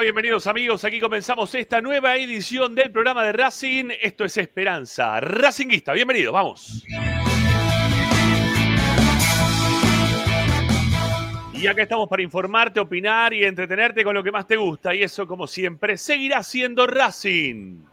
Bienvenidos amigos. Aquí comenzamos esta nueva edición del programa de Racing. Esto es Esperanza Racinguista. Bienvenidos, vamos. Y acá estamos para informarte, opinar y entretenerte con lo que más te gusta. Y eso, como siempre, seguirá siendo Racing.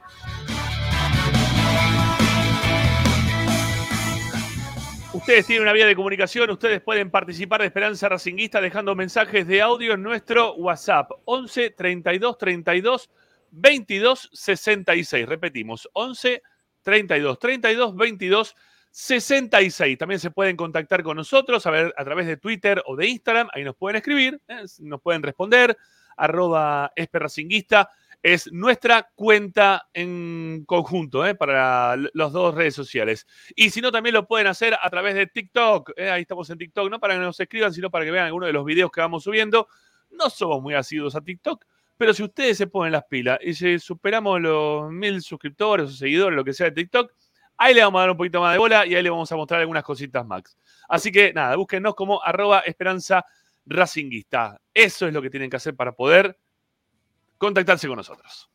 Ustedes tienen una vía de comunicación, ustedes pueden participar de Esperanza Racinguista dejando mensajes de audio en nuestro WhatsApp 11 32 32 22 66. Repetimos, 11 32 32 22 66. También se pueden contactar con nosotros a, través de Twitter o de Instagram. Ahí nos pueden escribir, ¿eh? nos pueden responder. Arroba Esperracinguista es nuestra cuenta en conjunto ¿eh? para las dos redes sociales. Y si no, también lo pueden hacer a través de TikTok. ¿eh? Ahí estamos en TikTok, no para que nos escriban, sino para que vean algunos de los videos que vamos subiendo. No somos muy asiduos a TikTok, pero si ustedes se ponen las pilas y si superamos los mil suscriptores o seguidores, lo que sea de TikTok, ahí le vamos a dar un poquito más de bola y ahí le vamos a mostrar algunas cositas más. Así que nada, búsquennos como arroba esperanza racinguista. Eso es lo que tienen que hacer para poder contactarse con nosotros.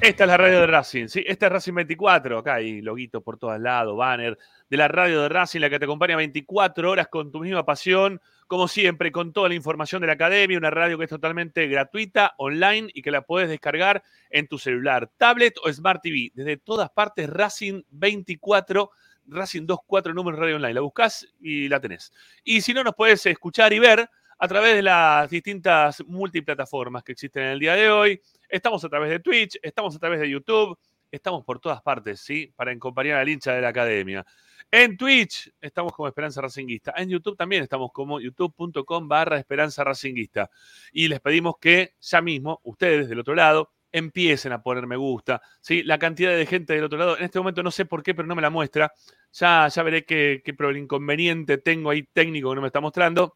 Esta es la radio de Racing, sí, esta es Racing 24, acá hay loguitos por todos lados, banner de la radio de Racing, la que te acompaña 24 horas con tu misma pasión, como siempre, con toda la información de la academia, una radio que es totalmente gratuita, online y que la puedes descargar en tu celular, tablet o Smart TV, desde todas partes, Racing 24 Racing 24 números radio online. La buscas y la tenés. Y si no, nos puedes escuchar y ver a través de las distintas multiplataformas que existen en el día de hoy. Estamos a través de Twitch, estamos a través de YouTube, estamos por todas partes, ¿sí? Para acompañar al hincha de la academia. En Twitch estamos como Esperanza Racinguista. En YouTube también estamos como youtube.com barra Esperanza Racinguista. Y les pedimos que ya mismo, ustedes del otro lado, empiecen a poner me gusta. ¿sí? La cantidad de gente del otro lado, en este momento no sé por qué, pero no me la muestra. Ya, ya veré qué, qué inconveniente tengo ahí técnico que no me está mostrando,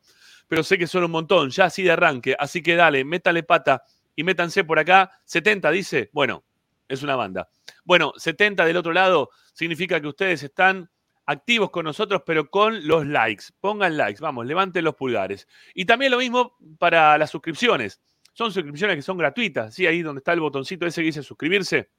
pero sé que son un montón, ya así de arranque. Así que dale, métale pata y métanse por acá. 70 dice, bueno, es una banda. Bueno, 70 del otro lado significa que ustedes están activos con nosotros, pero con los likes. Pongan likes, vamos, levanten los pulgares. Y también lo mismo para las suscripciones. Son suscripciones que son gratuitas, ¿sí? Ahí donde está el botoncito ese que dice suscribirse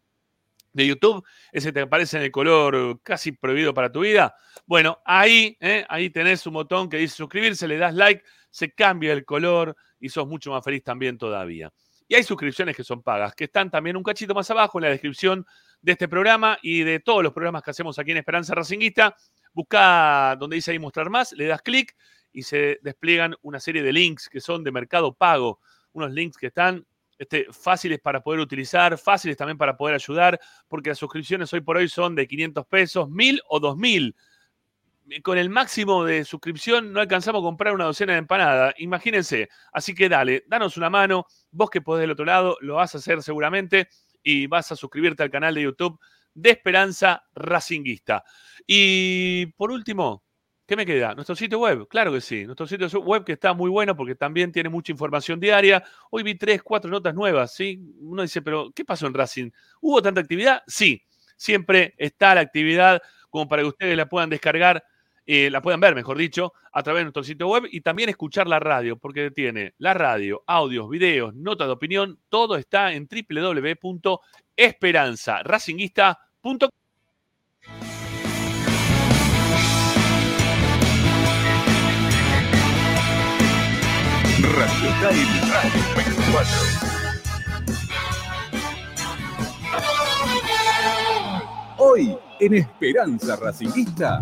de YouTube, ese te aparece en el color casi prohibido para tu vida. Bueno, ahí, ¿eh? ahí tenés un botón que dice suscribirse, le das like, se cambia el color y sos mucho más feliz también todavía. Y hay suscripciones que son pagas, que están también un cachito más abajo en la descripción de este programa y de todos los programas que hacemos aquí en Esperanza Racinguista. Busca donde dice ahí mostrar más, le das clic y se despliegan una serie de links que son de mercado pago, unos links que están este, fáciles para poder utilizar, fáciles también para poder ayudar, porque las suscripciones hoy por hoy son de 500 pesos, 1000 o 2000. Con el máximo de suscripción no alcanzamos a comprar una docena de empanadas, imagínense. Así que dale, danos una mano, vos que podés del otro lado, lo vas a hacer seguramente y vas a suscribirte al canal de YouTube de Esperanza Racinguista. Y por último, ¿qué me queda? Nuestro sitio web, claro que sí. Nuestro sitio web que está muy bueno porque también tiene mucha información diaria. Hoy vi tres, cuatro notas nuevas, ¿sí? Uno dice, pero ¿qué pasó en Racing? ¿Hubo tanta actividad? Sí, siempre está la actividad como para que ustedes la puedan descargar, eh, la puedan ver, mejor dicho, a través de nuestro sitio web y también escuchar la radio, porque tiene la radio, audios, videos, notas de opinión, todo está en www.esperanzaracinguista.com. Radio Time Radio 24. Hoy en Esperanza Racinguista.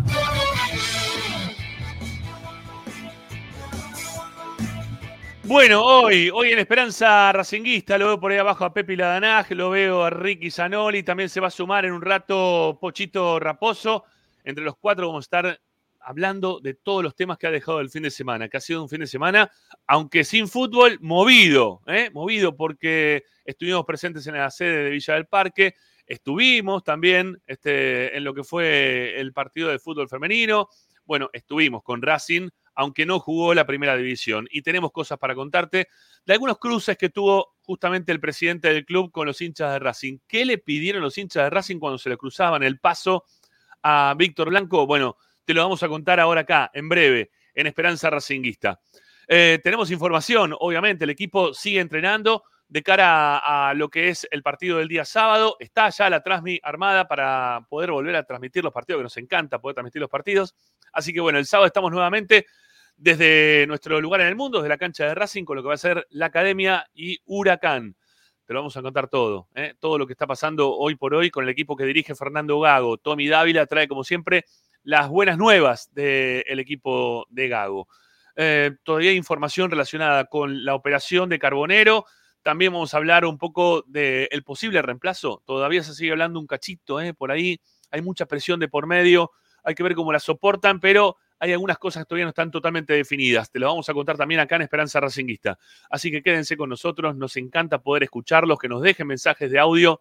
Bueno, hoy, hoy en Esperanza Racinguista, lo veo por ahí abajo a Pepi Ladanaj, lo veo a Ricky Zanoli, también se va a sumar en un rato Pochito Raposo. Entre los cuatro vamos a estar hablando de todos los temas que ha dejado el fin de semana, que ha sido un fin de semana, aunque sin fútbol, movido, ¿eh? movido porque estuvimos presentes en la sede de Villa del Parque, estuvimos también este, en lo que fue el partido de fútbol femenino, bueno, estuvimos con Racing, aunque no jugó la primera división, y tenemos cosas para contarte de algunos cruces que tuvo justamente el presidente del club con los hinchas de Racing. ¿Qué le pidieron los hinchas de Racing cuando se le cruzaban el paso a Víctor Blanco? Bueno, te lo vamos a contar ahora acá, en breve, en Esperanza Racinguista. Eh, tenemos información, obviamente, el equipo sigue entrenando de cara a, lo que es el partido del día sábado. Está ya la Transmi armada para poder volver a transmitir los partidos, que nos encanta poder transmitir los partidos. Así que bueno, el sábado estamos nuevamente desde nuestro lugar en el mundo, desde la cancha de Racing, con lo que va a ser la Academia y Huracán. Te lo vamos a contar todo, ¿eh? todo lo que está pasando hoy por hoy con el equipo que dirige Fernando Gago. Tommy Dávila trae, como siempre, las buenas nuevas del equipo de Gago. Eh, todavía hay información relacionada con la operación de Carbonero. También vamos a hablar un poco del posible reemplazo. Todavía se sigue hablando un cachito ¿eh? por ahí. Hay mucha presión de por medio. Hay que ver cómo la soportan, pero hay algunas cosas que todavía no están totalmente definidas. Te lo vamos a contar también acá en Esperanza Racinguista. Así que quédense con nosotros. Nos encanta poder escucharlos, que nos dejen mensajes de audio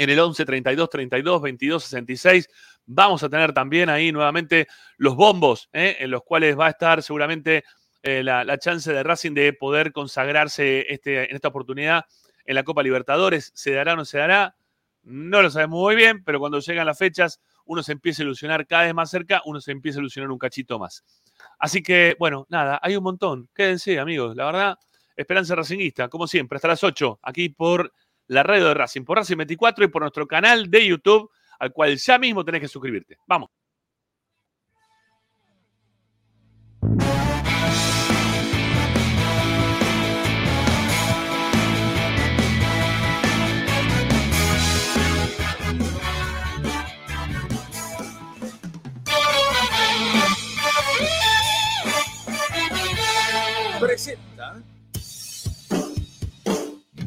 en el 11 32 32 22 66. Vamos a tener también ahí nuevamente los bombos, ¿eh? en los cuales va a estar seguramente eh, la, la, chance de Racing de poder consagrarse este, en esta oportunidad en la Copa Libertadores. ¿Se dará o no se dará? No lo sabemos muy bien, pero cuando llegan las fechas, uno se empieza a ilusionar cada vez más cerca, uno se empieza a ilusionar un cachito más. Así que, bueno, nada, hay un montón. Quédense, amigos. La verdad, Esperanza Racinguista, como siempre, hasta las 8, aquí por la radio de Racing, por Racing 24 y por nuestro canal de YouTube, al cual ya mismo tenés que suscribirte. Vamos. Presenta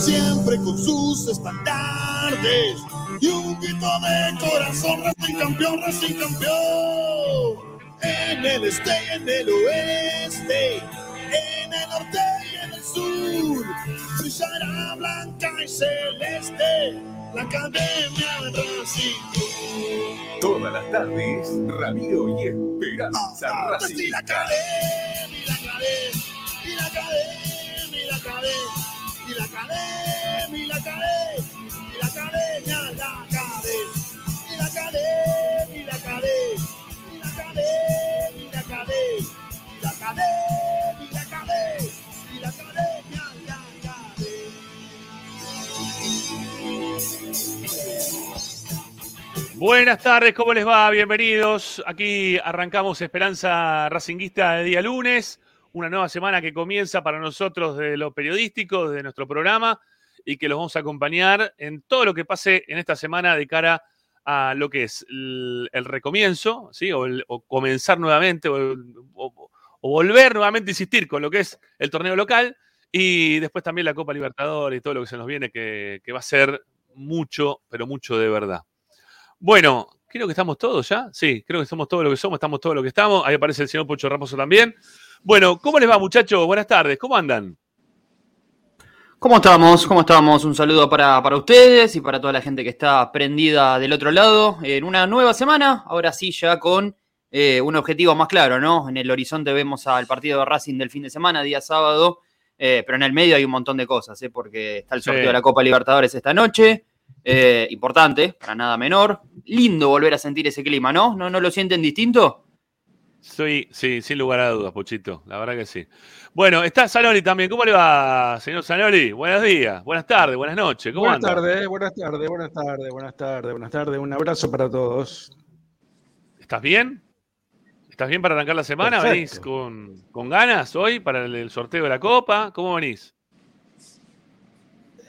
siempre con sus estandartes y un grito de corazón, Racing campeón, Racing campeón. En el este y en el oeste, en el norte y en el sur, brillará blanca y celeste la academia de Racing. todas las tardes, Radio y Esperanza Y la Racinguista. academia, y la academia, y la academia, y la academia, y la academia y la academia, y la academia, la academia, y la academia, y la academia, y la academia, y la academia, y la academia, y la academia, y la academia, la Buenas tardes, ¿cómo les va? Bienvenidos. Aquí arrancamos Esperanza Racinguista de día lunes, una nueva semana que comienza para nosotros de lo periodístico, de nuestro programa, y que los vamos a acompañar en todo lo que pase en esta semana de cara a lo que es el, recomienzo, ¿sí? o, comenzar nuevamente, o, volver nuevamente a insistir con lo que es el torneo local, y después también la Copa Libertadores y todo lo que se nos viene, que, va a ser mucho, pero mucho de verdad. Bueno, creo que estamos todos ya. Sí, creo que somos todo lo que somos, estamos todo lo que estamos. Ahí aparece el señor Pocho Raposo también. Bueno, ¿cómo les va, muchachos? Buenas tardes, ¿cómo andan? ¿Cómo estamos? ¿Cómo estamos? Un saludo para, para ustedes y para toda la gente que está prendida del otro lado en una nueva semana. Ahora sí, ya con eh, un objetivo más claro, ¿no? En el horizonte vemos al partido de Racing del fin de semana, día sábado, eh, pero en el medio hay un montón de cosas, ¿eh? Porque está el sorteo Sí. de la Copa Libertadores esta noche. eh, importante, para nada menor. Lindo volver a sentir ese clima, ¿no? ¿No, no lo sienten distinto? Soy, sí, sin lugar a dudas, Pochito. La verdad que sí. Bueno, está Sanoli también. ¿Cómo le va, señor Sanoli? Buenos días, buenas tardes, buenas noches. ¿Cómo Buenas tardes, buenas tardes, buenas tardes, buenas tardes, buenas tardes. Un abrazo para todos. ¿Estás bien? ¿Estás bien para arrancar la semana? Perfecto. ¿Venís con, con ganas hoy para el, el sorteo de la Copa? ¿Cómo venís?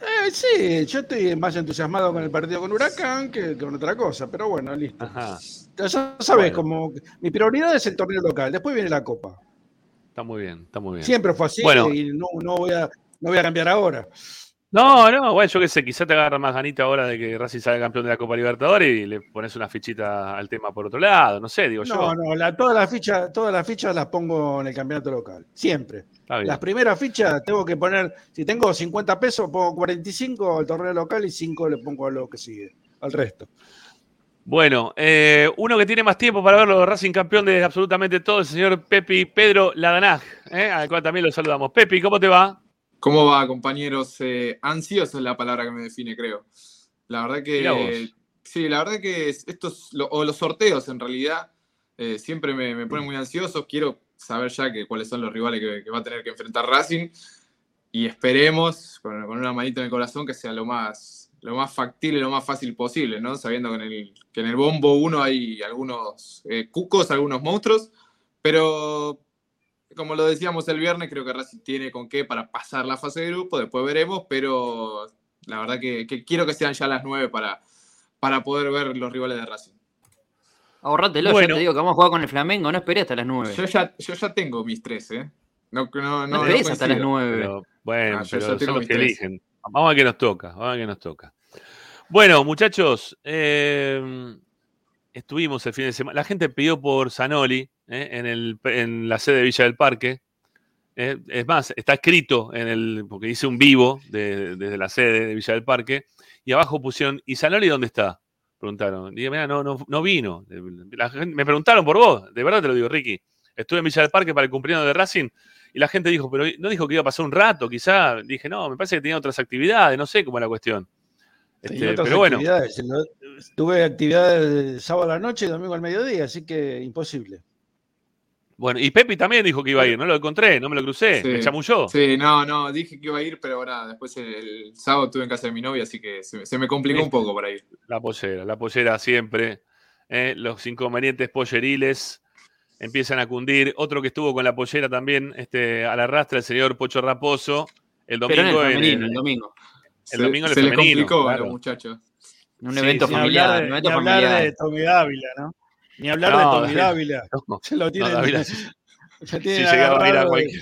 Eh, sí, yo estoy más entusiasmado con el partido con Huracán que con otra cosa, pero bueno, listo. Ajá, Ya sabes, Bueno. como mi prioridad es el torneo local, después viene la Copa. está muy bien, está muy bien. Siempre fue así Bueno. y no, no voy a, no voy a cambiar ahora. No, no, bueno, yo qué sé, quizá te agarra más ganita ahora de que Racing salga campeón de la Copa Libertadores y le pones una fichita al tema por otro lado, no sé, digo No, yo. no, la- todas las fichas, todas las fichas las pongo en el campeonato local, siempre. Las primeras fichas tengo que poner, si tengo 50 pesos, pongo 45 al torneo local y 5 le pongo a lo que sigue, al resto. Bueno, eh, uno que tiene más tiempo para verlo, Racing campeón de absolutamente todo, el señor Pepi Pedro Ladanaj, ¿eh? al cual también lo saludamos. Pepi, ¿cómo te va? ¿Cómo va, compañeros? Eh, ansioso es la palabra que me define, creo. La verdad que. Sí, la verdad que es- estos, lo- o los sorteos en realidad, eh, siempre me, me ponen muy ansioso. Quiero saber ya que, cuáles son los rivales que, que va a tener que enfrentar Racing. Y esperemos, con, con una manita en el corazón, que sea lo más, lo más factible, lo más fácil posible, ¿no? Sabiendo que en el, que en el bombo 1 hay algunos eh, cucos, algunos monstruos, pero como lo decíamos el viernes, creo que Racing tiene con qué para pasar la fase de grupo, después veremos, pero la verdad que, que quiero que sean ya las 9 para, para poder ver los rivales de Racing. Ahorratelo, Bueno. ya te digo que vamos a jugar con el Flamengo, no esperé hasta las 9. Yo ya, yo ya tengo mis tres, ¿eh? No, no, no, No, esperes hasta las coincido. 9. Pero, bueno, Ah, pero son los que eligen. Vamos a ver qué nos toca, vamos a ver qué nos toca. Bueno, muchachos, eh, estuvimos el fin de semana. La gente pidió por Zanoli eh, en, el, en la sede de Villa del Parque. Eh, es más, está escrito en el, porque hice un vivo de- desde la sede de Villa del Parque, y abajo pusieron, ¿y Zanoli dónde está? Preguntaron. Dije, mira, no, no, no vino. La gente- me preguntaron por vos, de verdad te lo digo, Ricky. Estuve en Villa del Parque para el cumpleaños de Racing y la gente dijo, pero no dijo que iba a pasar un rato, quizá. Dije, no, me parece que tenía otras actividades, no sé cómo es la cuestión. Este, pero bueno, Tuve actividades sábado a la noche y domingo al mediodía, así que imposible. Bueno, y Pepi también dijo que iba a ir, no lo encontré, no me lo crucé, Sí. me chamulló. Sí, no, no, dije que iba a ir, pero nada, después el, el sábado estuve en casa de mi novia, así que se, se me complicó un ¿Viste? poco para ir. La pollera, la pollera siempre. eh, los inconvenientes polleriles empiezan a cundir. Otro que estuvo con la pollera también este, a la rastra, el señor Pocho Raposo, el Pero en el domingo en femenino, el- el domingo. El se domingo en el se le femenino, complicó a claro. los muchachos. En un Sí, evento familiar. hablar, un de, evento familiar. de Tommy Dávila, ¿no? Ni hablar No, de Tommy. Dávila. No, Se lo tienen, Dávila, se si llegaba a ir a cualquier,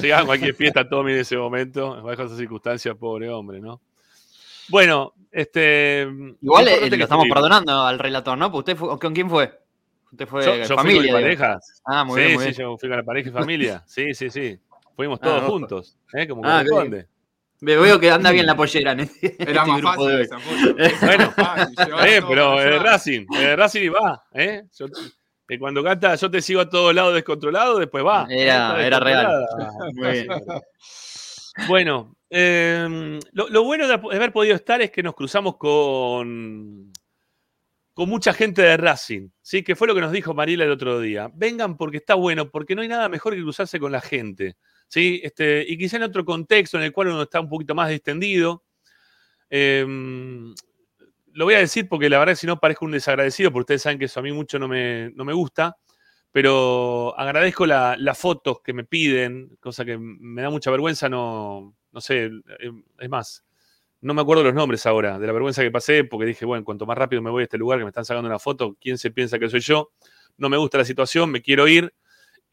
llegaba a cualquier fiesta Tommy en ese momento, bajo esas circunstancias, pobre hombre, ¿no? Bueno, este. Igual lo eh, lo que estamos perdonando al relator, ¿no? Pues usted fue- ¿Con quién fue? Usted fue Yo, yo fui familia. con mi pareja. Ah, muy sí, bien, muy sí, bien. yo fui con la pareja y familia. Sí, sí, sí. Fuimos Ah, todos juntos, ¿eh? Como Ah, corresponde. Ve- Veo que anda bien la pollera en este, Era este más grupo de fácil hoy. esa foto. Bueno, fácil, todo pero eh. Racing, eh, Racing y va, ¿eh? Yo- que cuando canta yo te sigo a todos lados descontrolado, después va. Era- era real. descontrolada. Muy bien. Bueno, eh, lo, lo bueno de haber podido estar es que nos cruzamos con, con mucha gente de Racing, ¿sí? que fue lo que nos dijo Mariela el otro día. Vengan porque está bueno, porque no hay nada mejor que cruzarse con la gente. ¿Sí? Este, y quizá en otro contexto en el cual uno está un poquito más distendido. Eh, lo voy a decir porque la verdad que si no parezco un desagradecido, porque ustedes saben que eso a mí mucho no me, no me gusta, pero agradezco la- las fotos que me piden, cosa que me da mucha vergüenza, no, no sé, eh, es más, no me acuerdo los nombres ahora, de la vergüenza que pasé, porque dije, bueno, cuanto más rápido me voy a este lugar que me están sacando una foto, ¿quién se piensa que soy yo? No me gusta la situación, me quiero ir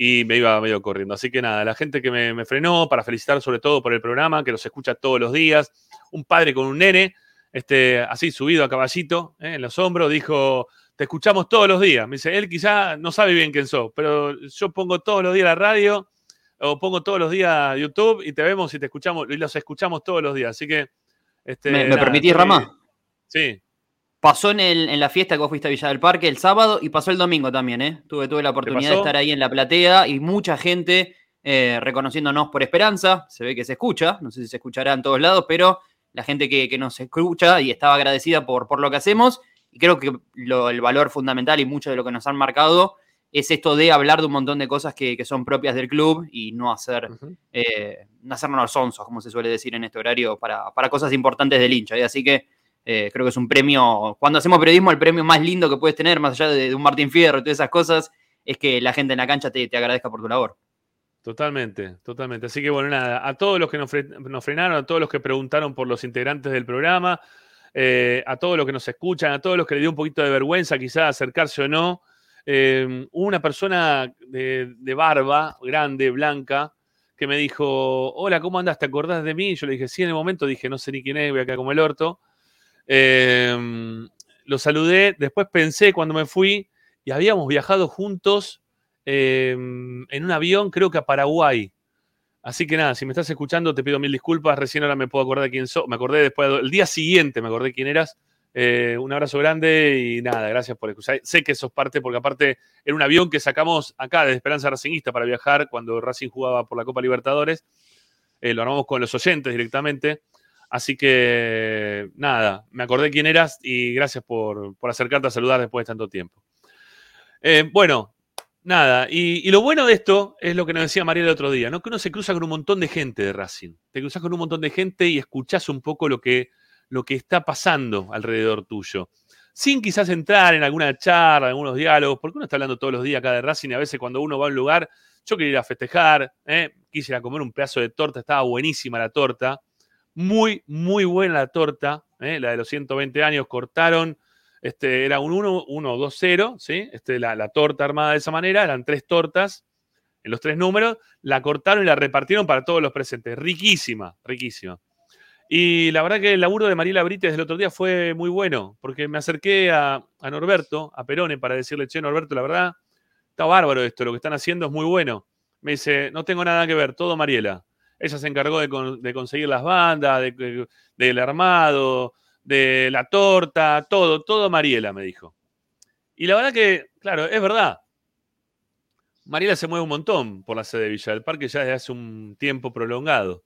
y me iba medio corriendo. Así que nada, la gente que me, me frenó, para felicitar sobre todo por el programa, que los escucha todos los días, un padre con un nene, este, así subido a caballito, eh, en los hombros, dijo, te escuchamos todos los días. Me dice, él quizá no sabe bien quién sos, pero yo pongo todos los días la radio o pongo todos los días YouTube y te vemos y te escuchamos y los escuchamos todos los días. Así que... Este, ¿Me, me nada, permitís, Rama? Sí. Pasó en, el- en la fiesta que vos fuiste a Villa del Parque el sábado y pasó el domingo también, ¿eh? Tuve, tuve la oportunidad de estar ahí en la platea y mucha gente eh, reconociéndonos por esperanza. Se ve que se escucha, no sé si se escuchará en todos lados, pero la gente que, que nos escucha y estaba agradecida por, por lo que hacemos. Y creo que lo- el valor fundamental y mucho de lo que nos han marcado es esto de hablar de un montón de cosas que, que son propias del club y no hacer eh, no hacernos sonsos, como se suele decir en este horario, para, para cosas importantes del hincha. ¿eh? Así que eh, creo que es un premio, cuando hacemos periodismo, el premio más lindo que puedes tener, más allá de, un Martín Fierro y todas esas cosas, es que la gente en la cancha te, te agradezca por tu labor. Totalmente, totalmente. Así que bueno, nada, a todos los que nos, fre- nos frenaron, a todos los que preguntaron por los integrantes del programa, eh, a todos los que nos escuchan, a todos los que le dio un poquito de vergüenza quizás acercarse o no. eh, una persona de, barba grande, blanca, que me dijo, hola, ¿cómo andas? ¿Te acordás de mí? Yo le dije, sí, en el momento dije, no sé ni quién es, voy a quedar como el orto. Eh, lo saludé, después pensé cuando me fui y habíamos viajado juntos eh, en un avión, creo que a Paraguay. Así que nada, si me estás escuchando, te pido mil disculpas. Recién ahora me puedo acordar de quién sos. Me acordé después, el día siguiente me acordé quién eras. Eh, un abrazo grande y nada, gracias por escuchar. Sé que sos parte, porque aparte era un avión que sacamos acá de Esperanza Racingista para viajar cuando Racing jugaba por la Copa Libertadores. Eh, lo armamos con los oyentes directamente. Así que nada, me acordé quién eras y gracias por, por acercarte a saludar después de tanto tiempo. Eh, bueno, nada, y, lo bueno de esto es lo que nos decía María el otro día, ¿no? Que uno se cruza con un montón de gente de Racing. Te cruzas con un montón de gente y escuchás un poco lo que, lo que está pasando alrededor tuyo. Sin quizás entrar en alguna charla, en algunos diálogos, porque uno está hablando todos los días acá de Racing y a veces cuando uno va a un lugar, yo quería ir a festejar, ¿eh? quise ir a comer un pedazo de torta, estaba buenísima la torta, muy, muy buena la torta, ¿eh? la de los 120 años, cortaron, este, era un 1, 1, 2, 0, ¿sí? Este, la, la torta armada de esa manera, eran tres tortas en los tres números, la cortaron y la repartieron para todos los presentes, riquísima, riquísima. Y la verdad que el laburo de Mariela Brites del otro día fue muy bueno, porque me acerqué a, a Norberto, a Perone, para decirle, che, Norberto, la verdad, está bárbaro esto, lo que están haciendo es muy bueno. Me dice, no tengo nada que ver, todo Mariela. Ella se encargó de, con- de conseguir las bandas, de- de- del armado, de la torta, todo, todo Mariela, me dijo. Y la verdad que, claro, es verdad. Mariela se mueve un montón por la sede de Villa del Parque ya desde hace un tiempo prolongado.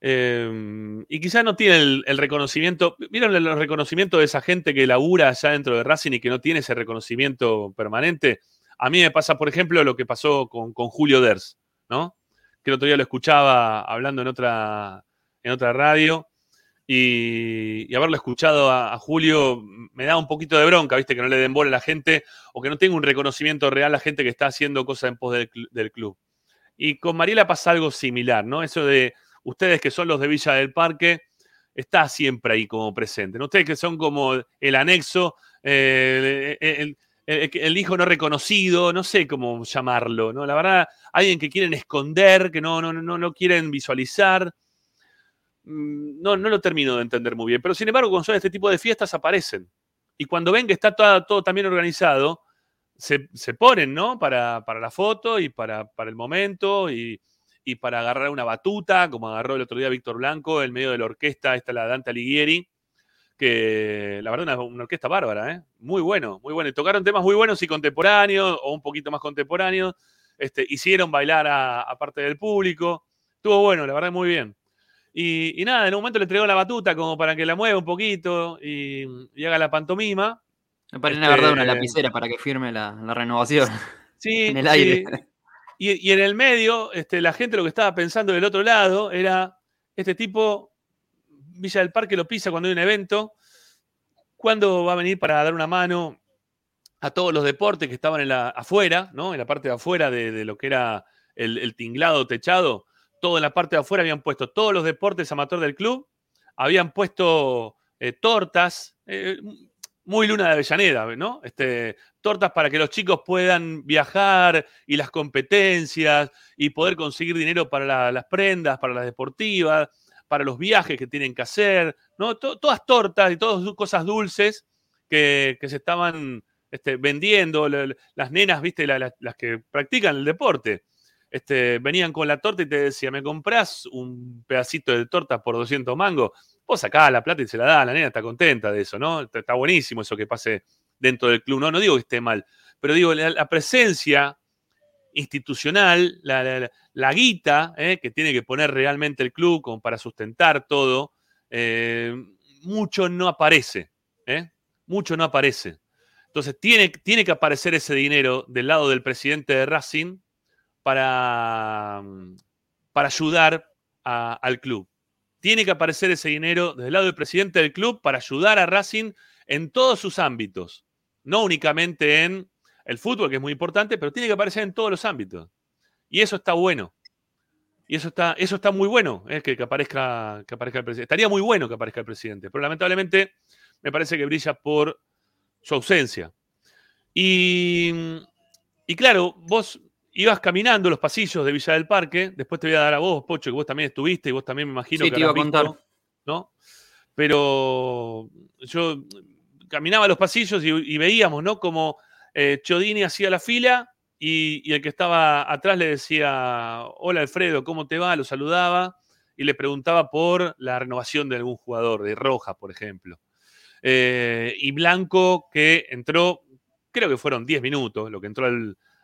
Eh, y quizás no tiene el, el reconocimiento. ¿Vieron el reconocimiento de esa gente que labura allá dentro de Racing y que no tiene ese reconocimiento permanente? A mí me pasa, por ejemplo, lo que pasó con, con Julio Ders, ¿no? Que el otro día lo escuchaba hablando en otra, en otra radio. Y, haberlo escuchado a, Julio me da un poquito de bronca, ¿viste? Que no le den bola a la gente o que no tenga un reconocimiento real a la gente que está haciendo cosas en pos del, cl- del club. Y con Mariela pasa algo similar, ¿no? Eso de ustedes que son los de Villa del Parque, está siempre ahí como presente. ¿no? Ustedes que son como el anexo, eh, el- el hijo no reconocido, no sé cómo llamarlo, ¿no? La verdad, alguien que quieren esconder, que no, no, no, no quieren visualizar. Mm, No, no lo termino de entender muy bien. Pero sin embargo, cuando son este tipo de fiestas aparecen. Y cuando ven que está todo, todo también organizado, se, se ponen, ¿no? Para, para la foto y para, para el momento y, y para agarrar una batuta, como agarró el otro día Víctor Blanco, en medio de la orquesta, esta la Dante Alighieri, que la verdad una, una orquesta bárbara, ¿eh? Muy bueno, muy bueno. Y tocaron temas muy buenos y contemporáneos, o un poquito más contemporáneos. Este, hicieron bailar a, a parte del público. Estuvo bueno, la verdad, muy bien. Y, y nada, en un momento le entregó la batuta como para que la mueva un poquito y, y haga la pantomima. Me parece Este- verdad una lapicera para que firme la, la renovación. Sí, En el aire. Y, y en el medio, este, la gente lo que estaba pensando del otro lado era, este tipo, Villa del Parque lo pisa cuando hay un evento, ¿cuándo va a venir para dar una mano a todos los deportes que estaban en la, afuera, ¿no? en la parte de afuera de, lo que era el, el tinglado techado? Todo en la parte de afuera habían puesto todos los deportes amateur del club, habían puesto eh, tortas, eh, muy luna de Avellaneda, ¿no? Este, tortas para que los chicos puedan viajar y las competencias y poder conseguir dinero para la- las prendas, para las deportivas, para los viajes que tienen que hacer, ¿no? To- todas tortas y todas cosas dulces que, se estaban este, vendiendo, la- la- las nenas, viste, La- la- las que practican el deporte. Este, venían con la torta y te decía, ¿me comprás un pedacito de torta por 200 mangos? Vos sacás la plata y se la da, la nena está contenta de eso, ¿no? Está, buenísimo eso que pase dentro del club. No, no digo que esté mal, pero digo, la presencia institucional, la, la- guita ¿eh? que tiene que poner realmente el club como para sustentar todo, eh, mucho no aparece. ¿eh? Mucho no aparece. Entonces, tiene, tiene que aparecer ese dinero del lado del presidente de Racing para, para ayudar al club. Tiene que aparecer ese dinero desde el lado del presidente del club para ayudar a Racing en todos sus ámbitos. No únicamente en el fútbol, que es muy importante, pero tiene que aparecer en todos los ámbitos. Y eso está bueno. Y eso está, eso está muy bueno, eh, que, que aparezca, que aparezca el presidente. Estaría muy bueno que aparezca el presidente, pero lamentablemente me parece que brilla por su ausencia. Y, y claro, vos ibas caminando los pasillos de Villa del Parque, después te voy a dar a vos, Pocho, que vos también estuviste y vos también me imagino Sí, que te iba a contar. visto, ¿no? Pero yo caminaba los pasillos y, y veíamos, ¿no? Como eh, hacía la fila y, el que estaba atrás le decía, hola Alfredo, ¿cómo te va? Lo saludaba y le preguntaba por la renovación de algún jugador, de Roja, por ejemplo. Eh, y Blanco, que entró, creo que fueron 10 minutos lo que entró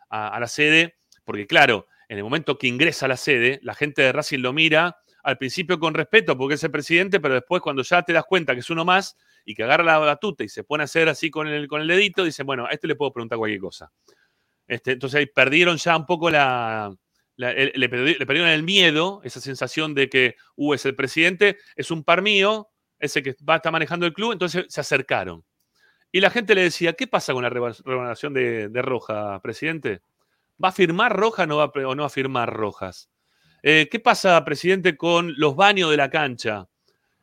a la sede, porque claro, en el momento que ingresa a la sede, la gente de Racing lo mira al principio con respeto porque es el presidente, pero después cuando ya te das cuenta que es uno más y que agarra la batuta y se pone a hacer así con el, con el dedito, dice, bueno, a este le puedo preguntar cualquier cosa. Este, entonces ahí perdieron ya un poco la, le, perdi- le perdieron el miedo, esa sensación de que, uh, es el presidente, es un par mío, ese que va a estar manejando el club, entonces se acercaron. Y la gente le decía, ¿qué pasa con la reva- renovación de, de Roja, presidente? ¿Va a firmar Roja no va o no va a firmar Rojas? Eh, ¿Qué pasa, presidente, con los baños de la cancha?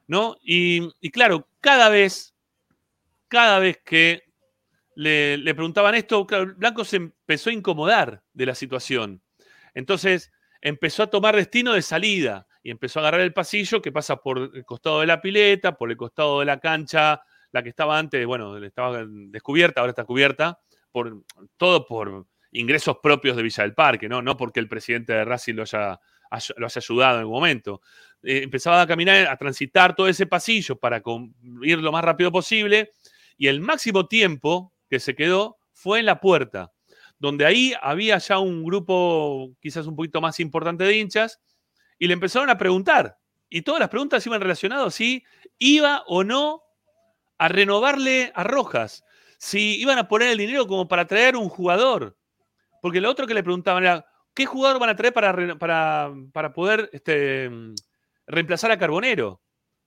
¿No? Y claro, cada vez, cada vez que le, preguntaban esto, Blanco se empezó a incomodar de la situación. Entonces empezó a tomar destino de salida y empezó a agarrar el pasillo que pasa por el costado de la pileta, por el costado de la cancha, la que estaba antes, bueno, estaba descubierta, ahora está cubierta, por, todo por ingresos propios de Villa del Parque, ¿no? No porque el presidente de Racing lo haya, haya- lo haya ayudado en algún momento. Eh, empezaba a caminar, a transitar todo ese pasillo para ir lo más rápido posible y el máximo tiempo que se quedó fue en la puerta, donde ahí había ya un grupo quizás un poquito más importante de hinchas y le empezaron a preguntar. Y todas las preguntas iban relacionadas si iba o no a renovarle a Rojas, si iban a poner el dinero como para traer un jugador. Porque lo otro que le preguntaban era, ¿qué jugador van a traer para, para, para poder este, reemplazar a Carbonero?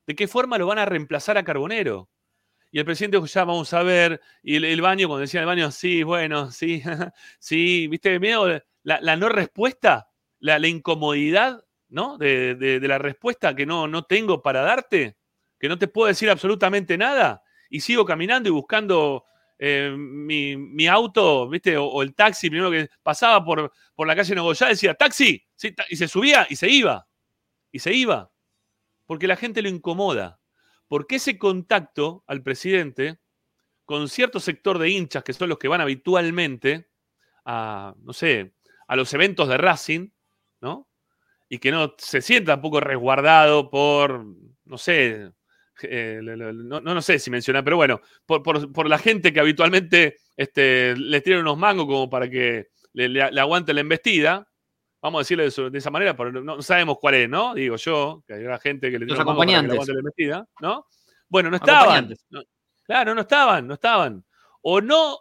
¿De qué forma lo van a reemplazar a Carbonero? Y el presidente dijo, ya vamos a ver. Y el, baño, cuando decía el baño, sí, bueno, sí, sí, viste, miedo, la, la no respuesta, la, incomodidad, ¿no? De, de- la respuesta que no, no tengo para darte, que no te puedo decir absolutamente nada. Y sigo caminando y buscando eh, mi, mi auto, ¿viste? O, el taxi, primero que pasaba por, por la calle Nogoyá, decía, taxi, y se subía y se iba. Y se iba. Porque la gente lo incomoda. Porque ese contacto al presidente con cierto sector de hinchas que son los que van habitualmente a, no sé, a los eventos de Racing, ¿no? Y que no se sienta tampoco resguardado por, no sé, eh, no, no- sé si mencionar, pero bueno, por, por- por la gente que habitualmente este, les tiran unos mangos como para que le- le aguante la embestida, Vamos a decirle de, su- de esa manera, pero no, sabemos cuál es, ¿no? Digo yo, que hay una gente que le mano para que la acompañantes. metida, ¿no? Bueno, no estaban. Acompañantes. No- claro, no estaban, no estaban. O no,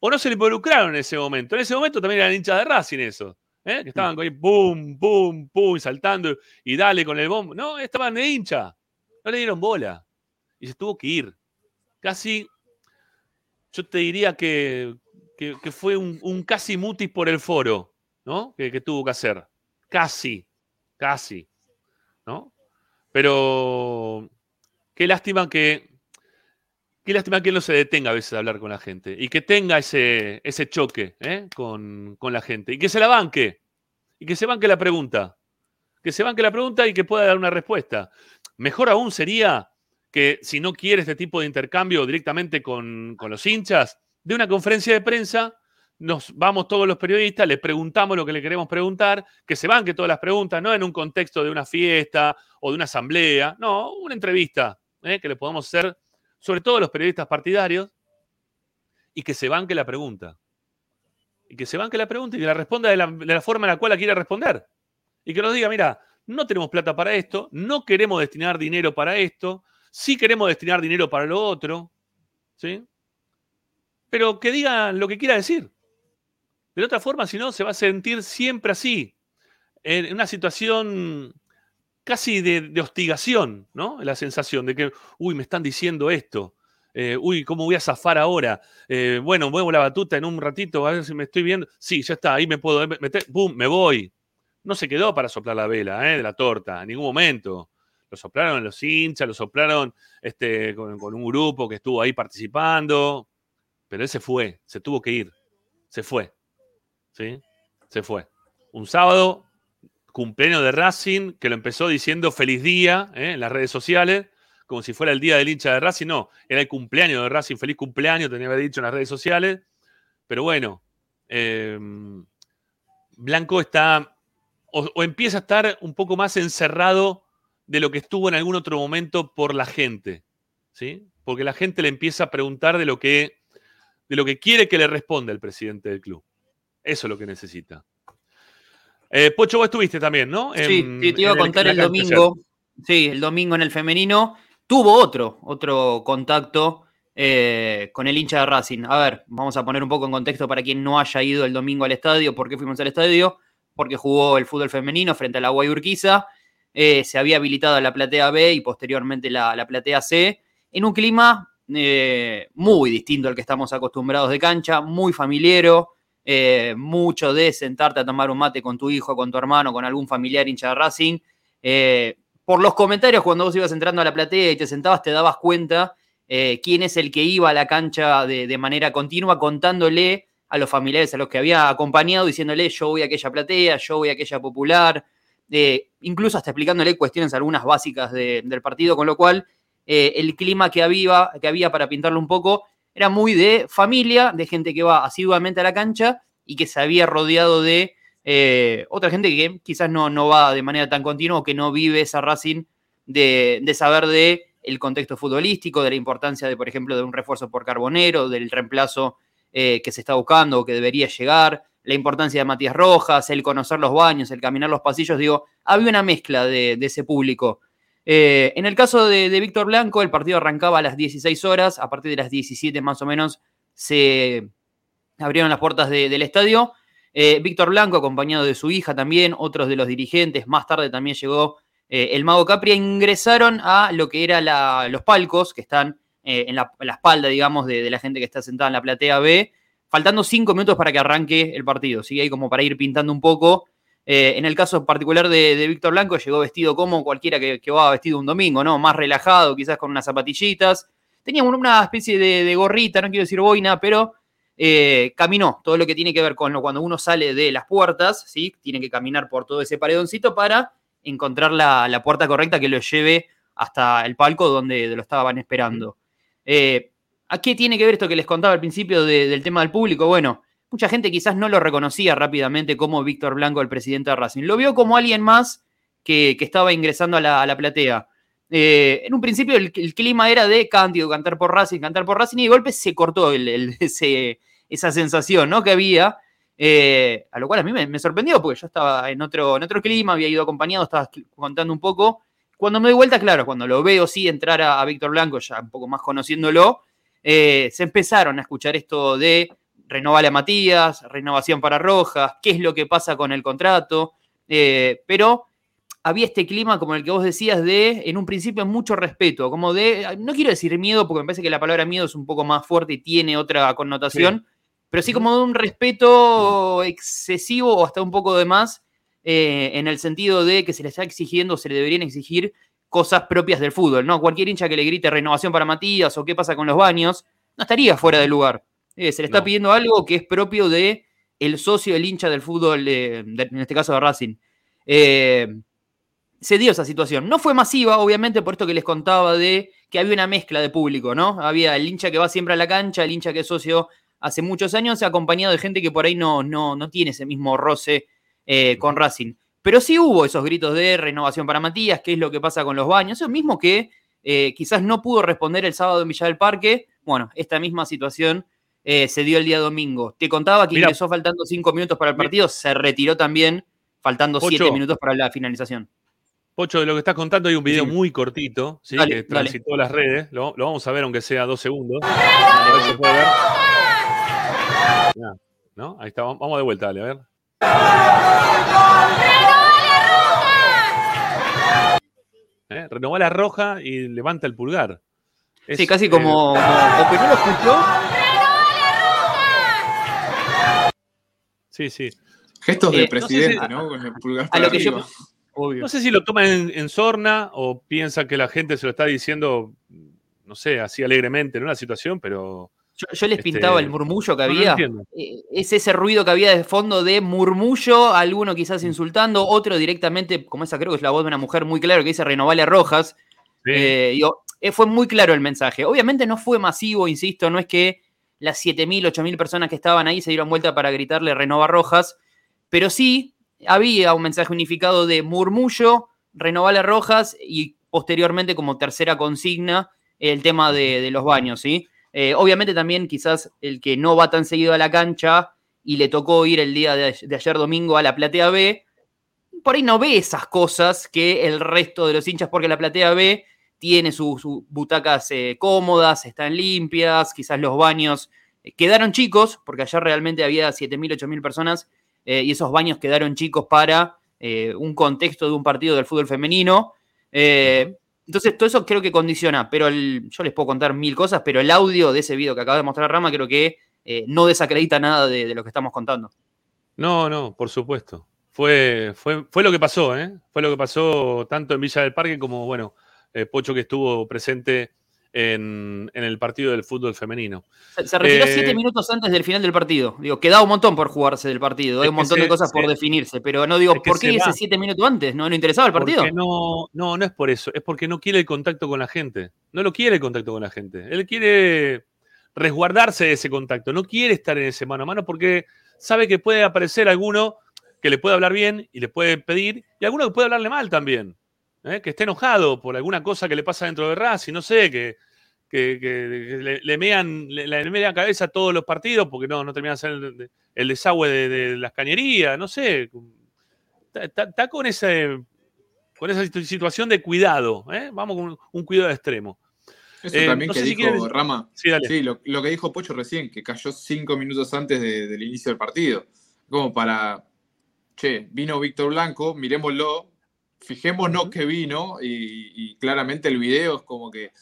o no se le involucraron en ese momento. En ese momento también eran hinchas de Racing eso. ¿eh? Que estaban ahí, pum, pum, pum, saltando y dale con el bombo. No, estaban de hincha. No le dieron bola. Y se tuvo que ir. Casi, yo te diría que, que- que fue un, un casi mutis por el foro, ¿no? Que, tuvo que hacer. Casi, casi, ¿no? Pero qué lástima que, qué lástima que él no se detenga a veces a hablar con la gente y que tenga ese, ese choque ¿eh? con, con la gente y que se la banque y que se banque la pregunta. Que se banque la pregunta y que pueda dar una respuesta. Mejor aún sería que si no quiere este tipo de intercambio directamente con, con los hinchas, de una conferencia de prensa, nos vamos todos los periodistas, le preguntamos lo que le queremos preguntar, que se banque todas las preguntas, no en un contexto de una fiesta o de una asamblea, no, una entrevista ¿eh? que le podamos hacer, sobre todo a los periodistas partidarios, y que se banque la pregunta. Y que se banque la pregunta y que la responda de la, forma en la cual la quiere responder. Y que nos diga, mira, no tenemos plata para esto, no queremos destinar dinero para esto, sí queremos destinar dinero para lo otro, ¿sí? Pero que diga lo que quiera decir. De otra forma, si no, se va a sentir siempre así, en una situación casi de, hostigación, ¿no? La sensación de que, uy, me están diciendo esto, eh, uy, ¿cómo voy a zafar ahora? Eh, bueno, muevo la batuta en un ratito, a ver si me estoy viendo. Sí, ya está, ahí me puedo meter, ¡pum! Me voy. No se quedó para soplar la vela ¿eh? de la torta, en ningún momento. Lo soplaron los hinchas, lo soplaron este, con, con un grupo que estuvo ahí participando, pero él se fue, se tuvo que ir, se fue. ¿Sí? Se fue. Un sábado, cumpleaños de Racing, que lo empezó diciendo feliz día ¿eh? en las redes sociales, como si fuera el día del hincha de Racing. No, era el cumpleaños de Racing, feliz cumpleaños, tenía que haber dicho en las redes sociales. Pero bueno, eh, Blanco está, o, o empieza a estar un poco más encerrado de lo que estuvo en algún otro momento por la gente. ¿sí? Porque la gente le empieza a preguntar de lo que, de lo que quiere que le responda el presidente del club. Eso es lo que necesita. Eh, Pocho, vos estuviste también, ¿no? Sí, En- sí, te iba a el- contar el, domingo. Sí, el domingo en el femenino. Tuvo otro, otro contacto eh, con el hincha de Racing. A ver, vamos a poner un poco en contexto para quien no haya ido el domingo al estadio. ¿Por qué fuimos al estadio? Porque jugó el fútbol femenino frente a la Guayurquiza. Eh, se había habilitado la platea B y posteriormente la, la platea C en un clima eh, muy distinto al que estamos acostumbrados de cancha, muy familiero, eh, mucho de sentarte a tomar un mate con tu hijo, con tu hermano, con algún familiar hincha de Racing. Eh, por los comentarios, cuando vos ibas entrando a la platea y te sentabas, te dabas cuenta eh, quién es el que iba a la cancha de, manera continua, contándole a los familiares a los que había acompañado, diciéndole yo voy a aquella platea, yo voy a aquella popular, incluso hasta explicándole cuestiones algunas básicas de- del partido, con lo cual el clima que había, que había para pintarlo un poco era muy de familia, de gente que va asiduamente a la cancha y que se había rodeado de eh, otra gente que quizás no, no va de manera tan continua o que no vive esa Racing de, de saber de el contexto futbolístico, de la importancia de, por ejemplo, de un refuerzo por Carbonero, del reemplazo eh, que se está buscando o que debería llegar, la importancia de Matías Rojas, el conocer los baños, el caminar los pasillos, digo, había una mezcla de, de ese público. Eh, en el caso de, Víctor Blanco, el partido arrancaba a las 16 horas, a partir de las 17 más o menos se abrieron las puertas de- del estadio. Eh, Víctor Blanco, acompañado de su hija también, otros de los dirigentes, más tarde también llegó eh, el Mago Capria, ingresaron a lo que eran los palcos, que están en, la, espalda, digamos, de, de la gente que está sentada en la platea B, faltando cinco minutos para que arranque el partido. Sigue ahí como para ir pintando un poco. Eh, en el caso particular de, de Víctor Blanco, llegó vestido como cualquiera que, que va vestido un domingo, ¿no? Más relajado, quizás con unas zapatillitas. Tenía una especie de, de gorrita, no quiero decir boina, pero eh, caminó todo lo que tiene que ver con lo, cuando uno sale de las puertas, ¿sí? Tiene que caminar por todo ese paredoncito para encontrar la, la puerta correcta que lo lleve hasta el palco donde lo estaban esperando. Eh, ¿A qué tiene que ver esto que les contaba al principio de- del tema del público? Bueno, mucha gente quizás no lo reconocía rápidamente como Víctor Blanco, el presidente de Racing. Lo vio como alguien más que, que estaba ingresando a la, a la platea. Eh, en un principio el, clima era de cántico, cantar por Racing, cantar por Racing, y de golpe se cortó el- el- ese- esa sensación ¿no? que había. Eh, a lo cual a mí me, sorprendió porque yo estaba en otro, en otro clima, había ido acompañado, estaba contando un poco. Cuando me doy vuelta, claro, cuando lo veo sí entrar a, a Víctor Blanco, ya un poco más conociéndolo, eh, se empezaron a escuchar esto de renovar a Matías, renovación para Rojas, qué es lo que pasa con el contrato, eh, pero había este clima como el que vos decías de, en un principio, mucho respeto, como de, no quiero decir miedo, porque me parece que la palabra miedo es un poco más fuerte y tiene otra connotación, pero sí como de un respeto excesivo o hasta un poco de más, eh, en el sentido de que se le está exigiendo, se le deberían exigir cosas propias del fútbol, ¿no? Cualquier hincha que le grite renovación para Matías o qué pasa con los baños, no estaría fuera de lugar. Eh, se le está No. pidiendo algo que es propio de el socio, el hincha del fútbol, eh, de- en este caso de Racing. Eh, se dio esa situación. No fue masiva, obviamente, por esto que les contaba de que había una mezcla de público, ¿no? Había el hincha que va siempre a la cancha, el hincha que es socio hace muchos años, acompañado de gente que por ahí no, no, no tiene ese mismo roce eh, con Racing. Pero sí hubo esos gritos de renovación para Matías, qué es lo que pasa con los baños, eso mismo que eh, quizás no pudo responder el sábado en Villa del Parque. Bueno, esta misma situación eh, se dio el día domingo. Te contaba que Mirá. ingresó faltando cinco minutos para el partido, se retiró también faltando Pocho. siete minutos para la finalización. Pocho, de lo que estás contando hay un video Sí. muy cortito, ¿sí? Dale, que dale. transitó las redes. Lo, lo vamos a ver aunque sea dos segundos. A ver si se puede ver. Mirá, ¿no? Ahí está, vamos de vuelta, dale, a ver. ¿Eh? Renovó la roja y levanta el pulgar. Es, Sí, casi eh, como, como- o que no lo escuchó. Sí, sí. Gestos Eh, de no sé presidente, si- ¿no? Con el pulgar A para lo que yo. Obvio. No sé si lo toma en, en sorna o piensa que la gente se lo está diciendo, no sé, así alegremente en una situación, pero Yo, yo les Este, pintaba el murmullo que había. Eh, es ese ruido que había de fondo de murmullo, alguno quizás insultando, otro directamente, como esa creo que es la voz de una mujer muy claro que dice renovale a Rojas. Sí. Eh, digo, eh, fue muy claro el mensaje. Obviamente no fue masivo, insisto, no es que las 7.000, 8.000 personas que estaban ahí se dieron vuelta para gritarle renova Rojas, pero sí había un mensaje unificado de murmullo, renovale Rojas y posteriormente como tercera consigna el tema de, de los baños, ¿sí? Eh, obviamente también quizás el que no va tan seguido a la cancha y le tocó ir el día de, de ayer domingo a la Platea B, por ahí no ve esas cosas que el resto de los hinchas, porque la Platea B tiene sus sus butacas eh, cómodas, están limpias, quizás los baños eh, quedaron chicos, porque ayer realmente había 7.000, 8.000 personas eh, y esos baños quedaron chicos para un contexto de un partido del fútbol femenino. Entonces, todo eso creo que condiciona, pero el- yo les puedo contar mil cosas, pero el audio de ese video que acaba de mostrar Rama creo que eh, no desacredita nada de, de lo que estamos contando. No, no, por supuesto. Fue, fue, fue lo que pasó, ¿eh? Fue lo que pasó tanto en Villa del Parque como, bueno, eh, Pocho que estuvo presente en, en el partido del fútbol femenino. Se, se retiró Eh, siete minutos antes del final del partido. Digo, quedaba un montón por jugarse del partido, hay un montón de se- cosas por se- definirse, pero no digo, es que ¿por qué ese siete minutos antes? ¿No le interesaba el partido? No, no, no es por eso, es porque no quiere el contacto con la gente. No lo quiere el contacto con la gente. Él quiere resguardarse de ese contacto, no quiere estar en ese mano a mano porque sabe que puede aparecer alguno que le puede hablar bien y le puede pedir, y alguno que puede hablarle mal también. ¿Eh? Que esté enojado por alguna cosa que le pasa dentro de Racing, no sé, que, que, que le, le mean, le, le mean cabeza a todos los partidos porque no, no termina de ser el, el desagüe de, de las cañerías, no sé. Está, con ese con esa situ- situación de cuidado, ¿eh? vamos con un, un cuidado extremo. Eso Eh, también no que si dijo quieren- Rama. Sí, lo, lo que dijo Pocho recién, que cayó cinco minutos antes de- del inicio del partido. Como para, che, vino Víctor Blanco, miremoslo, fijémonos que vino y, y claramente el video es como que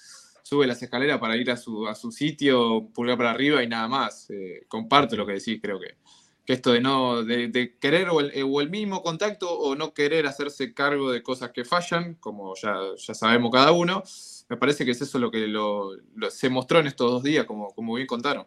sube las escaleras para ir a su, a su sitio, pulgar para arriba y nada más. Eh, comparto lo que decís, creo que, que esto de no de, de querer o el, o el mismo contacto o no querer hacerse cargo de cosas que fallan, como ya, ya sabemos cada uno, me parece que es eso lo que lo- lo- se mostró en estos dos días, como, como bien contaron.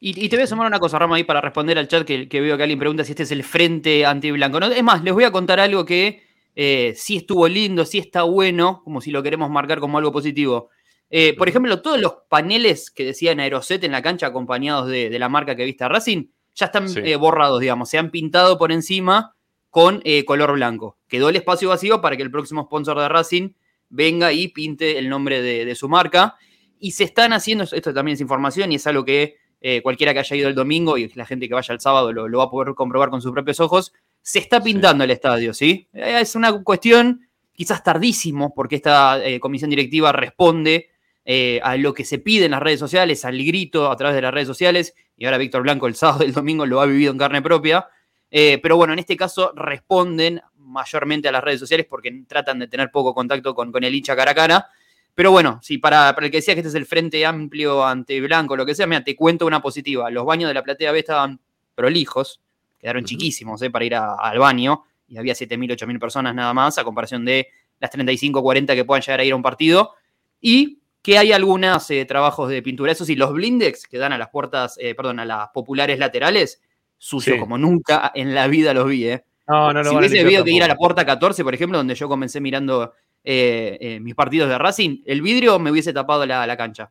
Y, y te voy a sumar una cosa, Rama, ahí para responder al chat que, que veo que alguien pregunta si este es el frente anti-blanco. No, es más, les voy a contar algo que eh, sí estuvo lindo, sí está bueno, como si lo queremos marcar como algo positivo. Eh, por ejemplo, todos los paneles que decían Aeroset en la cancha acompañados de, de la marca que viste a Racing, ya están Sí. eh, borrados, digamos, se han pintado por encima con eh, color blanco. Quedó el espacio vacío para que el próximo sponsor de Racing venga y pinte el nombre de, de su marca. Y se están haciendo, esto también es información y es algo que cualquiera que haya ido el domingo y la gente que vaya el sábado lo, lo va a poder comprobar con sus propios ojos, se está pintando el estadio, ¿sí? Eh, Es una cuestión quizás tardísimo, porque esta eh, comisión directiva responde eh, a lo que se pide en las redes sociales, al grito a través de las redes sociales, y ahora Víctor Blanco el sábado y el domingo lo ha vivido en carne propia. Eh, pero bueno, en este caso responden mayormente a las redes sociales porque tratan de tener poco contacto con, con el hincha cara a cara. Pero bueno, sí, para, para el que decía que este es el frente amplio ante Blanco, lo que sea, mira, te cuento una positiva. Los baños de la platea B estaban prolijos, quedaron chiquísimos eh, para ir a- al baño, y había 7.000, 8.000 personas nada más, a comparación de las 35, 40 que puedan llegar a ir a un partido. Y que hay algunos eh, trabajos de pintura. Eso sí, los blindex que dan a las puertas, eh, perdón, a las populares laterales, sucios Sí. como nunca en la vida los vi, ¿eh? No, no, no. si hubiese habido que ir a la puerta 14, por ejemplo, donde yo comencé mirando eh, mis partidos de Racing, el vidrio me hubiese tapado la, la cancha.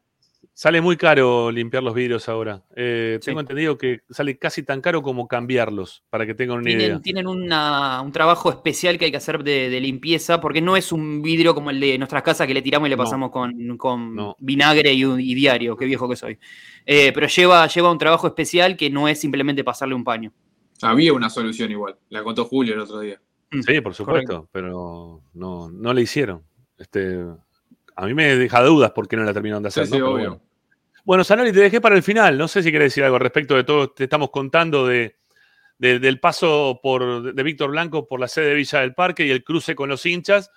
Sale muy caro limpiar los vidrios ahora. Eh, Sí. Tengo entendido que sale casi tan caro como cambiarlos, para que tengan una idea. Tienen, tienen una- un trabajo especial que hay que hacer de, de limpieza, porque no es un vidrio como el de nuestras casas que le tiramos y le No. pasamos con, con No. vinagre y, diario, qué viejo que soy. Eh, pero lleva, lleva un trabajo especial que no es simplemente pasarle un paño. Había una solución igual, la contó Julio el otro día. Sí, por supuesto, pero no, no le hicieron. Este, a mí me deja dudas por qué no la terminaron de hacer. Sí, ¿no? sí, Pero obvio. bueno. Bueno, Sanoli, te dejé para el final. No sé si querés decir algo respecto de todo lo que te estamos contando de, de- del paso por, de Víctor Blanco por la sede de Villa del Parque y el cruce con los hinchas.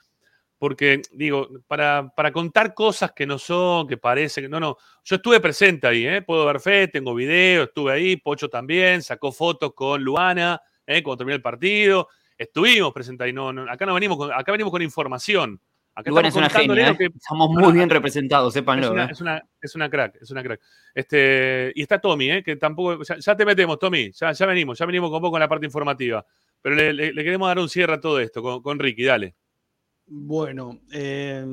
Porque, digo, para, para contar cosas que no son, que parecen, no, no. Yo estuve presente ahí, ¿eh? Puedo dar fe, tengo video, estuve ahí, Pocho también, sacó fotos con Luana, ¿eh? Cuando terminó el partido. Estuvimos presentes ahí, no, no, acá no venimos con, acá venimos con información. Acá Luana es estamos una genia, lo que- ¿eh? estamos muy bien representados, sépanlo. es una, ¿eh? es, una, es una crack, es una crack. Este, y está Tommy, ¿eh? que tampoco. Ya, ya te metemos, Tommy. Ya, ya venimos, ya venimos con poco en la parte informativa. Pero le, le- le queremos dar un cierre a todo esto con, con Ricky, dale. Bueno, eh,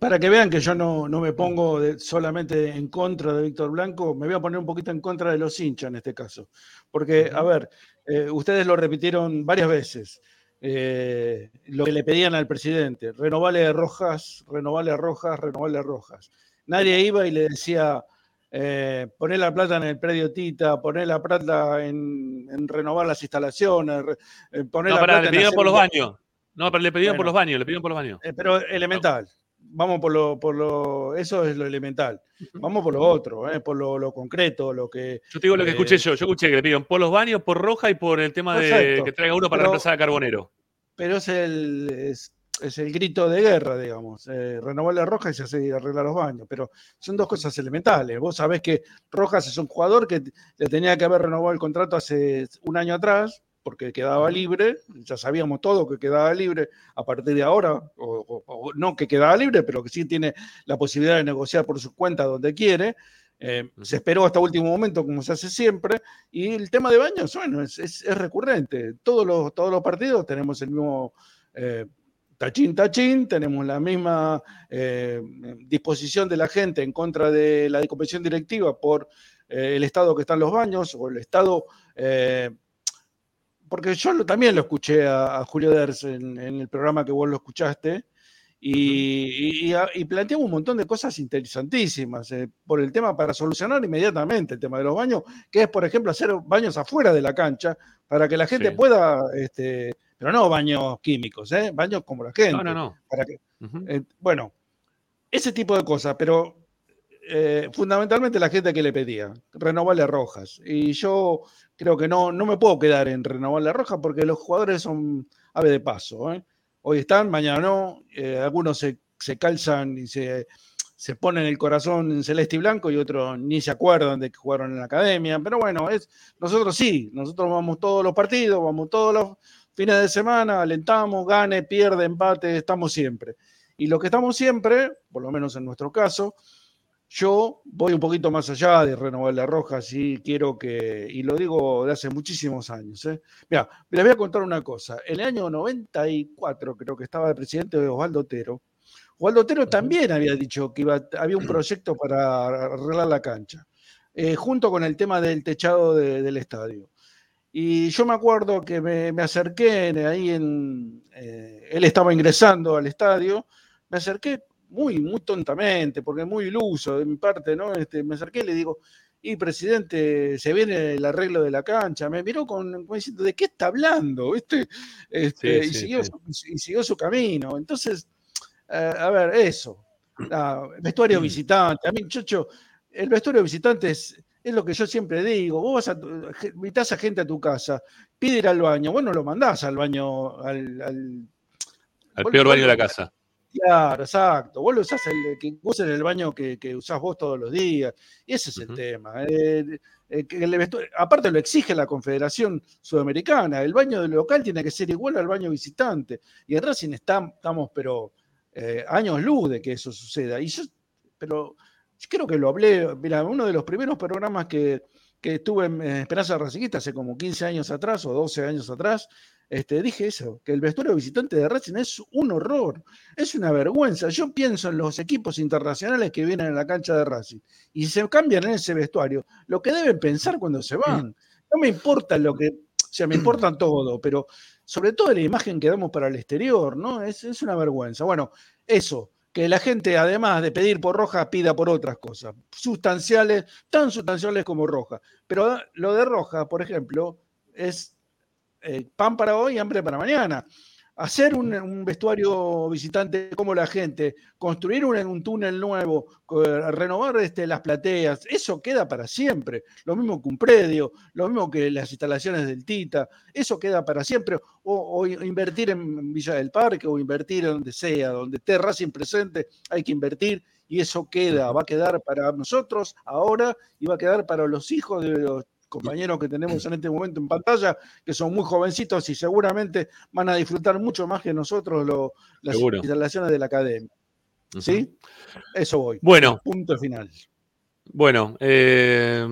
para que vean que yo no, no me pongo de- solamente en contra de Víctor Blanco, me voy a poner un poquito en contra de los hinchas en este caso. Porque, a ver, eh, ustedes lo repitieron varias veces, eh, lo que le pedían al presidente, renovale Rojas, renovale Rojas, renovale Rojas. Nadie iba y le decía, eh, poner la plata en el predio Tita, poner la plata en, en renovar las instalaciones, eh, poner No, la pará, plata le hacer por los baños. No, pero le pidieron por los baños, le pidieron por los baños. eh, pero elemental. Vamos por lo, por lo, eso es lo elemental. Vamos por lo otro, eh, por lo, lo concreto, lo que. Yo te digo lo que eh, escuché yo. Yo escuché que le pidieron por los baños, por Roja y por el tema de que traiga uno para Pero- reemplazar a Carbonero. Pero es el, es, es el grito de guerra, digamos. Eh, renovar la Roja y se hace arreglar los baños. Pero son dos cosas elementales. Vos sabés que Rojas es un jugador que le tenía que haber renovado el contrato hace un año atrás, porque quedaba libre. Ya sabíamos todo que quedaba libre a partir de ahora, o, o- o no que quedaba libre, pero que sí tiene la posibilidad de negociar por su cuenta donde quiere. Eh, se esperó hasta último momento, como se hace siempre, y el tema de baños, bueno, es, es- es recurrente. Todos los, todos los partidos tenemos el mismo eh, tachín, tachín, tenemos la misma eh, disposición de la gente en contra de la comisión directiva por eh, el estado que están los baños o el estado... porque yo lo- también lo escuché a, a Julio Ders en, en el programa que vos lo escuchaste, y, y, un montón de cosas interesantísimas eh, por el tema para solucionar inmediatamente el tema de los baños, que es, por ejemplo, hacer baños afuera de la cancha para que la gente Sí. pueda, este, pero no baños químicos, ¿eh? baños como la gente. No, no, no. para que- Ujú. eh, bueno, ese tipo de cosas, pero eh, fundamentalmente la gente que le pedía, renovarle rojas. Y yo creo que no, no me puedo quedar en renovarle rojas porque los jugadores son ave de paso. ¿eh? Hoy están, mañana no. eh, algunos se, se calzan y se, se ponen el corazón en celeste y blanco y otros ni se acuerdan de que jugaron en la academia. Pero bueno, es, nosotros sí, nosotros vamos todos los partidos, vamos todos los fines de semana, alentamos, gane, pierde, empate, estamos siempre. Y lo que estamos siempre, por lo menos en nuestro caso, yo voy un poquito más allá de renovar la roja, sí quiero que, y lo digo de hace muchísimos años. ¿eh? Mira, les voy a contar una cosa. En el año 94, creo que estaba el presidente Osvaldo Otero. Osvaldo Otero también había dicho que iba, había un proyecto para arreglar la cancha, eh, junto con el tema del techado de- del estadio. Y yo me acuerdo que me, me acerqué ahí en. eh, él estaba ingresando al estadio, me acerqué muy, muy tontamente, porque muy iluso de mi parte, ¿no? Este, me acerqué y le digo, y presidente, se viene el arreglo de la cancha. Me miró con, como diciendo, ¿de qué está hablando? ¿Viste? Este, Sí, y, sí, siguió sí. Su, y siguió su camino. Entonces, eh, a ver, eso. Ah, vestuario visitante. A mí, Chocho, el vestuario visitante es, es lo que yo siempre digo. Vos vas a, invitás a gente a tu casa, pide ir al baño. Vos no lo mandás al baño, al, al- Al Vos- peor baño de la casa. Claro, exacto. Vos lo usás el, que usen el baño que, que usás vos todos los días. Y ese es el tema. Eh, eh, que el vestu- aparte lo exige la Confederación Sudamericana. El baño del local tiene que ser igual al baño visitante. Y en Racing está- estamos, pero eh, años luz de que eso suceda. Y yo, pero yo creo que lo hablé, mira, uno de los primeros programas que, que estuve en Esperanza Racingista hace como 15 años atrás o 12 años atrás, este, dije eso, que el vestuario visitante de Racing es un horror, es una vergüenza. Yo pienso en los equipos internacionales que vienen a la cancha de Racing y se cambian en ese vestuario, lo que deben pensar cuando se van. No me importa lo que, o sea, me importan todo, pero sobre todo la imagen que damos para el exterior, ¿no? Es, es una vergüenza. Bueno, eso, que la gente, además de pedir por Roja, pida por otras cosas, sustanciales, tan sustanciales como Roja. Pero lo de Roja, por ejemplo, es eh, pan para hoy, hambre para mañana. Hacer un, un vestuario visitante como la gente, construir un, un túnel nuevo, renovar este, las plateas, eso queda para siempre. Lo mismo que un predio, lo mismo que las instalaciones del Tita, eso queda para siempre. O, o invertir en Villa del Parque o invertir en donde sea, donde esté Racing presente, hay que invertir y eso queda, va a quedar para nosotros ahora y va a quedar para los hijos de los compañeros que tenemos en este momento en pantalla, que son muy jovencitos y seguramente van a disfrutar mucho más que nosotros lo- las Seguro. instalaciones de la academia. ¿Sí? Eso voy. Bueno, Punto final. Bueno, eh,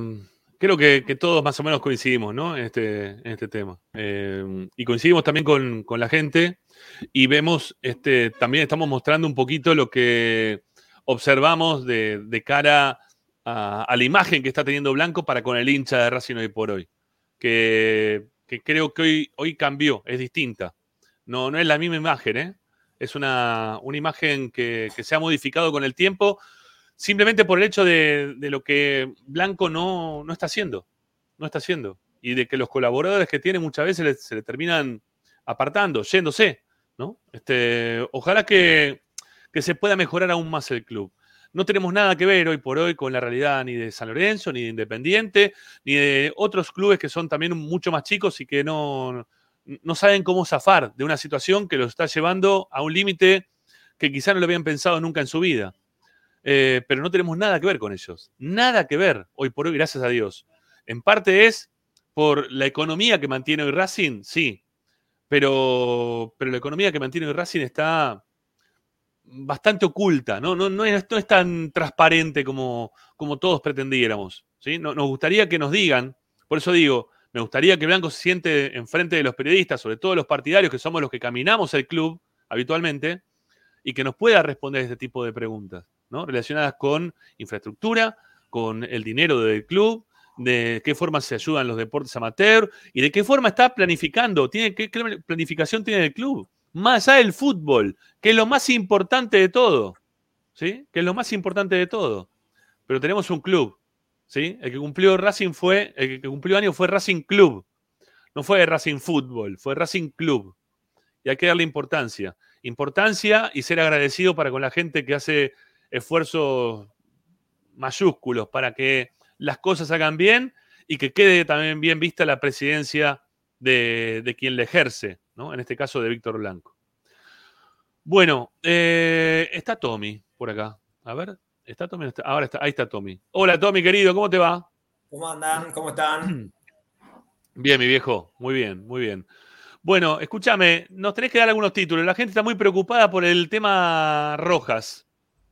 creo que, que todos más o menos coincidimos ¿no? en, este, en este tema. Eh, y coincidimos también con, con la gente y vemos, este, también estamos mostrando un poquito lo que observamos de, de cara a, la imagen que está teniendo Blanco para con el hincha de Racing hoy por hoy. Que, que creo que hoy, hoy cambió, es distinta. No, no es la misma imagen, ¿eh? Es una, una imagen que, que se ha modificado con el tiempo simplemente por el hecho de, de lo que Blanco no, no está haciendo. No está haciendo. Y de que los colaboradores que tiene muchas veces le- se le terminan apartando, yéndose. ¿no? Este, ojalá que, que se pueda mejorar aún más el club. No tenemos nada que ver hoy por hoy con la realidad ni de San Lorenzo, ni de Independiente, ni de otros clubes que son también mucho más chicos y que no, no saben cómo zafar de una situación que los está llevando a un límite que quizá no lo habían pensado nunca en su vida. Eh, pero no tenemos nada que ver con ellos. Nada que ver hoy por hoy, gracias a Dios. En parte es por la economía que mantiene hoy Racing, sí, pero, pero la economía que mantiene hoy Racing está bastante oculta, ¿no? No, no, es, es tan transparente como, como todos pretendiéramos. ¿sí? No- nos gustaría que nos digan, por eso digo, me gustaría que Blanco se siente enfrente de los periodistas, sobre todo los partidarios, que somos los que caminamos el club habitualmente, y que nos pueda responder este tipo de preguntas, ¿no? Relacionadas con infraestructura, con el dinero del club, de qué forma se ayudan los deportes amateur y de qué forma está planificando, tiene, qué planificación tiene el club, más allá del fútbol, que es lo más importante de todo, ¿sí? Que es lo más importante de todo. Pero tenemos un club, ¿sí? El que cumplió Racing fue, el que cumplió año fue Racing Club, no fue Racing Fútbol, fue Racing Club. Y hay que darle importancia. Importancia y ser agradecido para con la gente que hace esfuerzos mayúsculos para que las cosas hagan bien y que quede también bien vista la presidencia de, de quien la ejerce, ¿no? En este caso de Víctor Blanco. Bueno, eh, está Tommy por acá. A ver, ¿está Tommy? Ahora está, ahí está Tommy. Hola Tommy, querido, ¿cómo te va? ¿Cómo andan? ¿Cómo están? Bien, mi viejo, muy bien, muy bien. Bueno, escúchame, nos tenés que dar algunos títulos. La gente está muy preocupada por el tema Rojas.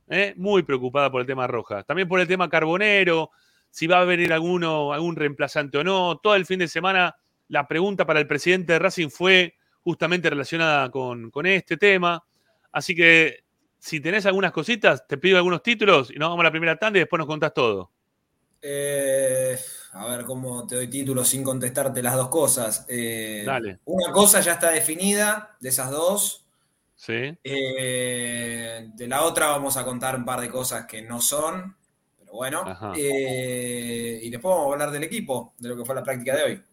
¿eh? Muy preocupada por el tema Rojas. También por el tema Carbonero, si va a venir alguno, algún reemplazante o no. Todo el fin de semana la pregunta para el presidente de Racing fue justamente relacionada con, con este tema. Así que si tenés algunas cositas, te pido algunos títulos y nos vamos a la primera tanda y después nos contás todo. Eh, a ver cómo te doy título sin contestarte las dos cosas. Eh, Dale. Una cosa ya está definida, de esas dos. ¿Sí? Eh, de la otra vamos a contar un par de cosas que no son. Pero Bueno, y después vamos a hablar del equipo, de lo que fue la práctica de hoy.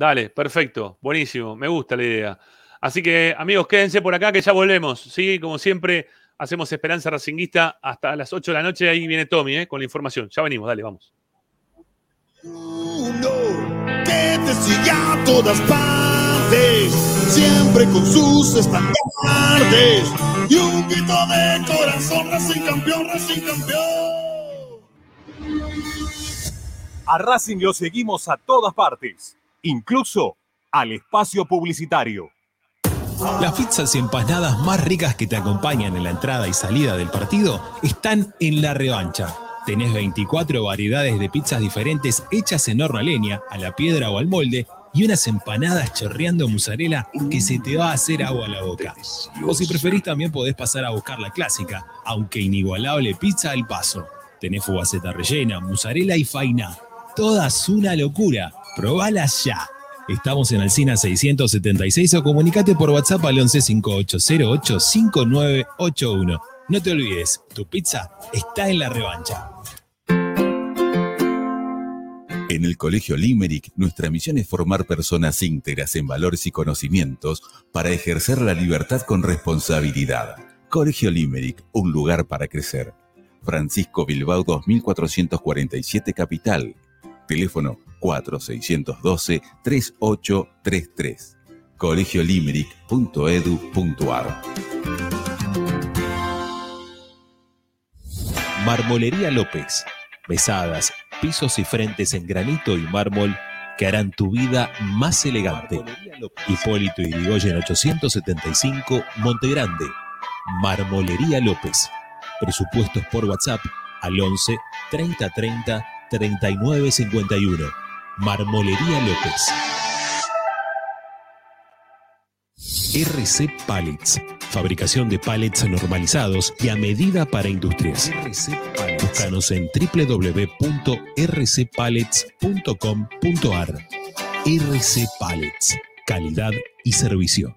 Dale, perfecto, buenísimo, me gusta la idea. Así que, amigos, quédense por acá que ya volvemos. Sí, como siempre, hacemos Esperanza Racinguista hasta las 8 de la noche. Ahí viene Tommy eh, con la información. Ya venimos, dale, vamos. Uno que te siga a todas partes, siempre con sus estandartes y un grito de corazón, Racing campeón, Racing campeón. A Racing lo seguimos a todas partes, incluso al espacio publicitario. Las pizzas y empanadas más ricas que te acompañan en la entrada y salida del partido están en la revancha. Tenés 24 variedades de pizzas diferentes hechas en horno a leña, a la piedra o al molde y unas empanadas chorreando mozzarella que se te va a hacer agua a la boca. O si preferís también podés pasar a buscar la clásica, aunque inigualable pizza al paso. Tenés fugaceta rellena, mozzarella y faina. Todas una locura. Probalas ya. Estamos en Alcina 676 o comunicate por WhatsApp al 11 5808 5981. No te olvides, tu pizza está en la revancha. En el Colegio Limerick, nuestra misión es formar personas íntegras en valores y conocimientos para ejercer la libertad con responsabilidad. Colegio Limerick, un lugar para crecer. Francisco Bilbao 2447 Capital. Teléfono 4612-3833. colegiolimerick.edu.ar Marmolería López. Mesadas, pisos y frentes en granito y mármol que harán tu vida más elegante. Hipólito Yrigoyen 875, Montegrande. Marmolería López. Presupuestos por WhatsApp al 11 30 30 39 51. Marmolería López. RC Pallets. Fabricación de pallets normalizados y a medida para industrias. Búscanos en www.rcpallets.com.ar. RC Pallets. Calidad y servicio.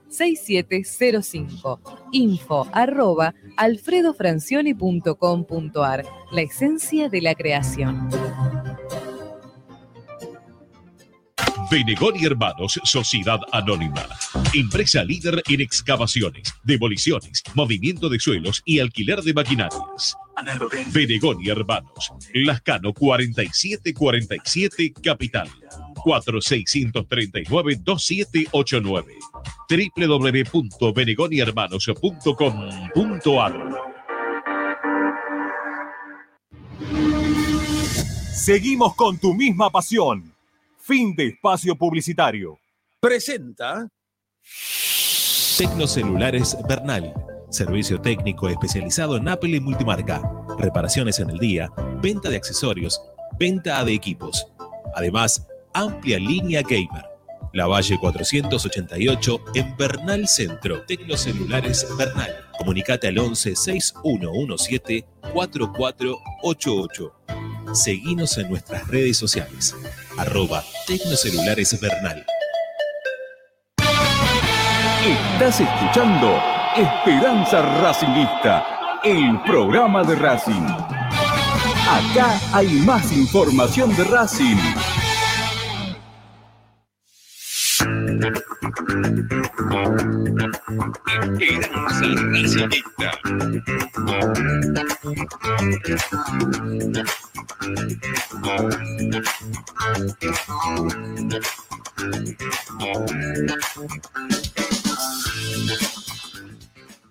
4772-6705. Info arroba alfredofrancioni.com.ar. La esencia de la creación. Benegoni Hermanos, Sociedad Anónima. Empresa líder en excavaciones, demoliciones, movimiento de suelos y alquiler de maquinarias. Benegoni Hermanos, Lascano 4747 Capital. 4639-2789. www.benegonihermanos.com.ar Seguimos con tu misma pasión. Fin de espacio publicitario. Presenta Tecnocelulares Bernal. Servicio técnico especializado en Apple y multimarca. Reparaciones en el día, venta de accesorios, venta de equipos. Además, amplia línea gamer. La Valle 488 en Bernal Centro. Tecnocelulares Bernal. Comunicate al 11 6117 4488. Seguinos en nuestras redes sociales. Arroba Tecnocelulares Bernal. Estás escuchando Esperanza Racingista, el programa de Racing. Acá hay más información de Racing.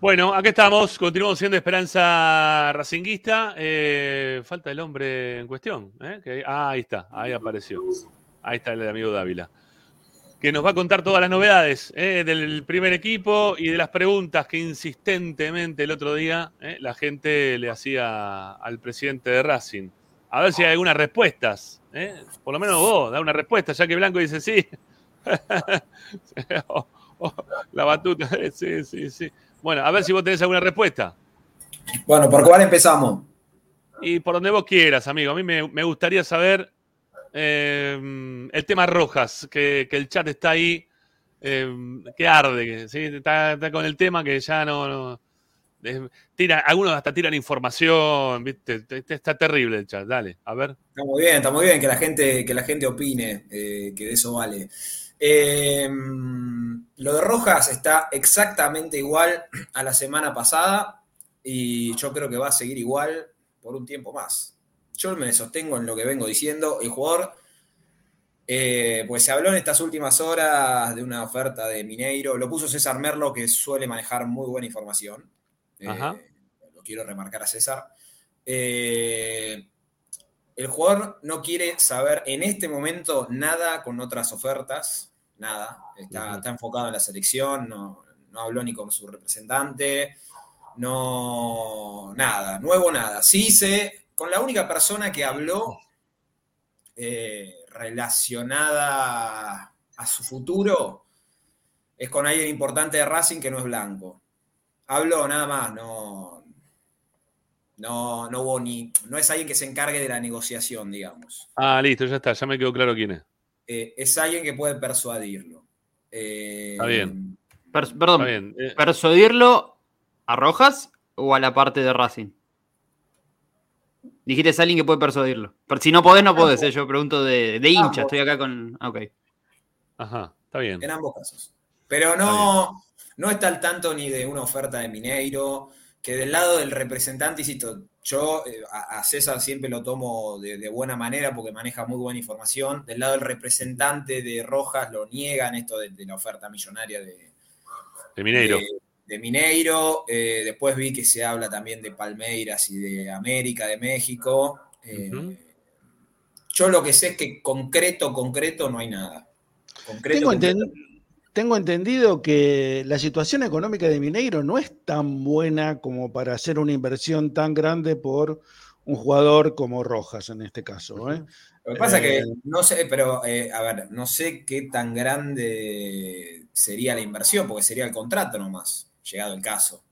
Bueno, aquí estamos, continuamos siendo Esperanza Racinguista. Eh, falta el hombre en cuestión. ¿eh? Ah, ahí está, ahí apareció. Ahí está el amigo Dávila. Que nos va a contar todas las novedades ¿eh? del primer equipo y de las preguntas que insistentemente el otro día ¿eh? la gente le hacía al presidente de Racing. A ver si hay algunas respuestas. ¿eh? Por lo menos vos, da una respuesta, ya que Blanco dice sí. Oh, oh, la batuta, sí, sí, sí. Bueno, a ver si vos tenés alguna respuesta. Bueno, ¿por cuál empezamos? Y por donde vos quieras, amigo. A mí me, me gustaría saber eh, el tema Rojas, que, que el chat está ahí, eh, que arde, está, con el tema que ya no... tira, algunos hasta tiran información. Está- terrible el chat, dale, a ver. Está muy bien, está muy bien que la gente, que la gente opine, eh, que de eso vale. Eh, lo de Rojas está exactamente igual a la semana pasada y yo creo que va a seguir igual por un tiempo más. Yo me sostengo en lo que vengo diciendo. El jugador, eh, pues se habló en estas últimas horas de una oferta de Mineiro. Lo puso César Merlo, que suele manejar muy buena información. Eh, lo quiero remarcar a César. Eh, el jugador no quiere saber en este momento nada con otras ofertas, nada. Está enfocado en la selección, no, no habló ni con su representante, no, nada, nuevo nada. Sí sé, con la única persona que habló eh, relacionada a su futuro es con alguien importante de Racing que no es blanco. Habló nada más, no, no, no hubo ni, no es alguien que se encargue de la negociación, digamos. Ah, listo, ya está, ya me quedó claro quién es. Eh, es alguien que puede persuadirlo. Eh, Está bien. Per- perdón, Está bien. eh, ¿persuadirlo a Rojas o a la parte de Racing? Dijiste es alguien que puede persuadirlo. Pero si no podés, no podés. eh, Yo pregunto de, de hincha. Ambos. Estoy acá con. ah, Ok. Ajá, está bien. En ambos casos. Pero no, no está al tanto ni de una oferta de Mineiro, que del lado del representante, insisto, yo eh, a, a César siempre lo tomo de, de buena manera porque maneja muy buena información. Del lado del representante de Rojas lo niegan esto de, de la oferta millonaria de, De Mineiro. De, Mineiro. Eh, después vi que se habla también de Palmeiras y de América, de México. Eh. Yo lo que sé es que concreto, concreto no hay nada. Concreto, Tengo, concreto, enten- tengo entendido que la situación económica de Mineiro no es tan buena como para hacer una inversión tan grande por un jugador como Rojas en este caso. ¿eh? Lo que pasa es Eh, que no sé, pero eh, a ver, no sé qué tan grande sería la inversión, porque sería el contrato nomás, llegado el caso.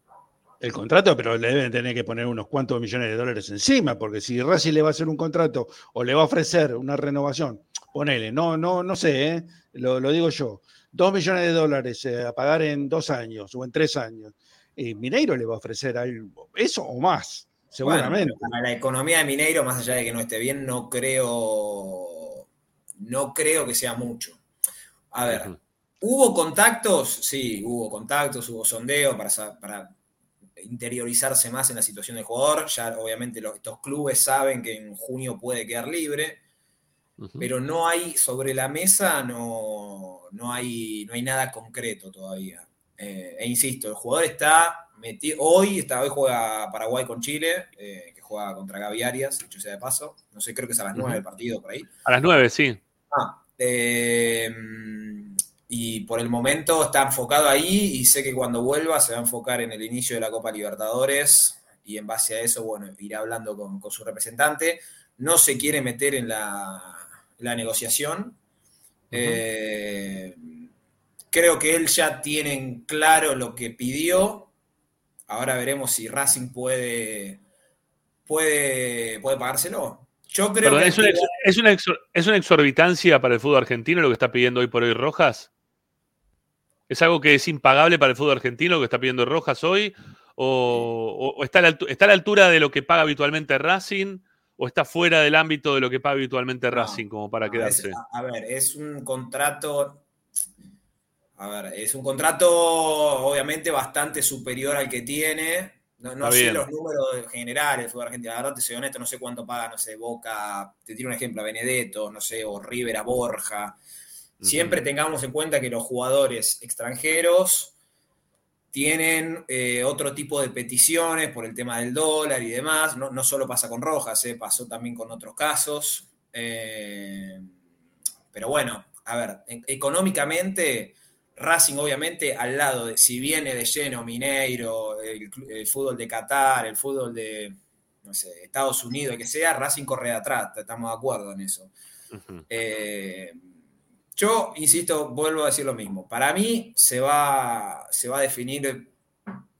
El contrato, pero le deben tener que poner unos cuantos millones de dólares encima, porque si Racing le va a hacer un contrato o le va a ofrecer una renovación, ponele, no, no, no sé, ¿eh? lo, lo digo yo, dos millones de dólares eh, a pagar en dos años o en tres años, y Mineiro le va a ofrecer algo, eso o más, seguramente. Bueno, para la economía de Mineiro, más allá de que no esté bien, no creo, no creo que sea mucho. A ver. ¿Hubo contactos? Sí, hubo contactos, hubo sondeo para, interiorizarse más en la situación del jugador. Ya obviamente los- estos clubes saben que en junio puede quedar libre, pero no hay sobre la mesa, no, no, hay, no hay nada concreto todavía. Eh, e insisto, el jugador está metido, hoy, está, hoy juega Paraguay con Chile, eh, que juega contra Gavi Arias, dicho sea de paso. No sé, creo que es a las 9 Ujú. el partido por ahí. A las nueve, sí. Ah, eh, y por el momento está enfocado ahí y sé que cuando vuelva se va a enfocar en el inicio de la Copa Libertadores y en base a eso, bueno, irá hablando con, con su representante. No se quiere meter en la, la negociación. Eh, creo que él ya tiene en claro lo que pidió. Ahora veremos si Racing puede, puede, puede pagárselo. Yo creo Perdón, que ¿es, una, ¿es una exorbitancia para el fútbol argentino lo que está pidiendo hoy por hoy Rojas? ¿Es algo que es impagable para el fútbol argentino que está pidiendo Rojas hoy? ¿O, está, a la, está a la altura de lo que paga habitualmente Racing? ¿O está fuera del ámbito de lo que paga habitualmente Racing como para No, quedarse? es- a, ver, es un contrato. A ver, es un contrato obviamente bastante superior al que tiene. No, sé los números generales del fútbol argentino. La verdad, te soy honesto, no sé cuánto paga, no sé, Boca, te tiro un ejemplo, a Benedetto, no sé, o River a Borja. Siempre tengamos en cuenta que los jugadores extranjeros tienen eh, otro tipo de peticiones por el tema del dólar y demás. No, no solo pasa con Rojas, eh, pasó también con otros casos. Eh, pero bueno, a ver, e- económicamente, Racing obviamente al lado de, si viene de lleno Mineiro, el, fútbol de Qatar, el fútbol de, no sé, Estados Unidos, que sea, Racing corre de atrás, estamos de acuerdo en eso. Yo, insisto, vuelvo a decir lo mismo. Para mí se va, se va a definir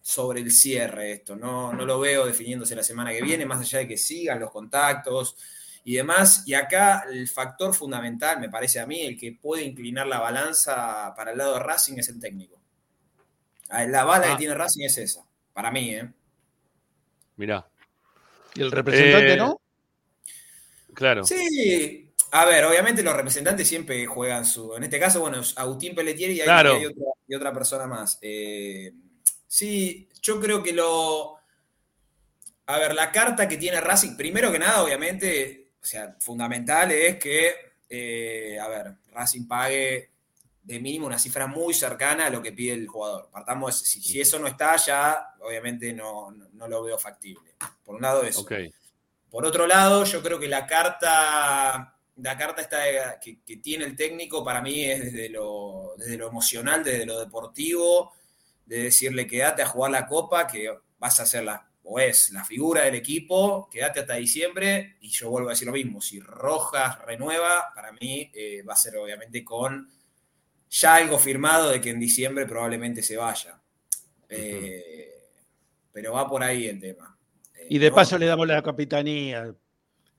sobre el cierre esto. No, no lo veo definiéndose la semana que viene, más allá de que sigan los contactos y demás. Y acá el factor fundamental, me parece a mí, el que puede inclinar la balanza para el lado de Racing es el técnico. Ah, La bala Ah. que tiene Racing es esa, para mí, ¿eh? Mirá. ¿Y el representante Eh, no? Claro. Sí, a ver, obviamente los representantes siempre juegan su. En este caso, bueno, es Agustín Pelletieri y hay, Claro. y hay otra, y otra persona más. Eh, sí, yo creo que lo. A ver, la carta que tiene Racing, primero que nada, obviamente, o sea, fundamental es que, eh, a ver, Racing pague de mínimo una cifra muy cercana a lo que pide el jugador. Partamos, si, si eso no está, ya obviamente no, no, no lo veo factible. Por un lado, eso. Por otro lado, yo creo que la carta, la carta esta que, que tiene el técnico para mí es desde lo, desde lo emocional, desde lo deportivo, de decirle quédate a jugar la copa, que vas a ser la, o es la figura del equipo, quédate hasta diciembre, y yo vuelvo a decir lo mismo, si Rojas renueva, para mí eh, va a ser obviamente con ya algo firmado de que en diciembre probablemente se vaya. Eh, pero va por ahí el tema. Y de no. paso le damos la capitanía.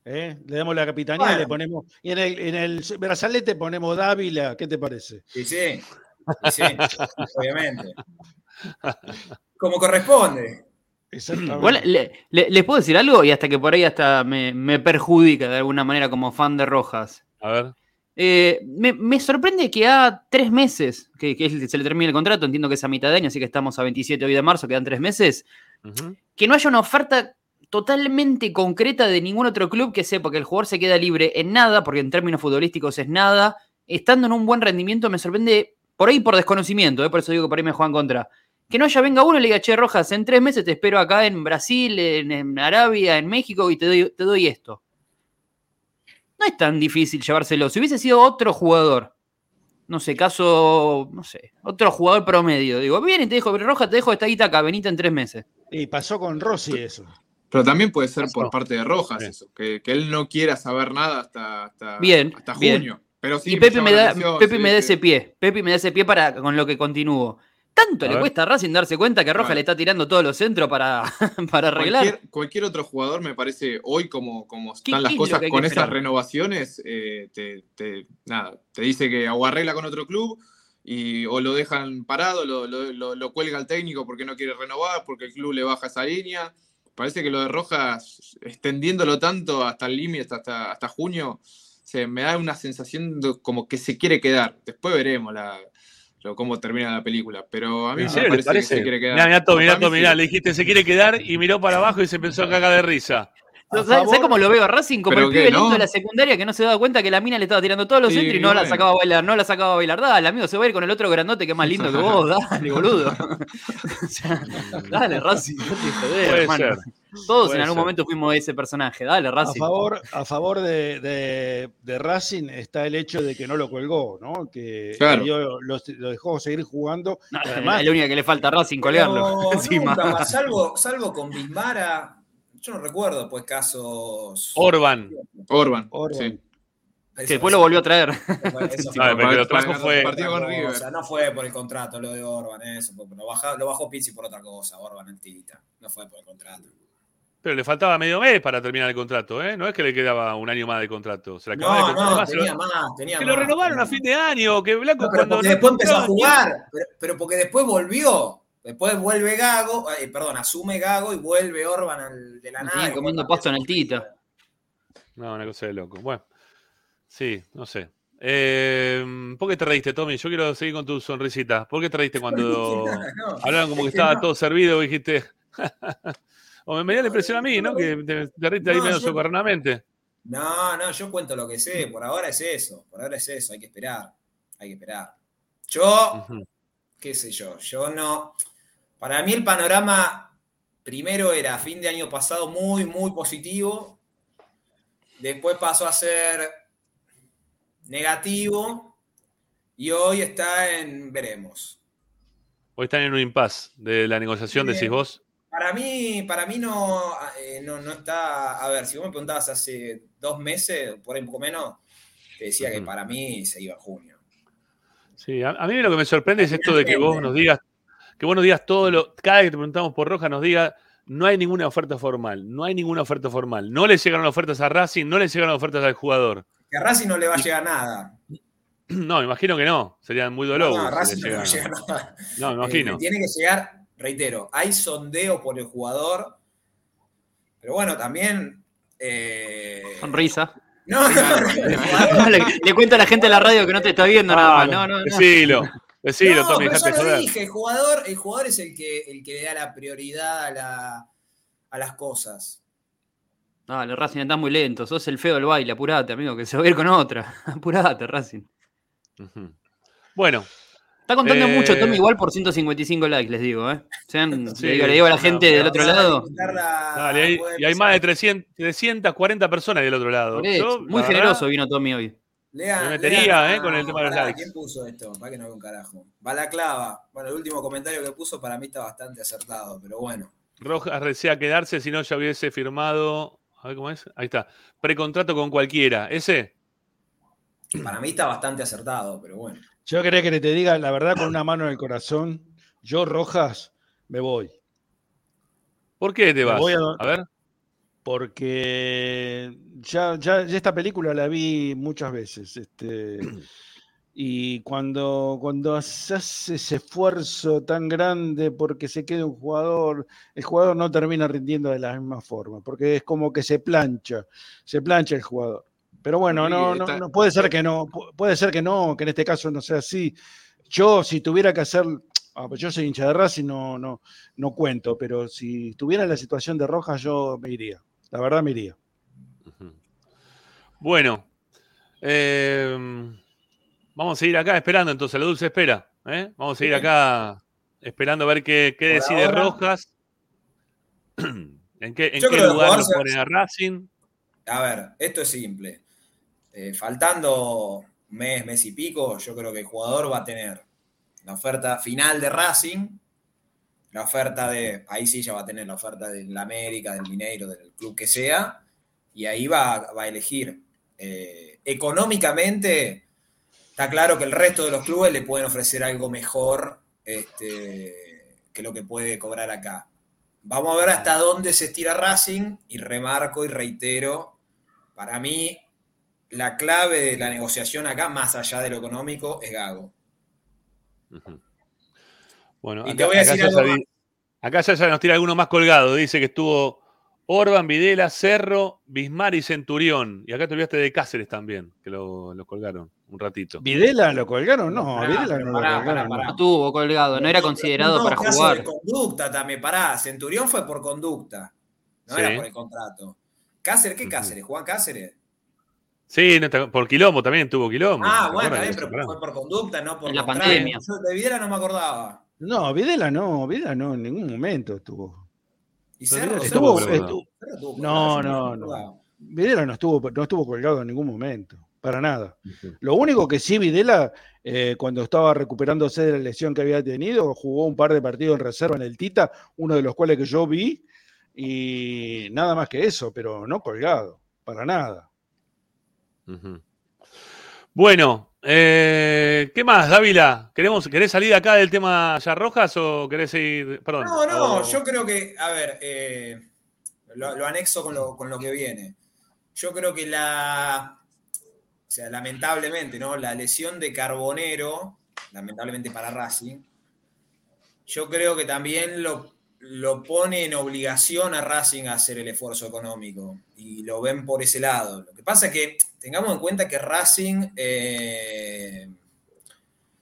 ¿Eh? Le damos la capitanía y Bueno. le ponemos. Y en el, en el brazalete ponemos Dávila. ¿Qué te parece? Sí, sí. Sí, obviamente. Como corresponde. Igual, le- le- les puedo decir algo y hasta que por ahí hasta me, me perjudica de alguna manera como fan de Rojas. A ver. Eh, me, me sorprende que a tres meses que, que se le termine el contrato, entiendo que es a mitad de año, así que estamos a 27 hoy de marzo, quedan tres meses, que no haya una oferta totalmente concreta de ningún otro club que sepa que el jugador se queda libre en nada, porque en términos futbolísticos es nada, estando en un buen rendimiento me sorprende por ahí por desconocimiento, eh, por eso digo que por ahí me juegan contra. Que no haya venga uno y le diga, che, Rojas, en tres meses te espero acá en Brasil, en, Arabia, en México y te doy, esto. No es tan difícil llevárselo. Si hubiese sido otro jugador, no sé, caso, no sé, otro jugador promedio, digo, viene y te dejo, Rojas, te dejo esta guita acá, venite en tres meses. Y pasó con Rossi eso. Pero también puede ser por parte de Rojas eso, que, que él no quiera saber nada hasta, hasta, Bien, hasta bien. junio. Pero sí, y Pepe me, da, Pepe sí, me da ese pie. Pepe me da ese pie para, con lo que continúo. Tanto A le ver. cuesta a Racing darse cuenta que Rojas le está tirando todos los centros para, para arreglar. Cualquier, cualquier otro jugador, me parece, hoy como, como ¿Qué- están las cosas con esas esperar? renovaciones, eh, te, te- nada, te dice que o arregla con otro club y, o lo dejan parado, lo, lo- lo- lo cuelga el técnico porque no quiere renovar, porque el club le baja esa línea. Parece que lo de Rojas, extendiéndolo tanto hasta el límite, hasta, hasta junio, se me da una sensación de como que se quiere quedar. Después veremos la, lo- cómo termina la película. Pero a mí ¿En me parece, que se quiere quedar. Mirá, mirá, mirá, mirá, le dijiste se quiere quedar y miró para abajo y se empezó a cagar de risa. ¿Sabes cómo lo veo a Racing? Como ¿Pero el pibe no? lindo de la secundaria que no se daba cuenta que la mina le estaba tirando todos los Sí, centros y no la sacaba a bailar, no la sacaba a bailar. Dale, amigo, se va a ir con el otro grandote que es más lindo que vos, dale, boludo. O sea, dale, Racing, no te jodés, Puede hermano. ser. Todos Puede en algún ser. momento fuimos ese personaje. Dale, A Racing. favor, a favor de, de- de Racing está el hecho de que no lo colgó, ¿no? Que Claro. lo, lo dejó seguir jugando. No, Además, es la única que le falta a Racing colgarlo. Pero encima. nunca más, salvo, salvo con Bismara, yo no recuerdo pues casos. Orban. Orban. Eso Que después lo volvió a traer. Eso No, lo trajo fue- partido con otra River. cosa, no fue por el contrato lo de Orban, eso, lo, baja- lo bajó Pizzi por otra cosa, Orban el Tita, no fue por el contrato. Pero le faltaba medio mes para terminar el contrato, ¿eh? No es que le quedaba un año más de contrato. Se le No, no, Además, se lo- tenía más, tenía que más. lo renovaron a fin de año, que Blanco No, pero cuando después empezó a jugar, pero, pero porque después volvió. Después vuelve Gago, eh, perdón, asume Gago y vuelve Orban al, de la nada. Comiendo pasto en el Tita. No, una cosa de loco. Bueno, sí, no sé. Eh, ¿Por qué te reíste, Tommy? Yo quiero seguir con tu sonrisita. ¿Por qué te reíste cuando No, hablaban como que es que estaba no. todo servido y dijiste... o me dio la impresión a mí, ¿no? Que te, te reíste ahí No, medio socarronamente. No, no, yo cuento lo que sé, por ahora es eso, por ahora es eso, hay que esperar. hay que esperar. Yo, qué sé yo, yo no. Para mí el panorama primero era fin de año pasado muy, muy positivo. Después pasó a ser negativo. Y hoy está en veremos. Hoy están en un impasse de la negociación, Bien. decís vos. Para mí, para mí no, eh, no, no está. A ver, si vos me preguntabas hace dos meses, por ahí un poco menos, te decía que para mí se iba en junio. Sí, a, a mí lo que me sorprende es esto de que vos nos digas, que vos nos digas todo lo, cada vez que te preguntamos por Roja nos diga, no hay ninguna oferta formal, no hay ninguna oferta formal, no le llegaron ofertas a Racing, no le llegaron ofertas al jugador. Que a Racing no le va a llegar nada. No, me imagino que no, serían muy No, dolorosos. a si Racing le no le va a llegaran. llegar nada. No, me Eh, imagino. tiene que llegar, reitero, hay sondeo por el jugador, pero bueno, también. eh, Sonrisa. No, no, no, No, le, le cuento a la gente de la radio que no te está viendo nada más. No, no, no. Decilo, decilo, no, Tommy, pero dejate ya lo joder. dije, el jugador, el jugador es el que, el que le da la prioridad a, la- a las cosas. Dale, Racing, estás muy lento. Sos el feo del baile. Apurate, amigo, que se va a ir con otra. Apurate, Racing. Bueno. Está contando Eh, mucho Tommy igual por 155 likes, les digo, ¿eh? Sean, Sí, le, digo, le digo a la gente del otro lado. Dale, hay- y hay más de 300, 340 personas del otro lado. Yo, muy generoso verdad, vino Tommy hoy. Lean, Me metería, eh, con el tema de los pará, likes. ¿Quién puso esto? Para que no veo un carajo. Balaclava. Bueno, el último comentario que puso para mí está bastante acertado, pero bueno. Rojas desea quedarse si no ya hubiese firmado. A ver cómo es. Ahí está. Precontrato con cualquiera. ¿Ese? Para mí está bastante acertado, pero bueno. Yo quería que te diga la verdad con una mano en el corazón. Yo, Rojas, me voy. ¿Por qué te Me vas? voy a... a- ver. Porque ya, ya, ya esta película la vi muchas veces. Este, y cuando, cuando se hace ese esfuerzo tan grande porque se quede un jugador, el jugador no termina rindiendo de la misma forma, porque es como que se plancha, se plancha el jugador. Pero bueno, no, no, no puede ser que no, pu- puede ser que no, que en este caso no sea así. Yo, si tuviera que hacer, ah, pues yo soy hincha de Racing, no, no, no cuento, pero si estuviera en la situación de Rojas, yo me iría. La verdad me iría. Bueno. eh, vamos a seguir acá esperando entonces. La dulce espera. ¿eh? Vamos a seguir acá esperando a ver qué, qué decide ahora- Rojas. ¿En qué, en qué lugar lo jugador se- pone a Racing? A ver, esto es simple. Eh, faltando mes, mes y pico, yo creo que el jugador va a tener la oferta final de Racing, la oferta de, ahí sí ya va a tener la oferta del América, del Mineiro, del club que sea, y ahí va, va a elegir. Eh, económicamente, está claro que el resto de los clubes le pueden ofrecer algo mejor este, que lo que puede cobrar acá. Vamos a ver hasta dónde se estira Racing y remarco y reitero, para mí la clave de la negociación acá, más allá de lo económico, es Gago. Bueno, Y acá, te voy a acá decir ya, algo ya di- acá ya, nos tira alguno más colgado. Dice que estuvo Orban, Videla, Cerro, Bismar y Centurión. Y acá te olvidaste de Cáceres también, que lo, lo colgaron un ratito. ¿Videla lo colgaron? No, Pará, Videla no pará, lo colgaron. pará, No tuvo colgado, no era considerado No, para caso jugar. de conducta también, pará. Centurión fue por conducta, no Sí. era por el contrato. Cáceres, ¿qué Cáceres? ¿Juan Cáceres? Sí, no por quilombo también tuvo quilombo. Ah, ¿se bueno, bien, pero fue por conducta, no por En la contrato. pandemia. Yo de Videla no me acordaba. No, Videla no, Videla no, en ningún momento estuvo. Y Cerro, Estuvo, Cerro, estuvo- Cerro no, no, no. Videla no estuvo, no estuvo colgado en ningún momento, para nada. Lo único que sí, Videla, eh, cuando estaba recuperándose de la lesión que había tenido, jugó un par de partidos en reserva en el Tita, uno de los cuales que yo vi, y nada más que eso, pero no colgado, para nada. Bueno, eh, ¿qué más, Dávila? ¿Queremos, ¿Querés salir acá del tema ya Rojas o querés? Perdón. No, no, yo creo que, a ver, eh, lo, lo anexo con lo, con lo que viene. Yo creo que la, o sea, lamentablemente, ¿no? La lesión de Carbonero, lamentablemente para Racing, yo creo que también lo, lo pone en obligación a Racing a hacer el esfuerzo económico y lo ven por ese lado. Lo que pasa es que tengamos en cuenta que Racing eh,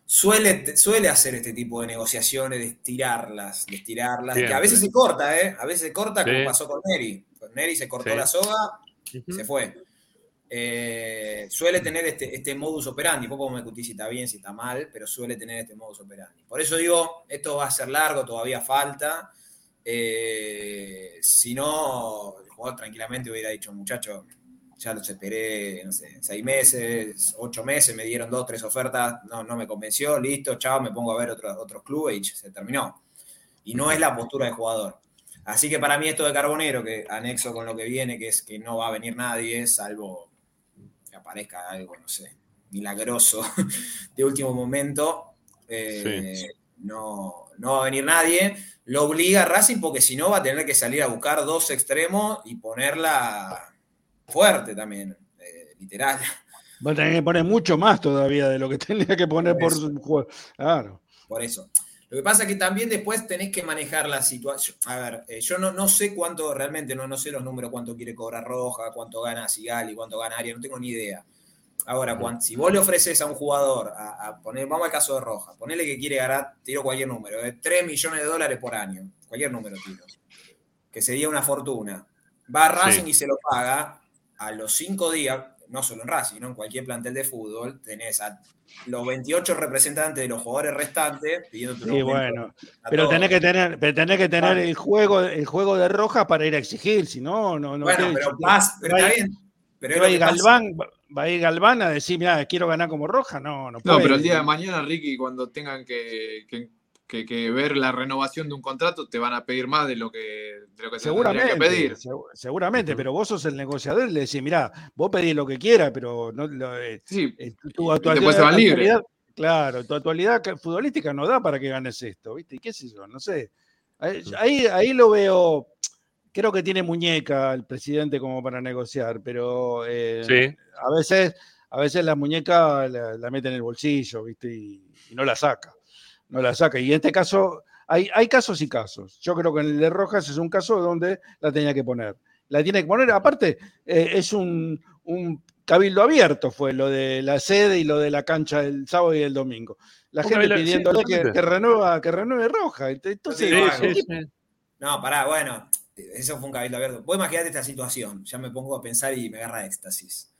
suele, suele hacer este tipo de negociaciones, de estirarlas, de estirarlas, que a veces se corta, ¿eh? A veces se corta como pasó con Neri. Con Neri se cortó Sí. la soga, Ujú. se fue. eh, suele tener este, este modus operandi. Poco me discutir si está bien, si está mal, pero suele tener este modus operandi. Por eso digo, esto va a ser largo, todavía falta. Eh, si no, el jugador tranquilamente hubiera dicho, muchacho, ya los esperé, no sé, seis meses, ocho meses, me dieron dos, tres ofertas, no, no me convenció, listo, chao, me pongo a ver otros otros clubes y se terminó. Y no es la postura del jugador. Así que para mí esto de Carbonero, que anexo con lo que viene, que es que no va a venir nadie, salvo que aparezca algo, no sé, milagroso de último momento, eh, no, no va a venir nadie. Lo obliga a Racing porque si no va a tener que salir a buscar dos extremos y ponerla fuerte también, eh, literal. Va a tener que poner mucho más todavía de lo que tenía que poner por, su juego. Claro. Por eso. Lo que pasa es que también después tenés que manejar la situación. A ver, eh, yo no, no sé cuánto, realmente no, no sé los números, cuánto quiere cobrar Roja, cuánto gana Sigali, cuánto gana Aria, no tengo ni idea. Ahora, cuan- si vos le ofreces a un jugador, a, a poner, vamos al caso de Roja, ponele que quiere ganar, tiro cualquier número, de 3 millones de dólares por año, cualquier número tiro, que sería una fortuna. Va a Racing Sí. y se lo paga a los 5 días, no solo en Racing, ¿no? en cualquier plantel de fútbol, tenés a los 28 representantes de los jugadores restantes pidiendo Sí, bueno. Pero tenés que tener, pero tenés que tener el juego, el juego de roja para ir a exigir, si no, no, no. Bueno, pero vas- pero está bien, pero va. Galván, va- a ir Galván a decir, mira, quiero ganar como roja. No, no No, puede. pero el día de mañana, Ricky, cuando tengan que, que- que- que ver la renovación de un contrato, te van a pedir más de lo que, de lo que te Seguramente, que pedir. segu- seguramente, pero vos sos el negociador y le decís, mira, vos pedís lo que quieras, pero no, lo, eh, eh, tu, tu y después se van actualidad- libres. Claro, tu actualidad ca- futbolística no da para que ganes esto, ¿viste? ¿Y qué sé yo? No sé. Ahí, ahí, ahí lo veo, creo que tiene muñeca el presidente como para negociar, pero eh, Sí. a veces, a veces la muñeca la, la mete en el bolsillo, ¿viste? Y, y no la saca. No la saca. Y en este caso, hay, hay casos y casos. Yo creo que en el de Rojas es un caso donde la tenía que poner. La tiene que poner, aparte, eh, es un, un cabildo abierto, fue lo de la sede y lo de la cancha el sábado y el domingo. La gente sí, pidiéndole que, renueva, que renueve Roja. Entonces, Sí, No, pará, bueno, eso fue un cabildo abierto. Vos imaginate esta situación, ya me pongo a pensar y me agarra éxtasis.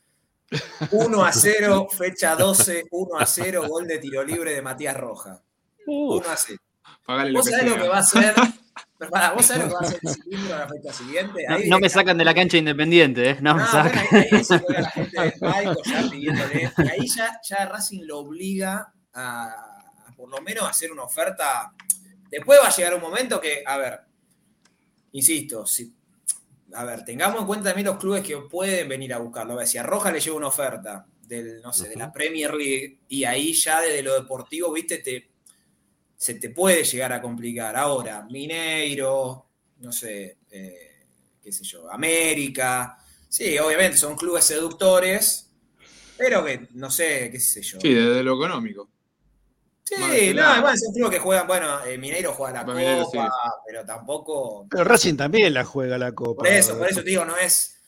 1 a 0, fecha 12, 1 a 0, gol de tiro libre de Matías Roja. 1 a 0. Pagale lo ¿Vos sabés lo que va a hacer? Pero pará, ¿Vos sabés lo que va a hacer el cilindro a la fecha siguiente? No, Ahí no me sacan de la cancha independiente, ¿eh? No me No, sacan. bueno, ahí, ahí se juega la gente del palco ya pidiéndole. Y ahí ya, ya Racing lo obliga a, a por lo menos hacer una oferta. Después va a llegar un momento que, a ver, insisto, si, a ver, tengamos en cuenta también los clubes que pueden venir a buscarlo. A ver, si a Roja le llega una oferta del, no sé, de la Premier League y ahí ya desde lo deportivo, viste, te, se te puede llegar a complicar. Ahora, Mineiro, no sé, eh, qué sé yo, América. Sí, obviamente son clubes seductores, pero que no sé, qué sé yo. Sí, desde lo económico. Sí, no, además son clubes que juegan, bueno, eh, Mineiro juega la Bueno, Mineiro Copa, sí. pero tampoco. Pero Racing también la juega la Copa. Por eso, por eso te digo, no es,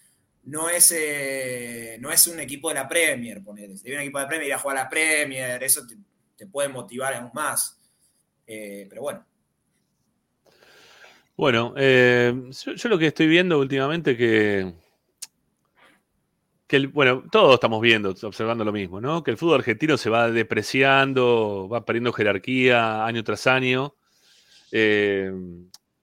no es, eh, no es un equipo de la Premier, ponele. Si un equipo de la Premier ir a jugar a la Premier, eso te, te puede motivar aún más. Eh, pero bueno, Bueno, eh, yo, yo lo que estoy viendo últimamente que, que bueno, todos estamos viendo, observando lo mismo, ¿no? Que el fútbol argentino se va depreciando, va perdiendo jerarquía año tras año. eh,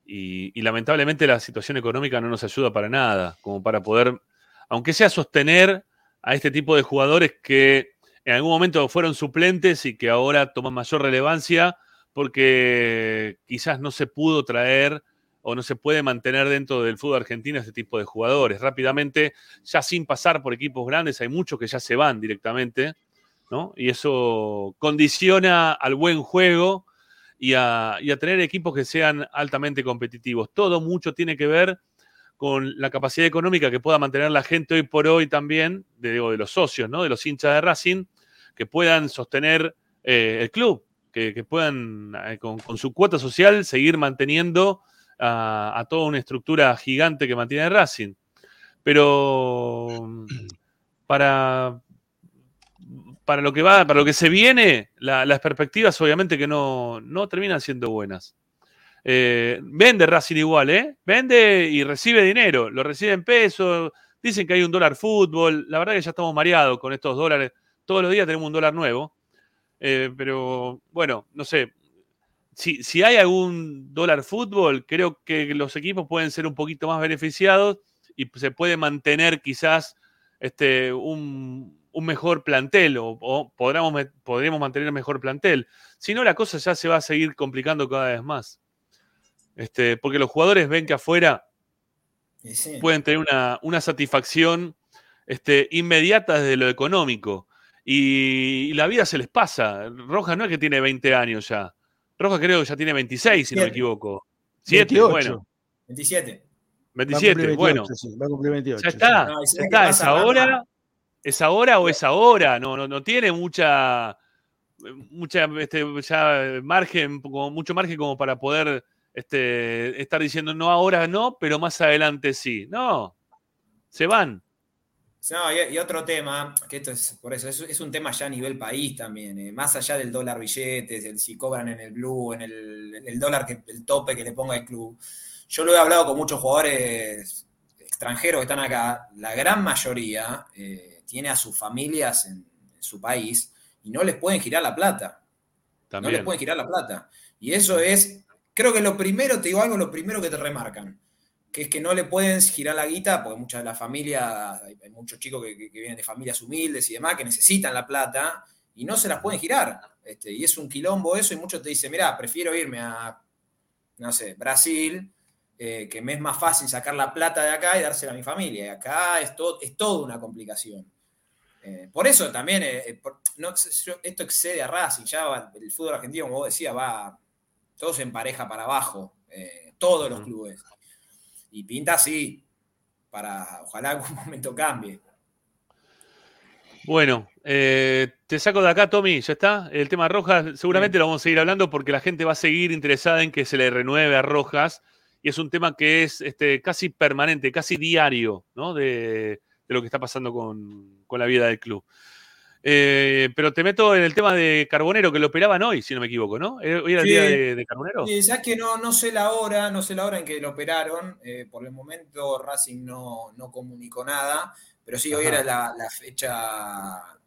y lamentablemente la situación económica no nos ayuda para nada, como para poder, aunque sea sostener a este tipo de jugadores que en algún momento fueron suplentes y que ahora toman mayor relevancia porque quizás no se pudo traer o no se puede mantener dentro del fútbol argentino este tipo de jugadores. Rápidamente, ya sin pasar por equipos grandes, hay muchos que ya se van directamente, ¿no? Y eso condiciona al buen juego y a, y a tener equipos que sean altamente competitivos. Todo mucho tiene que ver con la capacidad económica que pueda mantener la gente hoy por hoy también, de, los socios, ¿no? de los hinchas de Racing, que puedan sostener eh, el club, que, que puedan eh, con, con su cuota social seguir manteniendo a, toda una estructura gigante que mantiene Racing. Pero mm, para, para lo que va, para lo que se viene, la- las perspectivas obviamente que no, no terminan siendo buenas. Eh, vende Racing igual, ¿eh? Vende y recibe dinero. Lo recibe en pesos. Dicen que hay un dólar fútbol. La verdad que ya estamos mareados con estos dólares. Todos los días tenemos un dólar nuevo. Eh, pero bueno, no sé. Si, si hay algún dólar fútbol, creo que los equipos pueden ser un poquito más beneficiados y se puede mantener quizás este, un, un mejor plantel o, o podríamos, me- podríamos mantener mejor plantel. Si no, la cosa ya se va a seguir complicando cada vez más. Este, porque los jugadores ven que afuera sí. pueden tener una, una satisfacción este, inmediata desde lo económico. Y, y la vida se les pasa. Rojas no es que tiene 20 años ya. Rojas creo que ya tiene 26, si no me 27. equivoco. 7, 28. bueno. 27. 27, bueno. sí, va a cumplir 28. Ya está, No, ya está. ¿Es ahora? ¿Es ahora o es ahora? No, no, no tiene mucha, mucha este, ya margen, como, mucho margen como para poder este, estar diciendo no ahora no, pero más adelante sí. No, se van. No, y, y otro tema, que esto es, por eso, es, es un tema ya a nivel país también, eh, más allá del dólar billetes, el si cobran en el blue, en el, el dólar, que, el tope que le ponga el club. Yo lo he hablado con muchos jugadores extranjeros que están acá, la gran mayoría eh, tiene a sus familias en, en su país y no les pueden girar la plata. No les También. pueden girar la plata. Y eso es, creo que lo primero, te digo algo, lo primero que te remarcan, que es que no le pueden girar la guita, porque muchas de las familias, hay, hay muchos chicos que, que- que vienen de familias humildes y demás, que necesitan la plata y no se las pueden girar. Este, y es un quilombo eso, y muchos te dicen, mira, prefiero irme a, no sé, Brasil, eh, que me es más fácil sacar la plata de acá y dársela a mi familia. Y acá es, todo es toda una complicación. Eh, por eso también, eh, por- no, yo- esto excede a Racing, ya el fútbol argentino, como vos decías, va todos en pareja para abajo, todos los clubes. Y pinta así, para, ojalá algún momento cambie. Bueno, eh, te saco de acá, Tommy, ¿ya está? El tema Rojas, seguramente lo vamos a seguir hablando porque la gente va a seguir interesada en que se le renueve a Rojas y es un tema que es este, casi permanente, casi diario, ¿no? De, de lo que está pasando con, con la vida del club. Eh, pero te meto en el tema de Carbonero, que lo operaban hoy, si no me equivoco, ¿no? Eh, ¿Hoy era el Sí. día de, de Carbonero? Y sabes que no, no sé la hora, no sé la hora en que lo operaron. eh, por el momento Racing no, no comunicó nada, pero sí, hoy era la, la fecha,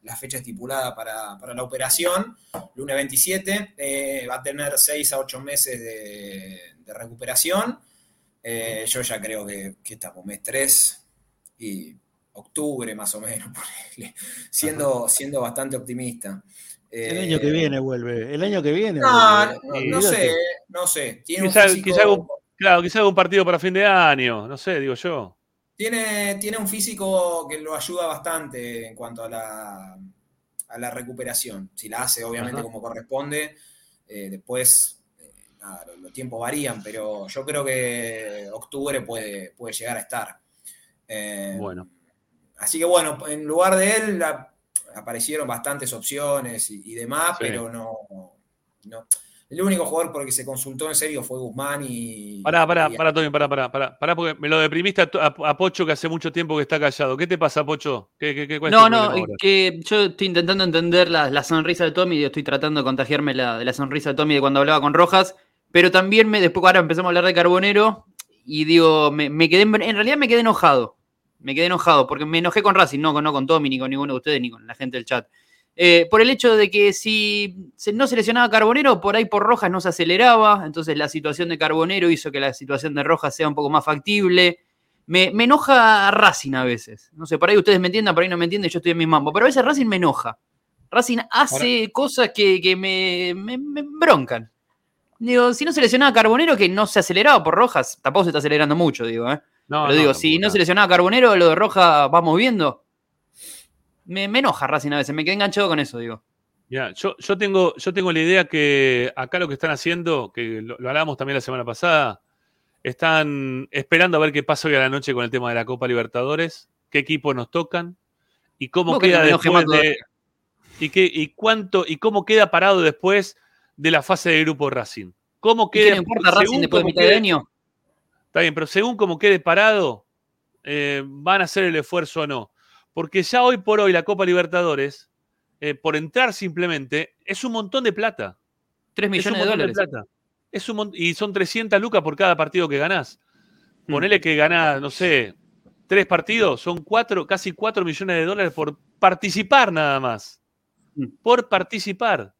la fecha estipulada para, para la operación, lunes 27. eh, va a tener 6 a 8 meses de, de recuperación. Yo ya creo que, que estamos mes 3 y octubre más o menos, ponele, siendo, siendo bastante optimista. El Eh, año que viene vuelve. El año que viene. no, sé, no sé. Tiene un Quizá, físico- quizá algún, claro, quizá algún partido para fin de año, no sé, digo yo. Tiene, tiene un físico que lo ayuda bastante en cuanto a la, a la recuperación. Si la hace, obviamente, Ajá. como corresponde. eh, después, eh, nada, los, los tiempos varían, pero yo creo que octubre puede, puede llegar a estar. Eh, Bueno. Así que bueno, en lugar de él la- aparecieron bastantes opciones y, y demás, Sí. pero no, no. El único jugador por el que se consultó en serio fue Guzmán y. Pará, pará, y- pará, Tommy, pará, pará, pará, pará, porque me lo deprimiste a, a- a Pocho que hace mucho tiempo que está callado. ¿Qué te pasa, Pocho? ¿Qué, qué, qué, No, no, que yo estoy intentando entender la, la sonrisa de Tommy y estoy tratando de contagiarme la, de la sonrisa de Tommy de cuando hablaba con Rojas, pero también me, después ahora empezamos a hablar de Carbonero y digo, me, me quedé, en realidad me quedé enojado, me quedé enojado porque me enojé con Racing, no, con- no con Tommy, ni con ninguno de ustedes, ni con la gente del chat. Eh, por el hecho de que si se- no seleccionaba Carbonero, por ahí por Rojas no se aceleraba, entonces la situación de Carbonero hizo que la situación de Rojas sea un poco más factible. Me, me enoja Racing a veces. No sé, por ahí ustedes me entiendan, por ahí no me entienden, yo estoy en mi mambo. Pero a veces Racing me enoja. Racing hace cosas que, que me, me, me broncan. Digo, si no seleccionaba Carbonero, que no se aceleraba por Rojas, tampoco se está acelerando mucho, digo, ¿eh? No, Pero no, digo, si no nada. seleccionaba Carbonero, lo de Rojas vamos viendo. Me, me enoja Racing a veces, me quedé enganchado con eso, digo. Yo, yo, tengo, yo tengo la idea que acá lo que están haciendo, que lo, lo hablábamos también la semana pasada, están esperando a ver qué pasa hoy a la noche con el tema de la Copa Libertadores, qué equipos nos tocan y cómo que queda después de. Y, qué, y cuánto y cómo queda parado después de la fase de grupo Racing. ¿Cómo ¿Y qué queda, le importa Racing después de mitad de año? Está bien, pero según cómo quede parado, eh, van a hacer el esfuerzo o no. Porque ya hoy por hoy la Copa Libertadores, eh, por entrar simplemente, es un montón de plata. 3 Es un millones de dólares. plata. Es un y son 300 lucas por cada partido que ganás. Ponele que ganás, no sé, tres partidos, son cuatro, casi 4 millones de dólares por participar nada más. Mm. Por participar.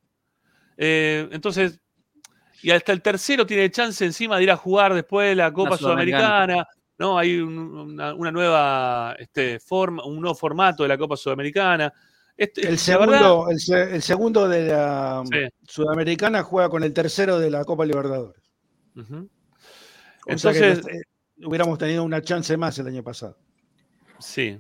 Eh, entonces, y hasta el tercero tiene chance encima de ir a jugar después de la Copa Sudamericana. Sudamericana. ¿no? Hay un- una, una nueva este, forma, un nuevo formato de la Copa Sudamericana. Este, El segundo, verdad, el, se- el segundo de la Sí. Sudamericana juega con el tercero de la Copa Libertadores. Ujú. O sea que Entonces- eh, hubiéramos tenido una chance más el año pasado. Sí.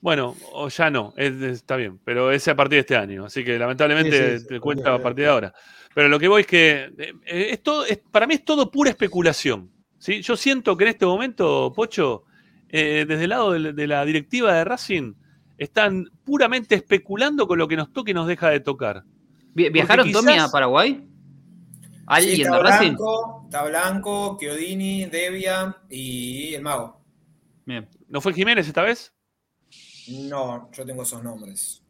Bueno, o ya no, es- está bien, pero es a partir de este año, así que lamentablemente Sí, sí, sí, te cuenta a partir de ahora. Pero lo que voy es que eh, es todo, es- para mí es todo pura especulación. ¿sí? Yo siento que en este momento, Pocho, eh, desde el lado de, la- de la directiva de Racing, están puramente especulando con lo que nos toca y nos deja de tocar. Vi- ¿Viajaron, quizás- Tommy, a Paraguay? ¿Alguien Sí, de está Racing? Blanco, está Blanco, Chiodini, Devia y el Mago. Bien. ¿No fue Jiménez esta vez? No, yo tengo esos nombres.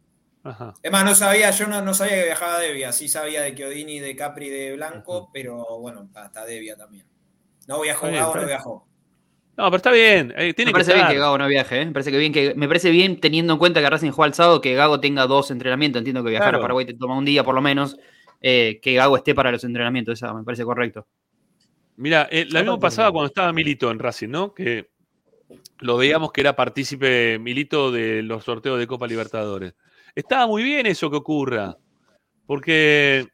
Ajá. Es más, no sabía, yo no, no sabía que viajaba Devia, sí sabía de Chiodini, de Capri, de Blanco, pero bueno, hasta Devia también. No viajó, está no viajó. No, pero está bien, eh, tiene Me parece que bien que Gago no viaje, ¿eh? Me parece, que bien que, me parece bien teniendo en cuenta que Racing juega el sábado, que Gago tenga dos entrenamientos. Entiendo que viajar Claro. a Paraguay te toma un día por lo menos. eh, que Gago esté para los entrenamientos, eso me parece correcto. Mira, eh, lo mismo pasaba cuando estaba Milito en Racing, ¿no? Que lo veíamos que era partícipe Milito de los sorteos de Copa Libertadores. Estaba muy bien eso que ocurra, porque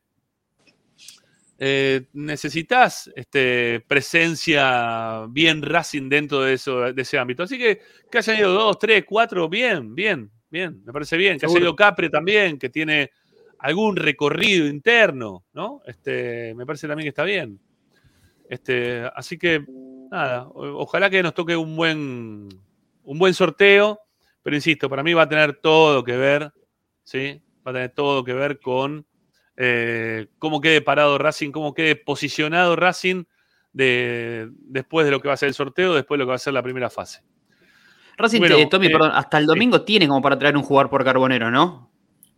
eh, necesitas este, presencia bien Racing dentro de, eso, de ese ámbito. Así que que hayan ido dos, tres, cuatro, bien, bien, bien, me parece bien. Que haya ido Capri también, que tiene algún recorrido interno, ¿no? Este, me parece también que está bien. Este, así que, nada, ojalá que nos toque un buen, un buen sorteo, pero insisto, para mí va a tener todo que ver, ¿sí? Va a tener todo que ver con eh, cómo quede parado Racing, cómo quede posicionado Racing de, después de lo que va a ser el sorteo, después de lo que va a ser la primera fase. Racing, Bueno, eh, Tommy, eh, perdón, hasta el domingo tiene como para traer un jugador por Carbonero, ¿no?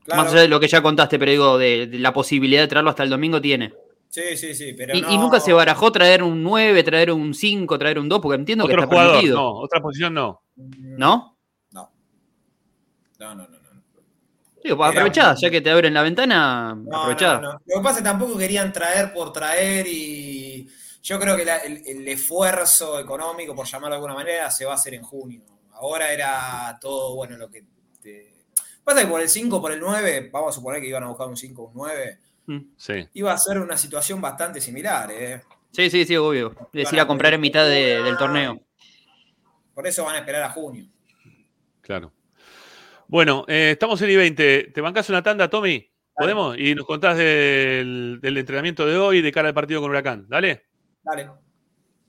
Claro. Más allá de lo que ya contaste, pero digo, de, de la posibilidad de traerlo hasta el domingo tiene. Sí, sí, sí, pero Y, no- y nunca se barajó traer un 9, traer un 5, traer un 2, porque entiendo que Otro está jugador, permitido. no, otra posición no. ¿No? No, no, no. no. Digo, Era- aprovechá, ya que te abren la ventana, No, aprovechá. no, no. Lo que pasa es que tampoco querían traer por traer y yo creo que la- el, el esfuerzo económico, por llamarlo de alguna manera, se va a hacer en junio. Ahora era todo, bueno, lo que... Te... Pasa que por el 5, por el 9, vamos a suponer que iban a buscar un 5 o un 9, Sí. iba a ser una situación bastante similar, ¿eh? Sí, sí, sí, obvio. Es ir a comprar en mitad de- del torneo. Por eso van a esperar a junio. Claro. Bueno, eh, estamos en I-20. ¿Te bancas una tanda, Tommy? ¿Podemos? Y nos contás del, del entrenamiento de hoy de cara al partido con Huracán. Dale. Dale.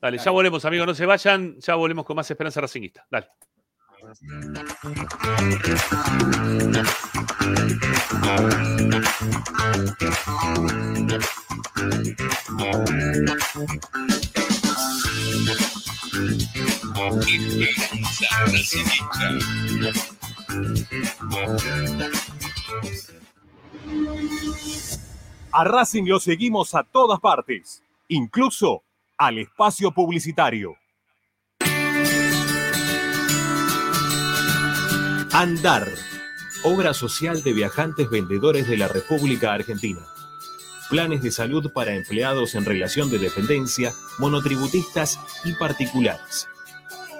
Dale, ya volvemos, amigos. No se vayan. Ya volvemos con más Esperanza Racingista. Dale. Esperanza Racingista. A Racing lo seguimos a todas partes, incluso al espacio publicitario. Andar, obra social de viajantes vendedores de la República Argentina. Planes de salud para empleados en relación de dependencia, monotributistas y particulares.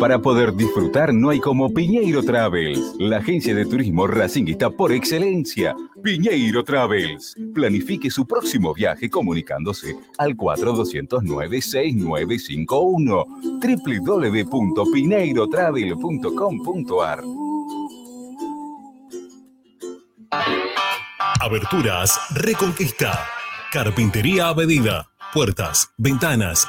Para poder disfrutar no hay como Piñeiro Travels, la agencia de turismo racinguista por excelencia. Piñeiro Travels. Planifique su próximo viaje comunicándose al 4209-6951 www.pineirotravel.com.ar Aberturas Reconquista. Carpintería a. Puertas, ventanas.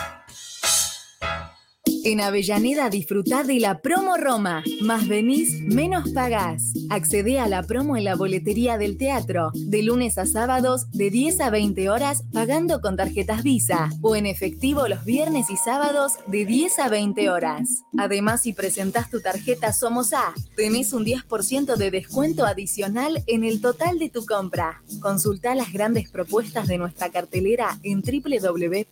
En Avellaneda disfrutá de la promo Roma. Más venís, menos pagás. Accedé a la promo en la boletería del teatro, de lunes a sábados, de 10 a 20 horas, pagando con tarjetas Visa, o en efectivo los viernes y sábados, de 10 a 20 horas. Además, si presentás tu tarjeta Somos A, tenés un 10% de descuento adicional en el total de tu compra. Consultá las grandes propuestas de nuestra cartelera en www.mda.gov.ar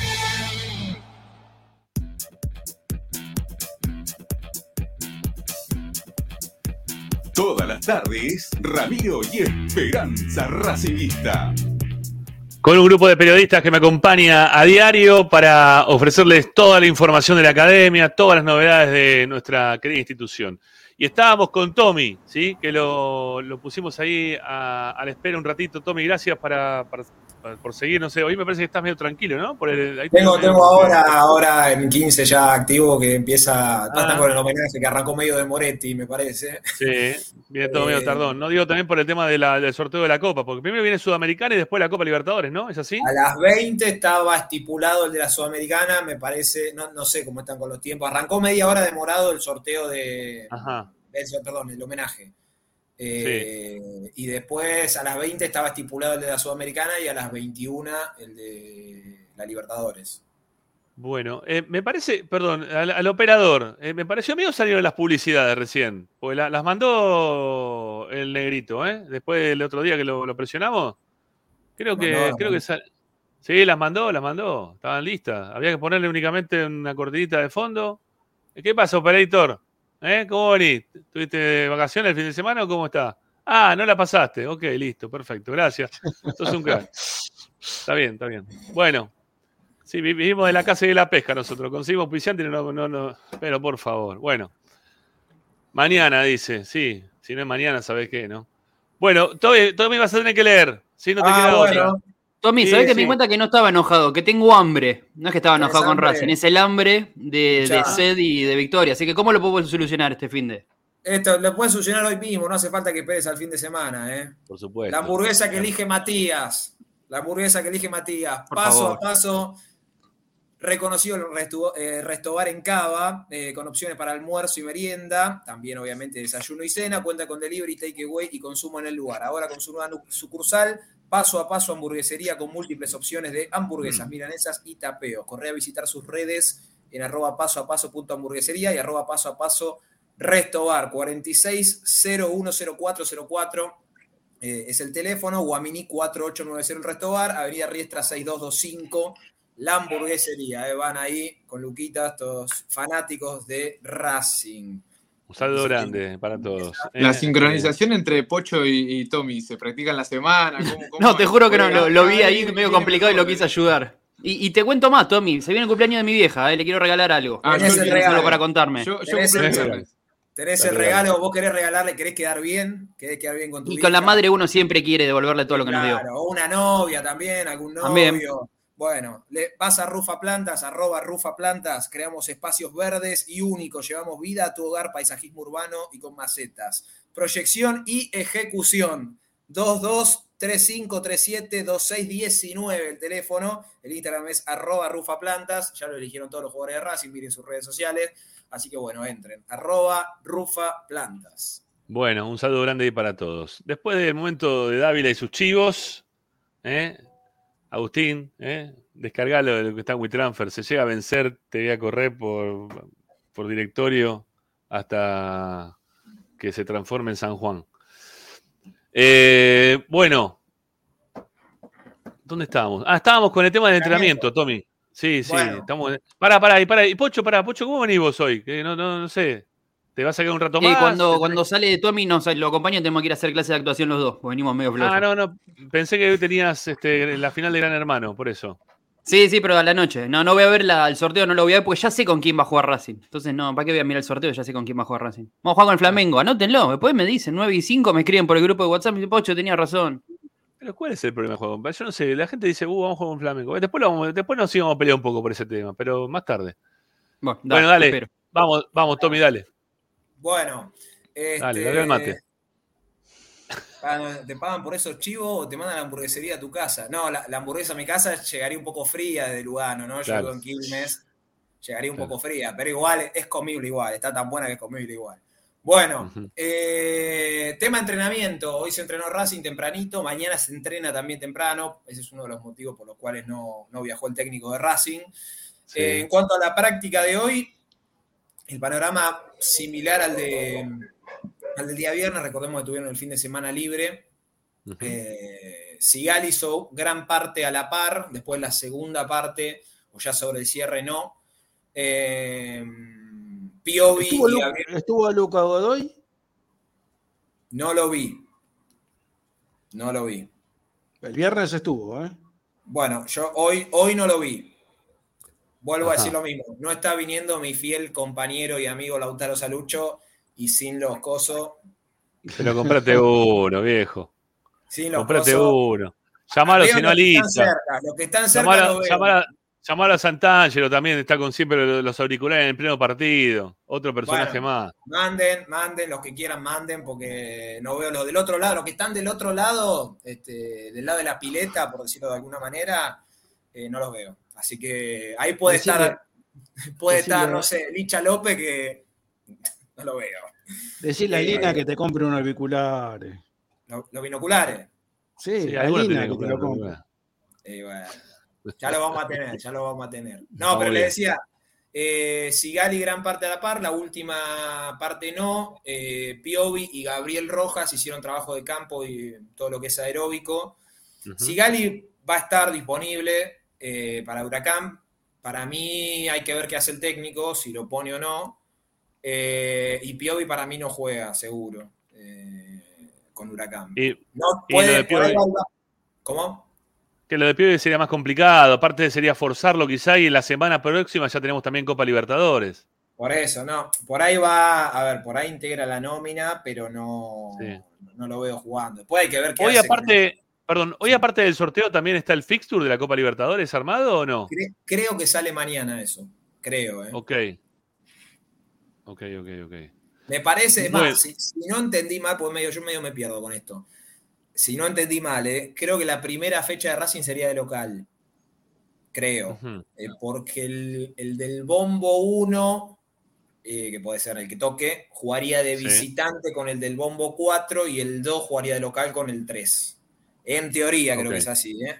Todas las tardes, Ramiro y Esperanza Racingista. Con un grupo de periodistas que me acompaña a diario para ofrecerles toda la información de la academia, todas las novedades de nuestra querida institución. Y estábamos con Tommy, ¿sí? que lo, pusimos ahí a, la espera un ratito. Tommy, gracias para- para- por seguir. No sé, hoy me parece que estás medio tranquilo, ¿no? Por el- ahí Tengo, tengo ahora, ahora en 15 ya activo que empieza, Ah. con el homenaje que arrancó medio de Moretti, me parece. Sí, viene todo medio Eh, tardón. No digo también por el tema de la- del sorteo de la Copa, porque primero viene Sudamericana y después la Copa Libertadores, ¿no? ¿Es así? A las 20 estaba estipulado el de la Sudamericana, me parece, no, no sé cómo están con los tiempos. Arrancó media hora demorado el sorteo de. Ajá. el- perdón, el homenaje. Eh, Y después a las 20 estaba estipulado el de la Sudamericana y a las 21 el de la Libertadores. Bueno, eh, me parece, perdón, al, al operador, eh, me pareció mío salieron las publicidades recién, porque la- las mandó el negrito, ¿eh? Después del otro día que lo, lo presionamos. Creo que, creo que sal- sí, las mandó, las mandó, estaban listas. Había que ponerle únicamente una cortinita de fondo. ¿Qué pasa, operator? ¿Eh? ¿Cómo venís? ¿Tuviste de vacaciones el fin de semana o cómo está? Ah, no la pasaste. Ok, listo, perfecto, gracias. Sos un crack. Está bien, está bien. Bueno, Sí, vi- vivimos de la casa y de la pesca nosotros. Conseguimos auspiciante y no, no, no. Pero por favor, bueno. Mañana dice, sí. Si no es mañana, ¿sabés qué, no? Bueno, todavía, todavía vas a tener que leer. Si no te Ah, queda bueno. otra. Tommy, Sí, ¿sabés que sí. me di cuenta que no estaba enojado? Que tengo hambre. No es que estaba ¿Tenés enojado con? Racing, es el hambre de, sed y de victoria. Así que, ¿cómo lo puedo solucionar este fin de? Esto lo puedes solucionar hoy mismo, no hace falta que esperes al fin de semana, ¿eh? Por supuesto. La hamburguesa que elige Matías. La hamburguesa que elige Matías. Por paso favor. a paso. Reconocido el resto, eh, Restobar en Cava, eh, con opciones para almuerzo y merienda. También, obviamente, desayuno y cena. Cuenta con delivery, takeaway y consumo en el lugar. Ahora con su nueva nu- sucursal, paso a paso hamburguesería con múltiples opciones de hamburguesas, milanesas y tapeos. Corre a visitar sus redes en arroba paso a paso punto hamburguesería y arroba paso a paso Restobar 46010404 eh, es el teléfono, Guamini 4890 el Restobar, Avenida Riestra 6225, la hamburguesería. eh, van ahí con Luquitas, todos fanáticos de Racing. Un saludo grande para todos. La Eh, sincronización entre Pocho y, y Tommy se practica en la semana. ¿Cómo- cómo No, te juro que no, lo, lo vi ahí medio complicado y lo quise ayudar. Y, y te cuento más, Tommy. Se viene el cumpleaños de mi vieja, eh, le quiero regalar algo. Ah, Tenés yo el quiero regalo. Solo para contarme. Yo, yo Tenés el-. Tenés regalo, vos querés regalarle, querés quedar bien, querés quedar bien con tu Y vieja. con la madre uno siempre quiere devolverle todo lo que nos dio. Claro, o una novia también, algún novio. También. Bueno, le, vas a Rufa Plantas, arroba Rufa Plantas, creamos espacios verdes y únicos, llevamos vida a tu hogar, paisajismo urbano y con macetas. Proyección y ejecución. 2235372619 el teléfono, el Instagram es arroba Rufa Plantas, ya lo eligieron todos los jugadores de Racing, miren sus redes sociales, así que bueno, entren, arroba Rufa Plantas. Bueno, un saludo grande para todos. Después del momento de Dávila y sus chivos, ¿eh? Agustín, ¿eh? descargalo de lo que está en WeTransfer. Se llega a vencer, te voy a correr por, por directorio hasta que se transforme en San Juan. Eh, bueno, ¿dónde estábamos? Ah, estábamos con el tema del entrenamiento, Tommy. Sí, sí, Bueno. estamos. Pará, pará, y pará. Y Pocho, pará, Pocho, ¿cómo venís vos hoy? Que no, no, no sé. ¿Te vas a quedar un rato Y más? cuando, ¿Te- cuando sale Tommy, nos lo acompaño, tenemos que ir a hacer clase de actuación los dos, porque venimos medio flojos. Ah, no, no. Pensé que tenías este, la final de Gran Hermano, por eso. Sí, sí, pero a la noche. No, no voy a ver la- el sorteo, no lo voy a ver porque ya sé con quién va a jugar Racing. Entonces, no, ¿para qué voy a mirar el sorteo? Ya sé con quién va a jugar Racing. Vamos a jugar con el Flamengo, anótenlo. Después me dicen 9 y 5, me escriben por el grupo de WhatsApp y dicen, Pocho, tenía razón. Pero ¿cuál es el problema del juego? Yo no sé, la gente dice, uh, vamos a jugar con Flamengo. Después, lo vamos- después nos íbamos a pelear un poco por ese tema, pero más tarde. Bueno, Bueno, dale. Vamos, vamos, Tommy, dale. Bueno, este, Dale, dale al mate. ¿Te pagan por esos chivos o te mandan la hamburguesería a tu casa? No, la, la hamburguesa a mi casa llegaría un poco fría desde Lugano, ¿no? Yo Claro. vivo en Quilmes, llegaría un Claro. poco fría, pero igual es comible igual, está tan buena que es comible igual. Bueno, Ujú. eh, tema entrenamiento. Hoy se entrenó Racing tempranito, mañana se entrena también temprano. Ese es uno de los motivos por los cuales no, no viajó el técnico de Racing. Sí. Eh, en cuanto a la práctica de hoy, el panorama similar al, de, al del día viernes, recordemos que tuvieron el fin de semana libre. Ujú. Eh, Sigal hizo gran parte a la par, después la segunda parte, o ya sobre el cierre no. Eh, Piovi ¿Estuvo, y Lu- Gabriel ¿Estuvo Luca Godoy? no lo vi. No lo vi. El viernes estuvo, ¿eh? Bueno, yo hoy, hoy no lo vi. Vuelvo a decir lo mismo. No está viniendo mi fiel compañero y amigo Lautaro Salucho y sin los cosos. Pero comprate uno, viejo. Sin los Comprate cosos. uno. Llamalo si no a los que están Liza. cerca, Los que están cerca Llamalo, lo llamalo- llamalo a Santangelo también, está con siempre los- los auriculares en el pleno partido. Otro personaje Bueno. más. Manden, manden, los que quieran manden, porque no veo los del otro lado. Los que están del otro lado, este, del lado de la pileta, por decirlo de alguna manera, eh, no los veo. Así que ahí puede estar, puede estar, no sé, Licha López, que no lo veo. Decirle a Eh, Lina que te compre unos auriculares. Los, los binoculares. Sí, Sí, a Lina que que te lo compre. Bueno, ya lo vamos a tener, ya lo vamos a tener. No, Está pero le decía, eh, Sigali gran parte a la par, la última parte no. Eh, Piovi y Gabriel Rojas hicieron trabajo de campo y todo lo que es aeróbico. Sigali va a estar disponible eh, para Huracán. Para mí hay que ver qué hace el técnico, si lo pone o no. Eh, y Piovi para mí no juega, seguro, eh, con Huracán. Y, No y puede, lo de por ahí Piovi- va- ¿Cómo? que lo de Pibe sería más complicado. Aparte sería forzarlo quizá y en la semana próxima ya tenemos también Copa Libertadores. Por eso, no. Por ahí va, a ver, por ahí integra la nómina, pero no, Sí. no lo veo jugando. Después hay que ver qué Hoy hace aparte, Perdón, ¿hoy aparte del sorteo también está el fixture de la Copa Libertadores armado o no? Cre- creo que sale mañana eso. Creo, ¿eh? Ok. Ok, ok, ok. Me parece, Bueno. más, si, si no entendí mal, pues medio, yo medio me pierdo con esto. Si no entendí mal, ¿eh? creo que la primera fecha de Racing sería de local. Creo. Eh, porque el, el del Bombo 1, eh, que puede ser el que toque, jugaría de Sí. visitante con el del Bombo 4 y el 2 jugaría de local con el 3. En teoría creo que es así, ¿eh?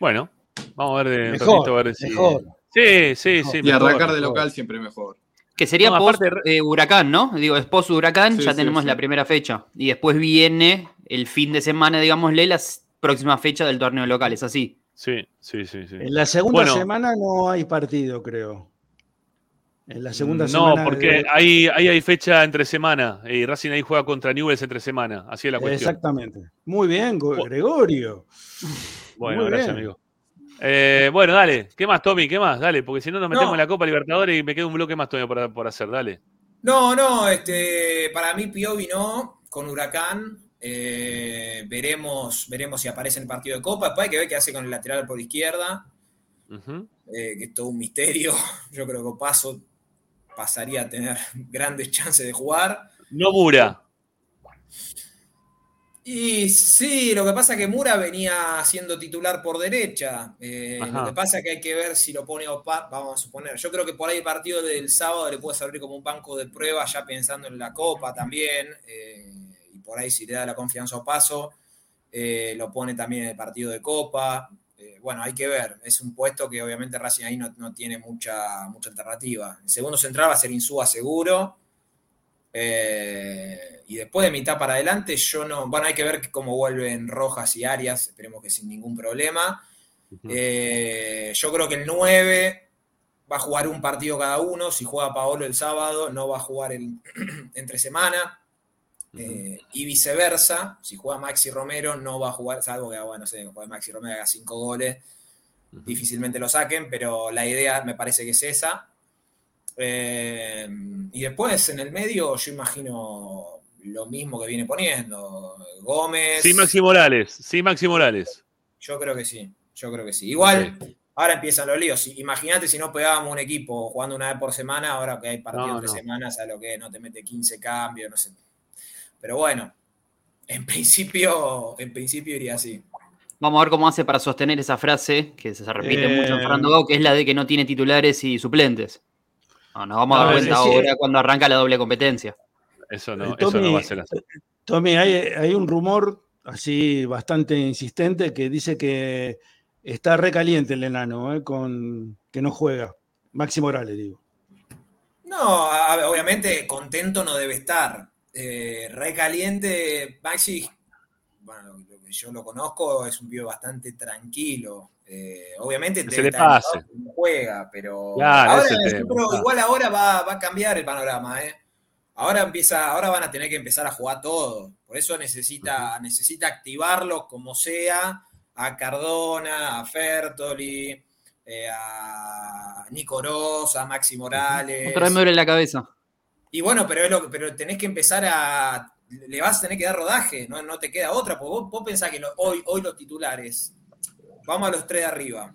Bueno, vamos a ver de un Mejor, ratito a ver si. mejor. Sí, sí, sí. Y mejor, arrancar de mejor. local siempre mejor. Que sería No, post aparte- eh, huracán, ¿no? Digo, es post huracán, Sí, ya sí, tenemos sí. la primera fecha. Y después viene el fin de semana, digámosle, la próxima fecha del torneo local, es así. Sí, sí, sí, sí. En la segunda Bueno. semana no hay partido, creo. En la segunda no, semana. porque de- ahí, ahí hay fecha entre semana. Y Racing ahí juega contra Newell's entre semana. Así es la cuestión. Exactamente. Muy bien, Go- Gregorio. Bueno, Muy gracias, bien. amigo. Eh, bueno, dale. ¿Qué más, Tommy? ¿Qué más? Dale, porque si no nos metemos No. en la Copa Libertadores y me queda un bloque más todavía por, por hacer. Dale. No, no, este, para mí Piovi no, con Huracán. eh, veremos, veremos si aparece en el partido de Copa. Después hay que ver qué hace con el lateral por izquierda, eh, que es todo un misterio. Yo creo que Paso pasaría a tener grandes chances de jugar. No Mura. Y sí, lo que pasa es que Mura venía siendo titular por derecha. Eh, lo que pasa es que hay que ver si lo pone Opa, vamos a suponer. Yo creo que por ahí el partido del sábado le puede servir como un banco de prueba, ya pensando en la Copa también. eh, y por ahí si le da la confianza a Paso, eh, lo pone también en el partido de Copa. Eh, bueno, hay que ver. Es un puesto que obviamente Racing ahí no, no tiene mucha, mucha alternativa. El segundo central va a ser Insúa seguro. Eh, y después de mitad para adelante, yo no. Bueno, hay que ver cómo vuelven Rojas y Arias, esperemos que sin ningún problema. Eh, yo creo que el 9 va a jugar un partido cada uno. Si juega Paolo el sábado, no va a jugar el, entre semana. Eh, y viceversa, si juega Maxi Romero, no va a jugar, salvo que, bueno, no sé, juegue Maxi Romero haga cinco goles, difícilmente lo saquen, pero la idea me parece que es esa. Eh, y después en el medio yo imagino lo mismo que viene poniendo. Gómez. Sí, Maxi Morales. Sí, Maxi Morales. Yo creo que sí, yo creo que sí. Igual, ahora empiezan los líos. Imagínate si no pegábamos un equipo jugando una vez por semana, ahora que hay partido No, entre no. semanas, a lo que no te mete 15 cambios, no sé. Pero bueno, en principio, en principio iría así. Vamos a ver cómo hace para sostener esa frase que se repite Eh, mucho en Fernando Gau, que es la de que no tiene titulares y suplentes. No, nos vamos a dar cuenta ahora cuando arranca la doble competencia. Eso Eh, no, eso Tommy, no va a ser así. Tommy, hay, hay un rumor así bastante insistente que dice que está recaliente el enano, eh, con que no juega. Maxi Morales, digo. No, obviamente contento no debe estar. Eh, recaliente, Maxi, bueno, lo que yo lo conozco, es un pibe bastante tranquilo. Eh, obviamente se le pase. juega, pero Claro, ahora, igual ahora va, va a cambiar el panorama, ¿eh? Ahora empieza, ahora van a tener que empezar a jugar todo. Por eso necesita, necesita activarlo como sea, a Cardona, a Fertoli, eh, a Nico Ross, a Maxi Morales. Otra vez me duele la cabeza. Y bueno, pero, pero tenés que empezar a. Le vas a tener que dar rodaje, no, no te queda otra, porque vos, vos pensás que hoy, hoy los titulares, vamos a los tres de arriba.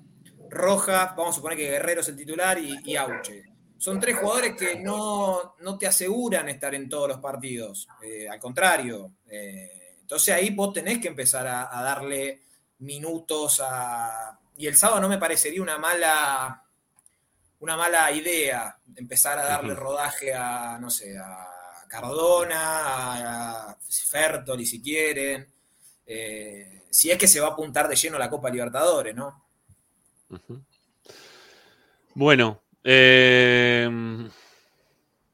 Roja, vamos a suponer que Guerrero es el titular y, y Auche. Son tres jugadores que no, no te aseguran estar en todos los partidos, eh, al contrario. eh, entonces ahí vos tenés que empezar a, a darle minutos a. Y el sábado no me parecería una mala una mala idea empezar a darle rodaje a, no sé, a Cardona, a Fertoli si quieren. Eh, si es que se va a apuntar de lleno a la Copa Libertadores, ¿no? Ujú. Bueno, eh,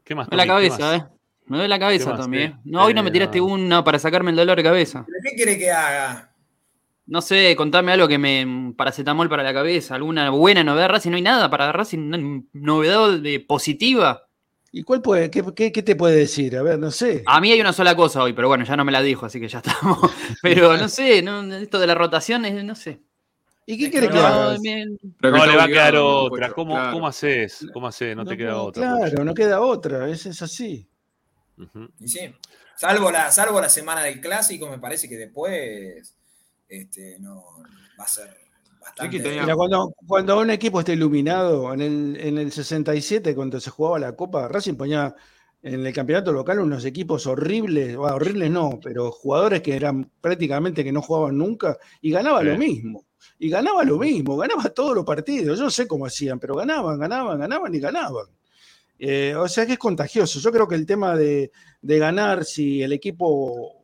¿qué más? La Tommy? ¿Qué cabeza, más? ¿eh? Me duele la cabeza también. No, hoy no me tiraste una para sacarme el dolor de cabeza. ¿Pero qué quiere que haga? No sé, contame algo que me. Paracetamol para la cabeza, alguna buena novedad Racing. No hay nada para Racing, una novedad de positiva. ¿Y cuál puede, qué, qué- qué te puede decir? A ver, no sé. A mí hay una sola cosa hoy, pero bueno, ya no me la dijo, así que ya estamos. Pero no sé, no, esto de la rotación es, no sé. ¿Y qué que No, que No le va a quedar no, otra. ¿Cómo, claro. ¿Cómo haces? ¿Cómo haces? No, te queda no, otra. Claro, no queda otra, es, es así. Y sí. Salvo la, salvo la semana del clásico, me parece que después este, no va a ser bastante. Mira, cuando, cuando un equipo está iluminado, en el, en el 67, cuando se jugaba la Copa, Racing ponía en el campeonato local unos equipos horribles, bueno, horribles no, pero jugadores que eran prácticamente que no jugaban nunca y ganaba lo mismo. Y ganaba lo mismo, ganaba todos los partidos. Yo no sé cómo hacían, pero ganaban, ganaban, ganaban y ganaban. Eh, o sea que es contagioso. Yo creo que el tema de, de ganar, si el equipo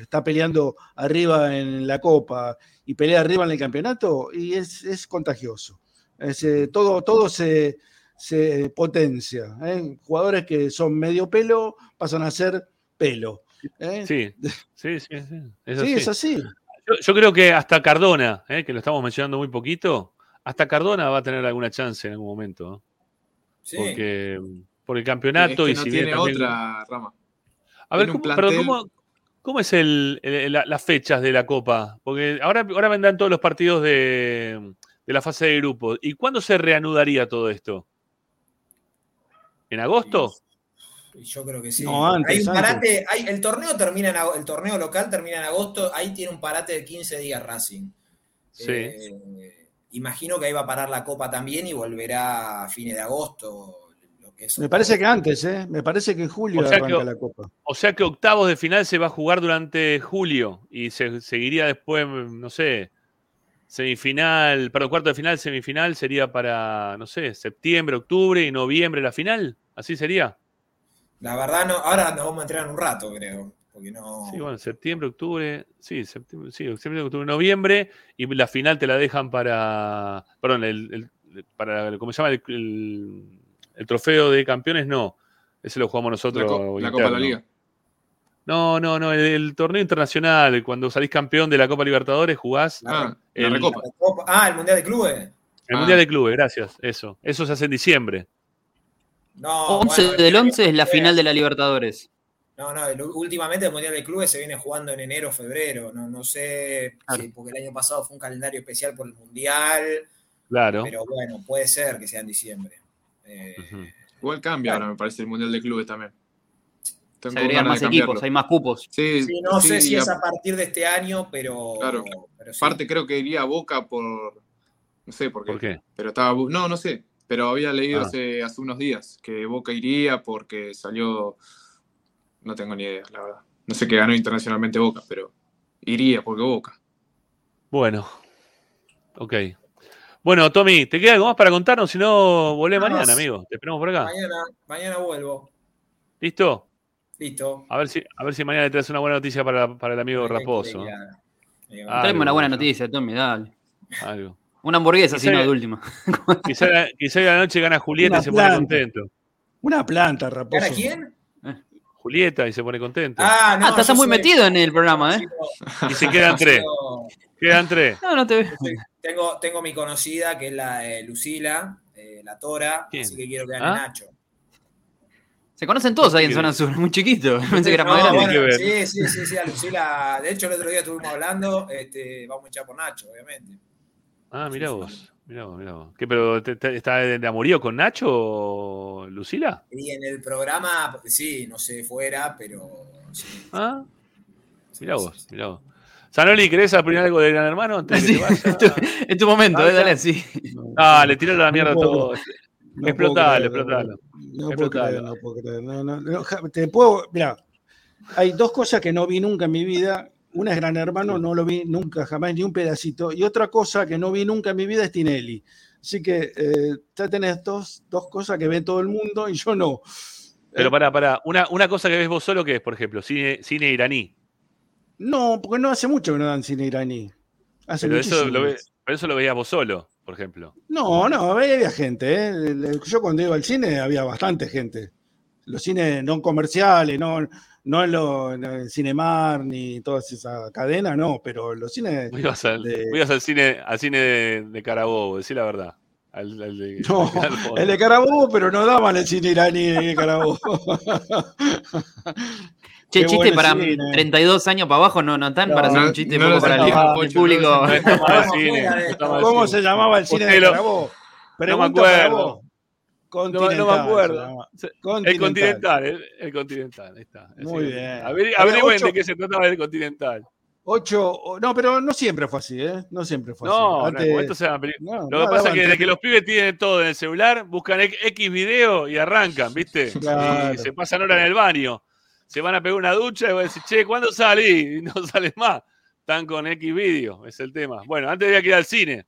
está peleando arriba en la Copa y pelea arriba en el campeonato, y es, es contagioso. Es, eh, todo, todo se, se potencia. ¿eh? Jugadores que son medio pelo pasan a ser pelo. ¿eh? Sí, sí, sí. sí. Es Sí, así. es así. Yo, yo creo que hasta Cardona, eh, que lo estamos mencionando muy poquito, hasta Cardona va a tener alguna chance en algún momento. ¿no? Sí. Porque por el campeonato es y no si bien tiene también- otra rama. A ver, ¿cómo, ¿cómo, cómo es el, el- la- las fechas de la Copa? Porque ahora, ahora vendrán todos los partidos de, de la fase de grupo. ¿Y cuándo se reanudaría todo esto? ¿En agosto? Yo creo que sí. No, antes, hay un antes. parate, hay- el torneo termina en el torneo local termina en agosto, ahí tiene un parate de 15 días Racing. Sí. Eh, imagino que ahí va a parar la copa también y volverá a fines de agosto. Me parece que antes, ¿eh? Me parece que en julio O sea arranca que- la Copa. O sea que octavos de final se va a jugar durante julio y se seguiría después, no sé, semifinal, perdón, cuarto de final, semifinal sería para, no sé, septiembre, octubre y noviembre la final. ¿Así sería? La verdad, no, ahora nos vamos a entrar en un rato, creo. Porque no. Sí, bueno, septiembre, octubre, sí, septiembre, sí, septiembre, octubre, noviembre y la final te la dejan para, perdón, el, el- para, ¿cómo se llama? El, el- el trofeo de campeones, no, ese lo jugamos nosotros. La, co- la Copa de la. Liga. No, no, no, el, el torneo internacional, cuando salís campeón de la Copa Libertadores, jugás Ah, el, la Recopa. Ah, el Mundial de Clubes. el Ah. Mundial de Clubes, gracias, eso. Eso se hace en diciembre. No, 11 bueno, del 11 es la final de la Libertadores. No, no, el- últimamente el Mundial de Clubes se viene jugando en enero, febrero. No, no sé, Claro. si- porque el año pasado fue un calendario especial por el Mundial. Claro. Pero bueno, puede ser que sea en diciembre. Eh. Igual cambia ahora, me parece, el Mundial de Clubes también. Tengo Se agregan más equipos, hay más cupos. Sí, sí, no sé si es a- partir de este año, pero. Claro. pero sí. Aparte creo que iría a Boca por... No sé por qué. ¿Por qué? Pero estaba... No, no sé. Pero había leído Ah. hace, hace unos días que Boca iría porque salió... No tengo ni idea, la verdad. No sé qué ganó internacionalmente Boca, pero iría porque Boca. Bueno, ok. Bueno, Tommy, ¿te queda algo más para contarnos? Si no, volvé Nada mañana, más. amigo. Te esperamos por acá. Mañana, mañana vuelvo. ¿Listo? Listo. A ver si, a ver si mañana le traes una buena noticia para, para el amigo Raposo. Tráeme una buena noticia, Tommy, dale. Algo. Una hamburguesa, si no, de última. Quizá, quizá a la noche gana Julieta y se pone contento. Una planta, Raposo. ¿Gana quién? Julieta y se pone contento. Ah, no. Ah, estás muy soy- metido en el programa, ¿eh? Y se quedan tres. Quedan tres. No, no te veo. Tengo, tengo mi conocida, que es la eh, Lucila, eh, la Tora, ¿Quién? así que quiero que gane ¿Ah? Nacho. Se conocen todos ahí en. Zona Sur, muy chiquito. Pensé que era más No, grande. bueno, que ver. sí, sí, sí, sí, a Lucila. De hecho, el otro día estuvimos hablando, este, vamos a echar por Nacho, obviamente. Ah, mirá vos. Mirá vos, mirá vos. ¿Qué, pero te- te- está de amorío con Nacho o Lucila? Y en el programa, sí, no sé, fuera, pero sí. Ah, mirá vos, mirá vos. Sanoli, ¿querés opinar algo de Gran Hermano antes de que Sí, te vaya? es tu- momento, eh, dale así. Dale, tirale la mierda a No puedo. todo. No explotalo, puedo creer, explotalo. No puedo Explotalo. creer, no puedo creer. No, no, no, ja- te puedo, mira, hay dos cosas que no vi nunca en mi vida. Una es Gran Hermano, no lo vi nunca, jamás, ni un pedacito. Y otra cosa que no vi nunca en mi vida es Tinelli. Así que eh, ya tenés dos, dos cosas que ve todo el mundo y yo no. Pero pará, pará. Una, una cosa que ves vos solo que es, por ejemplo, cine, cine iraní. No, porque no hace mucho que no dan cine iraní. Hace Pero eso, lo ve- pero eso lo veías vos solo, por ejemplo. No, no, había gente. ¿eh? Yo cuando iba al cine había bastante gente. Los cines no comerciales, no, no en, lo, en el Cinemar ni toda esa cadena, no, pero los cines. Ibas al, de- al cine, al cine de, de Carabobo, decí la verdad. Al, al de- No, el de Carabobo, pero no daban el cine iraní de Carabobo. Che, Qué chiste para cine. 32 años para abajo no, no están No, para hacer un chiste no poco para el, sacaba, el público. ¿Cómo se llamaba el cine de Carabobo? No me acuerdo. No, me acuerdo. El Continental. El, el Continental, ahí está. Muy Sí. bien. Averigüen de qué se trataba el Continental. Ocho, no, pero no siempre fue así, ¿eh? No siempre fue No, así. no, Antes- no, Lo que pasa es que desde que los pibes tienen todo en el celular, buscan X X video y arrancan, ¿viste? Claro. Y se pasan horas en el baño. Se van a pegar una ducha y van a decir, che, ¿cuándo salí? Y no sales más. Están con X video, es el tema. Bueno, antes había que ir al cine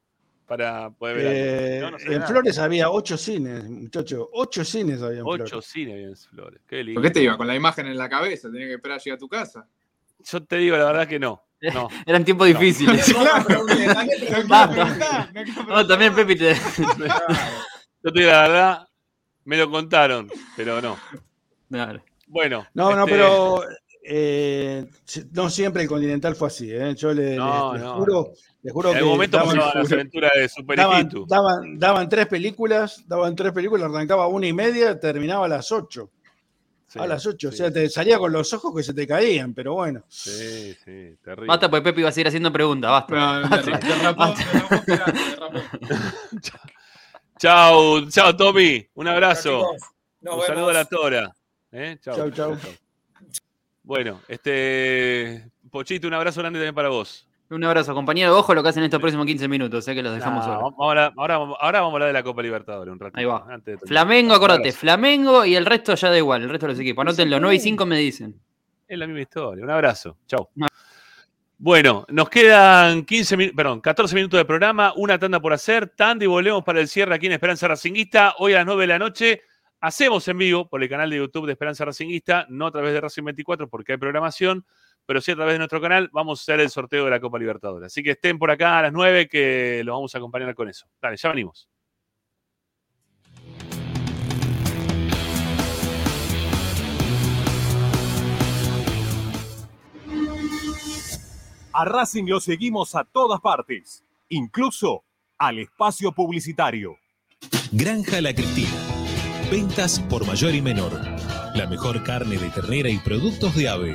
para poder ver. Eh, No, no sé en nada. Flores había ocho cines, muchachos. Ocho cines había en Ocho Flores. cines había en Flores. Qué lindo. ¿Por qué te iba? Con la imagen en la cabeza, tenía que esperar a llegar a tu casa. Yo te digo la verdad que no. no. Eran tiempos difíciles. No, también Pepi te... Yo te digo la verdad, me lo contaron, pero no. Claro. Bueno. No, no, este, pero eh, no siempre el Continental fue así, ¿eh? Yo le, No, le- le no, juro, le juro En que algún momento daban, pasaban las aventuras de Super daban, daban, daban tres películas, daban tres películas, arrancaba a una y media, terminaba a las ocho. Sí, a las ocho, sí. o sea, te salía con los ojos que se te caían, pero bueno. Sí, sí, terrible. Basta, pues Pepi va a seguir haciendo preguntas, basta. No, te, te rapó, te rapó, te. Chao, chao, Tommy. Un abrazo. Chao. Nos Un vemos. saludo a la Tora. ¿Eh? Chao. Chau, chau. Bueno, este. Pochito, un abrazo grande también para vos. Un abrazo, compañero. Ojo lo que hacen estos próximos 15 minutos, sé que los dejamos Nah, solos. ahora, vamos- ahora vamos a hablar de la Copa Libertadores un ratito. Ahí va. antes de terminar. Flamengo, acordate. Flamengo y el resto ya da igual, el resto de los equipos. Anótenlo, 9 y 5 me dicen. Es la misma historia. Un abrazo. Chau. Bueno, nos quedan 15 min- perdón, 14 minutos de programa, una tanda por hacer, tanda y volvemos para el cierre aquí en Esperanza Racinguista. Hoy a las 9 de la noche hacemos en vivo por el canal de YouTube de Esperanza Racinguista, no a través de Racing 24 porque hay programación, pero sí a través de nuestro canal vamos a hacer el sorteo de la Copa Libertadores. Así que estén por acá a las 9 que los vamos a acompañar con eso. Dale, ya venimos. A Racing lo seguimos a todas partes, incluso al espacio publicitario. Granja La Cristina. Ventas por mayor y menor. La mejor carne de ternera y productos de ave.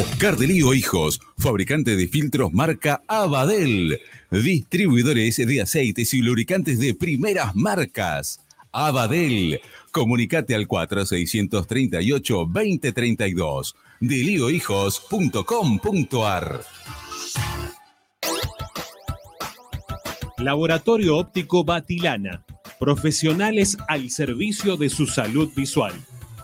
Oscar de Lío Hijos, fabricante de filtros marca Abadel, distribuidores de aceites y lubricantes de primeras marcas. Abadel, comunicate al 4638-2032, deliohijos.com.ar. Laboratorio Óptico Batilana. Profesionales al servicio de su salud visual.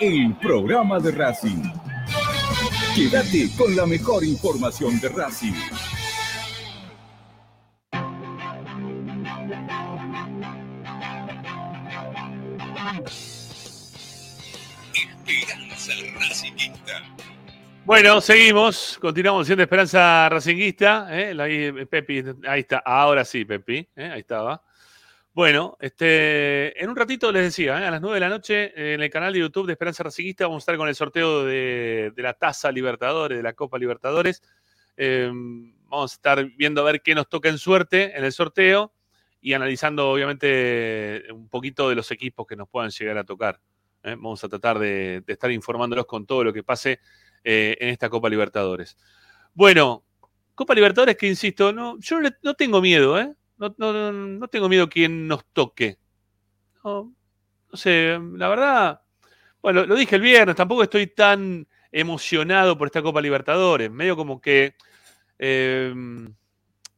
el programa de Racing. Quédate con la mejor información de Racing. Esperanza Racingista. Bueno, seguimos, continuamos siendo Esperanza Racinguista. ¿eh? Ahí, Pepi, ahí está, ahora sí, Pepi, ¿eh? ahí estaba. Bueno, este, en un ratito les decía, ¿eh? a las 9 de la noche eh, en el canal de YouTube de Esperanza Racinguista vamos a estar con el sorteo de, la Taza Libertadores, de la Copa Libertadores. Eh, vamos a estar viendo a ver qué nos toca en suerte en el sorteo y analizando obviamente un poquito de los equipos que nos puedan llegar a tocar. Vamos a tratar de, de estar informándolos con todo lo que pase en esta Copa Libertadores. Bueno, Copa Libertadores que insisto, no, yo no tengo miedo, ¿eh? No, no- no- tengo miedo quien nos toque. No, no sé, la verdad, bueno, lo dije el viernes, tampoco estoy tan emocionado por esta Copa Libertadores. Medio como que eh,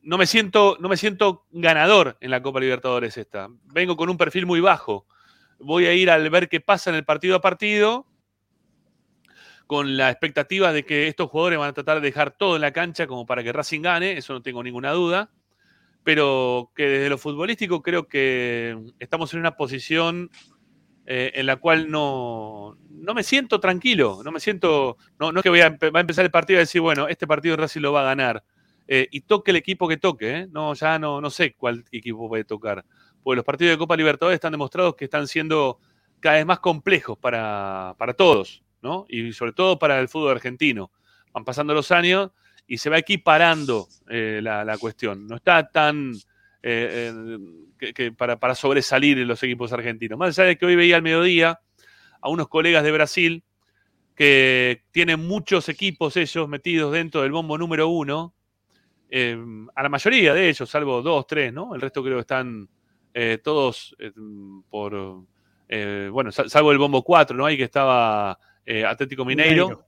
no, me siento, no me siento ganador en la Copa Libertadores esta. Vengo con un perfil muy bajo. Voy a ir al ver qué pasa en el partido a partido con la expectativa de que estos jugadores van a tratar de dejar todo en la cancha como para que Racing gane, eso no tengo ninguna duda, pero que desde lo futbolístico creo que estamos en una posición eh, en la cual no, no me siento tranquilo, no me siento, no, no es que voy a, va a empezar el partido y decir, bueno, este partido Racing lo va a ganar, eh, y toque el equipo que toque, ¿eh? no, ya no, no sé cuál equipo puede tocar, porque los partidos de Copa Libertadores están demostrados que están siendo cada vez más complejos para, para todos, ¿no? Y sobre todo para el fútbol argentino. Van pasando los años y se va equiparando eh, la, la cuestión. No está tan eh, que, para, para sobresalir en los equipos argentinos. Más allá de que hoy veía al mediodía a unos colegas de Brasil que tienen muchos equipos ellos metidos dentro del bombo número uno. eh, a la mayoría de ellos, salvo dos, tres, ¿no? El resto creo que están eh, todos por, bueno, sal- salvo el bombo 4, ¿no? Ahí que estaba Atlético Mineiro.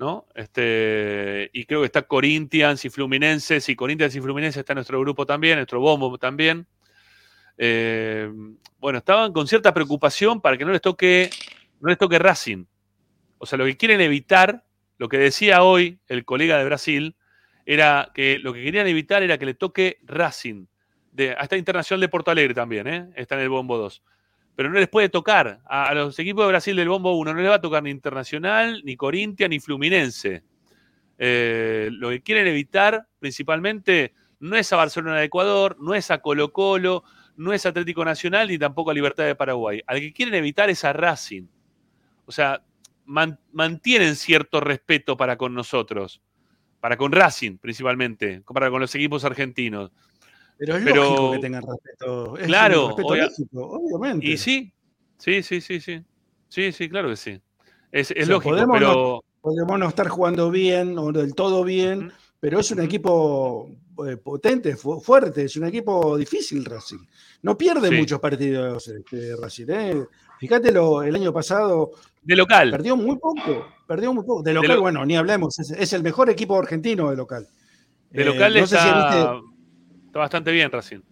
¿No? Este, y creo que está Corinthians y Fluminense, y Corinthians y Fluminense está en nuestro grupo también, nuestro bombo también. Eh, bueno, estaban con cierta preocupación para que no les toque, no les toque Racing. O sea, lo que quieren evitar, lo que decía hoy el colega de Brasil, era que lo que querían evitar era que le toque Racing. De, hasta Internacional de Porto Alegre también, ¿eh? está en el bombo 2 pero no les puede tocar. A, los equipos de Brasil del Bombo 1 no les va a tocar ni Internacional, ni Corintia, ni Fluminense. Eh, lo que quieren evitar principalmente no es a Barcelona de Ecuador, no es a Colo Colo, no es Atlético Nacional, ni tampoco a Libertad de Paraguay. Al que quieren evitar es a Racing. O sea, man- mantienen cierto respeto para con nosotros, para con Racing principalmente, para con los equipos argentinos. Pero es Pero- lógico que tengan respeto. Es Claro, un respeto obvia- lógico, obviamente. Y sí, sí, sí, sí, sí. Sí, sí, claro que sí. Es, es O sea, lógico, podemos pero no, podemos no estar jugando bien o del todo bien, pero es un equipo eh, potente, fu- fuerte, es un equipo difícil Racing. No pierde Sí. muchos partidos este, Racing. ¿eh? Fíjate lo, el año pasado. De local. Perdió muy poco. Perdió muy poco. De local, lo- bueno, ni hablemos. Es, es el mejor equipo argentino de local. de Eh, local no sé si viste- está bastante bien Racing.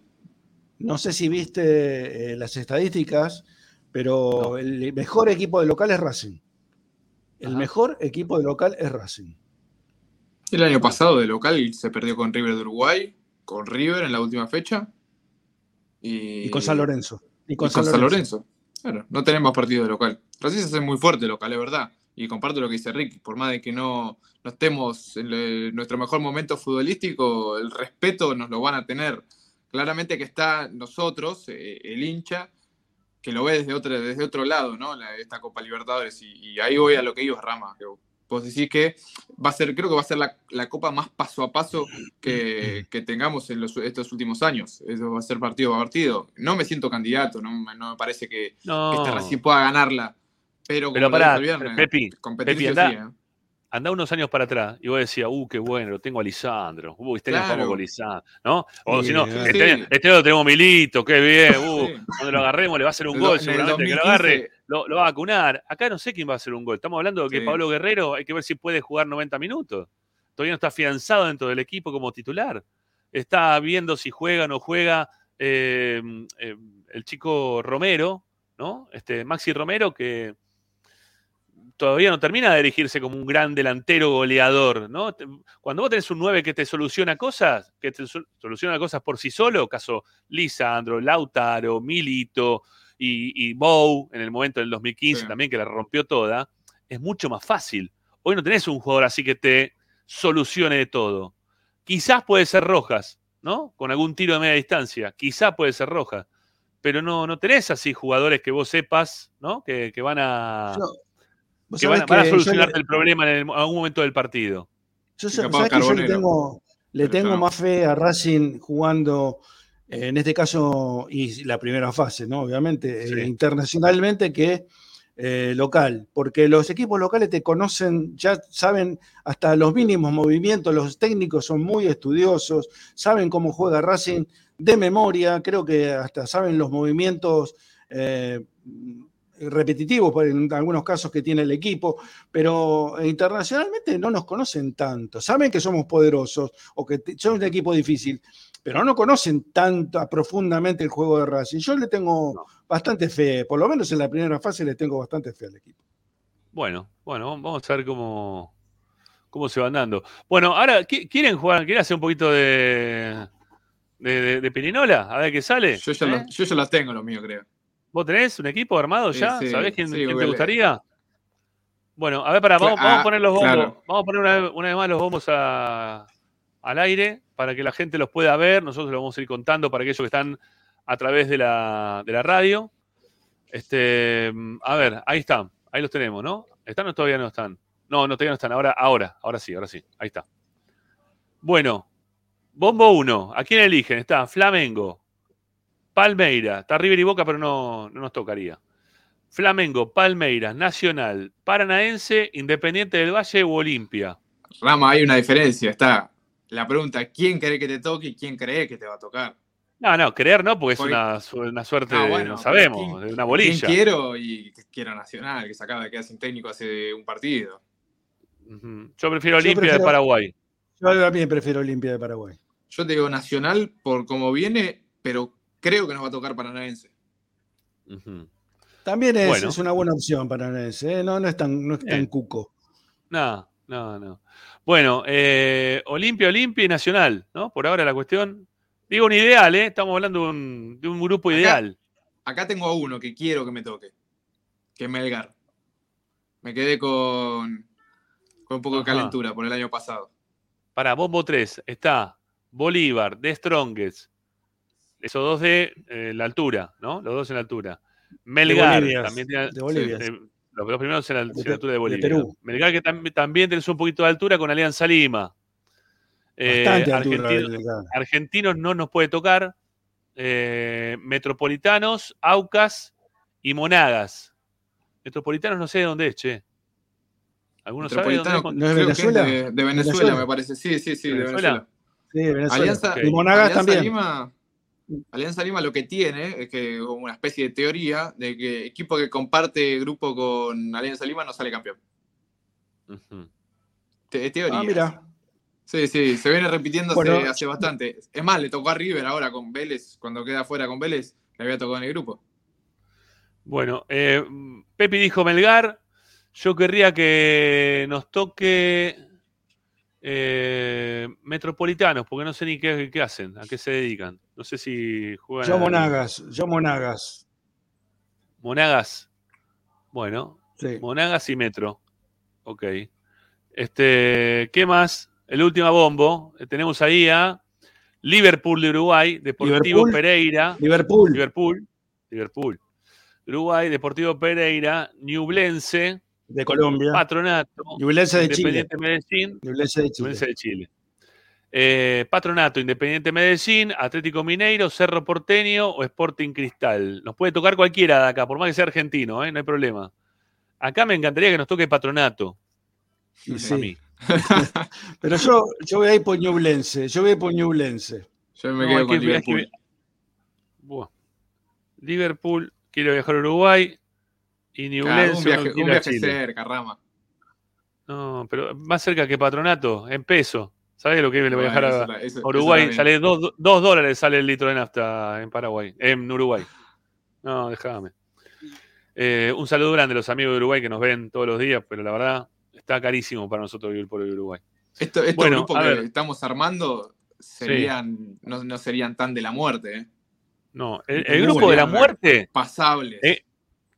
no sé si viste eh, las estadísticas, pero el mejor equipo de local es Racing. El mejor equipo de local es Racing. El año pasado de local se perdió con River de Uruguay, con River en la última fecha. Y, Y con San Lorenzo. Y con, San, Lorenzo. Claro, no tenemos partido de local. Racing se hace muy fuerte local, es verdad. Y comparto lo que dice Ricky. Por más de que no, no estemos en nuestro mejor momento futbolístico, el respeto nos lo van a tener. Claramente que está nosotros, eh, el hincha, que lo ve desde otro, desde otro lado, ¿no? La- esta Copa Libertadores. Y, y ahí voy a lo que iba Rama. que Vos decís que va a ser, creo que va a ser la, la copa más paso a paso que, que tengamos en los- estos últimos años. Eso va a ser partido a partido. No me siento candidato, no, me- no me parece que, No. que este Racing pueda ganarla. Pero, Pero el viernes, Pepi, competencia Pepi, andá, sí, ¿eh? unos años para atrás y vos decías, uh, qué bueno, lo tengo a Lisandro. Uh, este año Claro. con Lisandro, ¿no? O Sí, si no, sí. este, este año lo tenemos Milito, qué bien, uh, cuando lo agarremos le va a hacer un gol seguramente, que lo 2015. agarre, lo, lo va a vacunar. Acá no sé quién va a hacer un gol. Estamos hablando de que Sí. Pablo Guerrero hay que ver si puede jugar 90 minutos. Todavía no está afianzado dentro del equipo como titular. Está viendo si juega o no juega eh, eh, el chico Romero, ¿no? Este, Maxi Romero, que todavía no termina de erigirse como un gran delantero goleador, ¿no? Cuando vos tenés un 9 que te soluciona cosas, que te sol- soluciona cosas por sí solo, caso Lisandro, Lautaro, Milito y, y Bou en el momento del 2015 Sí. también, que la rompió toda, es mucho más fácil. Hoy no tenés un jugador así que te solucione de todo. Quizás puede ser Rojas, ¿no? Con algún tiro de media distancia. Quizás puede ser Rojas. Pero no, no tenés así jugadores que vos sepas, ¿no? Que, que van a. que van, a- van solucionarte le- el problema en algún momento del partido. Yo sabés que yo le tengo, le más fe a Racing jugando, eh, en este caso, y la primera fase, ¿no? Obviamente, eh, internacionalmente que eh, local, porque los equipos locales te conocen, ya saben hasta los mínimos movimientos, los técnicos son muy estudiosos, saben cómo juega Racing de memoria, creo que hasta saben los movimientos. eh, repetitivos por- en algunos casos que tiene el equipo, pero internacionalmente no nos conocen tanto. Saben que somos poderosos o que somos un equipo difícil, pero no conocen tanto profundamente el juego de Racing. Yo le tengo bastante fe, por lo menos en la primera fase le tengo bastante fe al equipo. Bueno, bueno, vamos a ver cómo, cómo se van dando. Bueno, ahora, ¿qui- ¿quieren jugar? ¿Quieren hacer un poquito de, de, de- de pirinola? A ver qué sale. Yo ya, ¿Eh? lo- yo ya las tengo, lo mío, creo. ¿Vos tenés un equipo armado Sí, ya? sí, ¿Sabés quién, quién te gustaría? Bueno, a ver, para, vamos, a ah, poner los bombos. claro. Vamos a poner una, vez- una vez más los bombos a- al aire para que la gente los pueda ver. Nosotros los vamos a ir contando para aquellos que están a través de la, de la radio. Este, a ver, ahí están. Ahí los tenemos, ¿no? ¿Están o todavía no están? No, no, todavía no están. Ahora, ahora, ahora sí, ahora sí. Ahí está. Bueno, bombo 1. ¿A quién eligen? Está Flamengo, Palmeira. Está River y Boca, pero no, no nos tocaría. Flamengo, Palmeiras, Nacional, Paranaense, Independiente del Valle o Olimpia. Rama, hay una diferencia. Está la pregunta, ¿quién cree que te toque y quién cree que te va a tocar? No, no, creer no, porque es Porque- una, su- una suerte, Ah, bueno, no sabemos, ¿quién- de una bolilla. ¿Quién quiero y quiero Nacional, que se acaba de quedar sin técnico hace un partido? Yo prefiero Olimpia de Paraguay. Yo también prefiero Olimpia de Paraguay. Yo te digo Nacional por cómo viene, pero creo que nos va a tocar Paranaense. También es, Bueno. es una buena opción para ese, ¿eh? no, no es tan, no es tan Bien. cuco. No, no, no. Bueno, eh, Olimpia, Olimpia y Nacional, ¿no? Por ahora la cuestión. Digo un ideal, ¿eh? Estamos hablando de un, de un grupo Acá- ideal. Acá tengo a uno que quiero que me toque, que es Melgar. Me quedé con, con un poco de calentura por el año pasado. Para Bombo 3 está Bolívar, de Strongest. Esos dos de eh, la altura, ¿no? Los dos en la altura. Melgar, Bolivia, también tiene- de Bolivia. sí, eh, los dos primeros en la, en la altura de de Bolivia. Perú. Melgar que tam- también tenés un poquito de altura con Alianza Lima. Eh, altura argentinos no nos puede tocar. Eh, metropolitanos, Aucas y Monagas. Metropolitanos no sé de dónde es, che. ¿Alguno sabe de dónde es? ¿No es Venezuela? de, de Venezuela, ¿Venezuela? me parece. Sí, sí, sí, de ¿Venezuela? Venezuela. Sí, Venezuela. Alianza. Y Monagas Alianza también. Lima, Alianza Lima lo que tiene es que una especie de teoría de que equipo que comparte grupo con Alianza Lima no sale campeón. Te- es teoría. Ah, mira. Sí, sí, se viene repitiendo hace, Bueno. hace bastante. Es más, le tocó a River ahora con Vélez, cuando queda fuera con Vélez, le había tocado en el grupo. Bueno, eh, Pepi dijo Melgar. Yo querría que nos toque eh, Metropolitanos, porque no sé ni qué, qué hacen, a qué se dedican. No sé si juegan. Yo Monagas, yo Monagas. Monagas. Bueno, Sí. Monagas y Metro. Ok. Este, ¿qué más? El último bombo. Eh, Tenemos ahí a Liverpool de Uruguay, Deportivo Liverpool. Pereira. Liverpool. Liverpool. Liverpool. Uruguay, Deportivo Pereira, Ñublense, De Colombia. Patronato, Ñublense de Chile. Independiente Medellín, Ñublense de Chile. Ñublense de Chile. Eh, Patronato, Independiente Medellín, Atlético Mineiro, Cerro Porteño o Sporting Cristal. Nos puede tocar cualquiera de acá, por más que sea argentino, ¿eh? no hay problema. Acá me encantaría que nos toque Patronato. Y A sí. mí. Pero yo, yo voy a ir por Ñublense. Yo voy a ir por Ñublense. Yo me No, quedo con que- hay que- Liverpool. Liverpool, quiero viajar a Uruguay. Y un viaje, un cerca, Rama. No, pero más cerca que Patronato, en peso. ¿Sabes lo que le voy a dejar a, eso Uruguay? eso sale dos, dos dólares sale el litro de nafta en Paraguay, en Uruguay. No, déjame. Eh, un saludo grande a los amigos de Uruguay que nos ven todos los días, pero la verdad está carísimo para nosotros vivir por el Uruguay. Esto, estos Bueno, grupos que ver. estamos armando serían, no, no serían tan de la muerte, ¿eh? No, el, grupo de la muerte, Pasables. eh,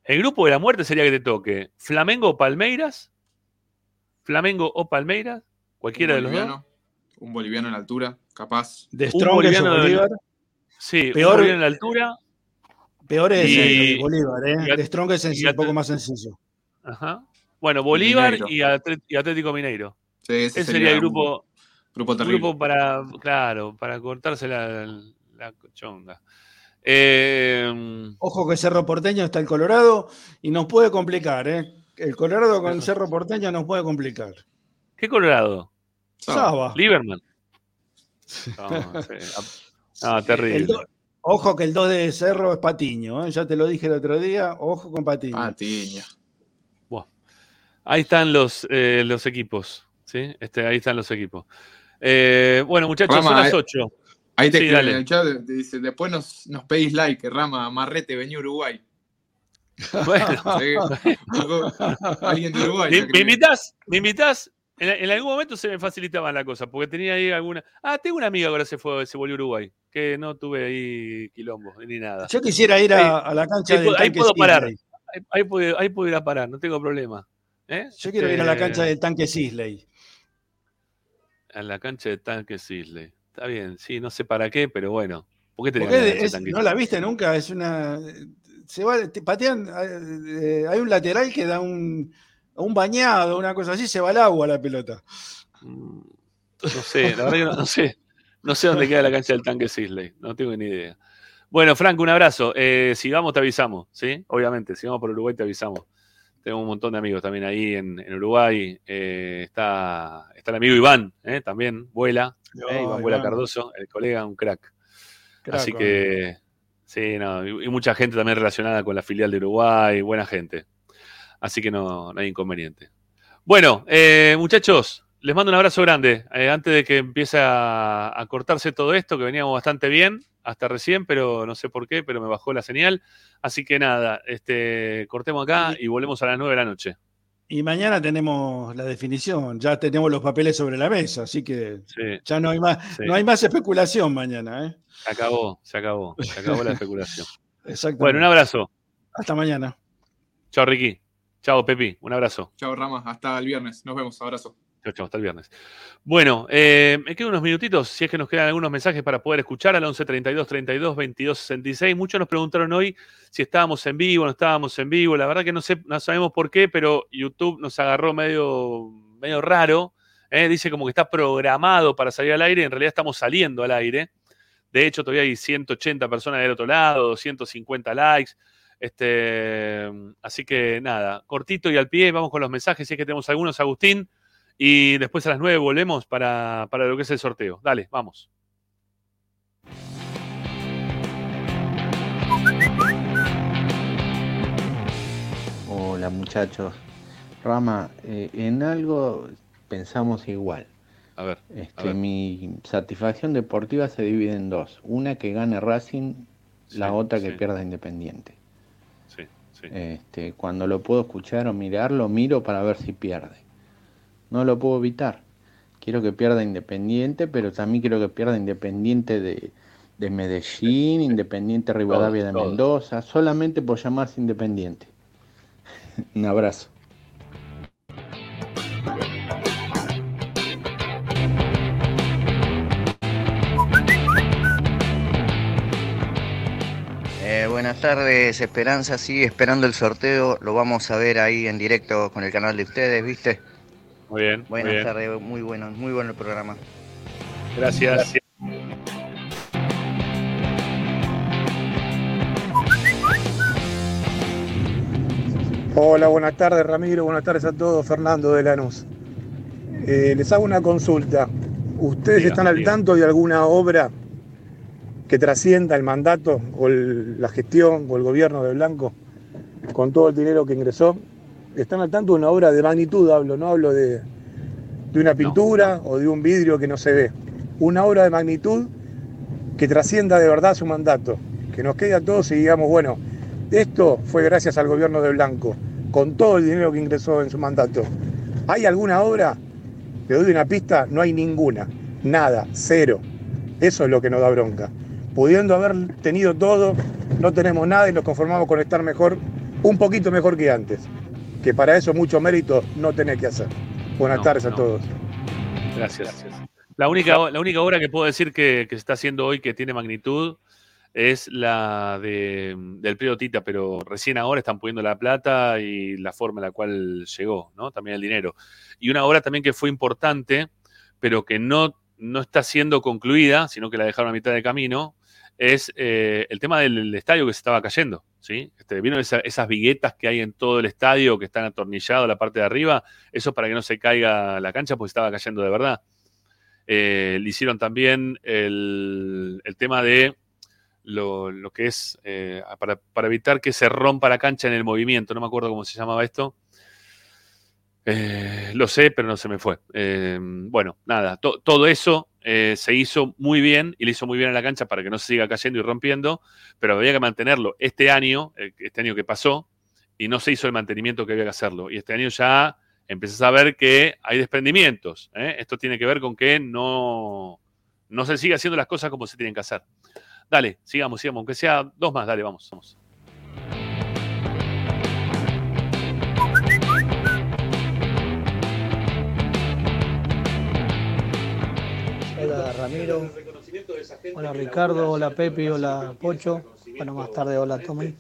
el grupo de la muerte sería que te toque Flamengo o Palmeiras, Flamengo o Palmeiras, cualquiera de los dos. Un boliviano en altura, capaz. De Un boliviano de- Bolívar. Sí, Peor- un boliviano en la altura. Peor es Y- el Bolívar, ¿eh? De Strongest es un poco más sencillo. Ajá. Bueno, Bolívar y, Atlético Mineiro. Sí, ese Ese sería el un grupo, grupo terrible. grupo para, claro, para cortarse la, la chonga. Eh, Ojo que Cerro Porteño está el Colorado y nos puede complicar, ¿eh? El Colorado con Cerro Porteño nos puede complicar. ¿Qué Colorado? Saba. Lieberman. No, sí. Ah, El terrible. do- Ojo que el 2 de Cerro es Patiño, ¿eh? ya te lo dije el otro día, ojo con Patiño. Patiño. Buah. Ahí están los, eh, los equipos. ¿sí? Este, ahí están los equipos. Eh, bueno, muchachos, Rama, son las eh, 8. Ahí te Sí, escriben dale. en el chat, te dice, después nos, nos pedís like, Rama, Marrete, vení a Uruguay. Bueno. Alguien de Uruguay. ¿Me, me invitas? ¿Me invitas? En, en algún momento se me facilitaba la cosa, porque tenía ahí alguna. Ah, tengo una amiga que ahora se fue, se volvió a Uruguay, que no tuve ahí quilombo ni nada. Yo quisiera ir a, Ahí- a la cancha ahí, del puedo- ahí tanque puedo parar. Ahí, ahí puedo, ahí puedo ir a parar, no tengo problema. ¿Eh? Yo quiero ir a la Este, cancha del tanque Sisley. A la cancha de tanque Sisley. Está bien, sí, no sé para qué, pero bueno. ¿Por qué tenía Porque es- no la viste nunca, es una. Se va, te patean, eh, hay un lateral que da un, un bañado, una cosa así, se va al agua la pelota. No sé, la verdad que no, no sé. No sé dónde queda la cancha del tanque Sisley. No tengo ni idea. Bueno, Franco, un abrazo. Eh, si vamos, te avisamos, ¿sí? Obviamente, si vamos por Uruguay, te avisamos. Tengo un montón de amigos también ahí en, en Uruguay. Eh, está, está el amigo Iván, ¿eh? también vuela. ¿Eh? Iván Iván. Cardoso, el colega, un crack. Crack, Así que, sí, no, y, y mucha gente también relacionada con la filial de Uruguay, buena gente. Así que no, no hay inconveniente. Bueno, eh, muchachos, les mando un abrazo grande. Eh, antes de que empiece a, a cortarse todo esto, que veníamos bastante bien hasta recién, pero no sé por qué, pero me bajó la señal. Así que nada, este, cortemos acá y volvemos a las 9 de la noche. Y mañana tenemos la definición, ya tenemos los papeles sobre la mesa, así que Sí, ya no hay más, Sí. no hay más especulación mañana, ¿eh? se acabó, se acabó, se acabó la especulación. Exactamente. Bueno, un abrazo. Hasta mañana. Chao, Ricky. Chao, Pepi. Un abrazo. Chao, Rama, hasta el viernes. Nos vemos, abrazo. Hasta el viernes. Bueno, eh, me quedan unos minutitos, si es que nos quedan algunos mensajes para poder escuchar al 11 32 32 22 66. Muchos nos preguntaron hoy si estábamos en vivo, no estábamos en vivo. La verdad que no sé, no sabemos por qué, pero YouTube nos agarró medio, medio raro. ¿eh? Dice como que está programado para salir al aire, en realidad estamos saliendo al aire. De hecho, todavía hay 180 personas del otro lado, 250 likes. Este, así que nada, cortito y al pie, vamos con los mensajes, si es que tenemos algunos, Agustín. Y después a las 9 volvemos para, para lo que es el sorteo. Dale, vamos. Hola muchachos. Rama, eh, en algo pensamos igual. A ver. Este, a ver. Mi satisfacción deportiva se divide en dos. Una que gane Racing, la otra que sí. pierda Independiente. Sí, Este, cuando lo puedo escuchar o mirar, lo miro para ver si pierde. No lo puedo evitar. Quiero que pierda Independiente, pero también quiero que pierda Independiente de, de Medellín, Independiente Rivadavia de. Mendoza, solamente por llamarse Independiente. Un abrazo. Eh, buenas tardes, Esperanza. Sigue esperando el sorteo. Lo vamos a ver ahí en directo con el canal de ustedes, ¿viste? Muy bien. muy Buenas bien. tardes, muy bueno, muy bueno el programa. Gracias. Hola, buenas tardes Ramiro, buenas tardes a todos, Fernando de Lanús. Eh, les hago una consulta. ¿Ustedes Diga, están al diga. tanto de alguna obra que trascienda el mandato o el- la gestión o el gobierno de Blanco con todo el dinero que ingresó? ¿Están al tanto de una obra de magnitud, hablo, no hablo de, de una pintura o de un vidrio que no se ve? Una obra de magnitud que trascienda de verdad su mandato, que nos quede a todos y digamos, bueno, esto fue gracias al gobierno de Blanco, con todo el dinero que ingresó en su mandato. ¿Hay alguna obra? Le doy una pista, no hay ninguna, nada, cero. Eso es lo que nos da bronca. Pudiendo haber tenido todo, no tenemos nada y nos conformamos con estar mejor, un poquito mejor que antes. Que para eso mucho mérito no tenés que hacer. Buenas No, tardes a no. todos. Gracias. La única, la única obra que puedo decir que, que se está haciendo hoy que tiene magnitud es la de, del Prieto Tita, pero recién ahora están poniendo la plata y la forma en la cual llegó, ¿no? También el dinero. Y una obra también que fue importante, pero que no, no está siendo concluida, sino que la dejaron a mitad de camino, es eh, el tema del estadio que se estaba cayendo, ¿sí? Este, ¿Vieron esa- esas viguetas que hay en todo el estadio que están atornillados a la parte de arriba? Eso para que no se caiga la cancha porque estaba cayendo de verdad. Eh, le hicieron también el, el tema de lo, lo que es eh, para, para evitar que se rompa la cancha en el movimiento. No me acuerdo cómo se llamaba esto. Lo sé, pero no se me fue. Bueno, nada, to- todo eso eh, se hizo muy bien y le hizo muy bien a la cancha para que no se siga cayendo y rompiendo, pero había que mantenerlo este año, eh, este año que pasó, y no se hizo el mantenimiento que había que hacerlo. Y este año ya empiezas a ver que hay desprendimientos. ¿eh? Esto tiene que ver con que no, no se sigue haciendo las cosas como se tienen que hacer. Dale, sigamos, sigamos, aunque sea dos más, dale, vamos, vamos. Ramiro, hola Ricardo, hola Pepi, hola Pocho, bueno más tarde hola Tommy.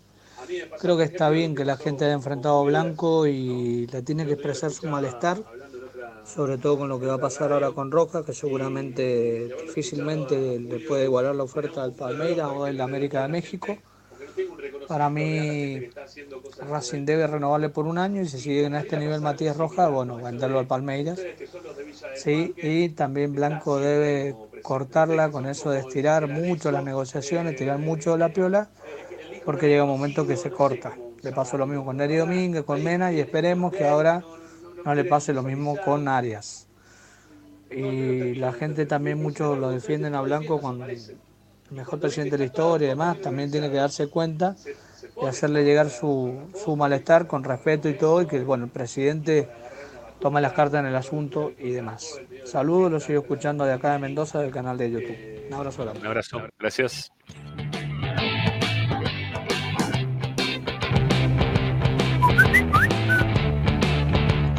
Creo que está bien que la gente haya enfrentado a Blanco y le tiene que expresar su malestar, sobre todo con lo que va a pasar ahora con Roja, que seguramente difícilmente le puede igualar la oferta del Palmeiras o del América de México. Para mí, Racing debe renovarle por un año y si sigue en este nivel Matías Rojas, bueno, venderlo al Palmeiras. Sí, y también Blanco debe cortarla con eso de estirar mucho las negociaciones, tirar mucho la piola, porque llega un momento que se corta. Le pasó lo mismo con Neri Domínguez, con Mena, y esperemos que ahora no le pase lo mismo con Arias. Y la gente también muchos lo defienden a Blanco con mejor presidente de la historia y demás, también tiene que darse cuenta y hacerle llegar su, su malestar con respeto y todo, y que bueno, el presidente tome las cartas en el asunto y demás. Saludos, los sigo escuchando de acá de Mendoza del canal de YouTube. Un abrazo grande. Un abrazo, gracias.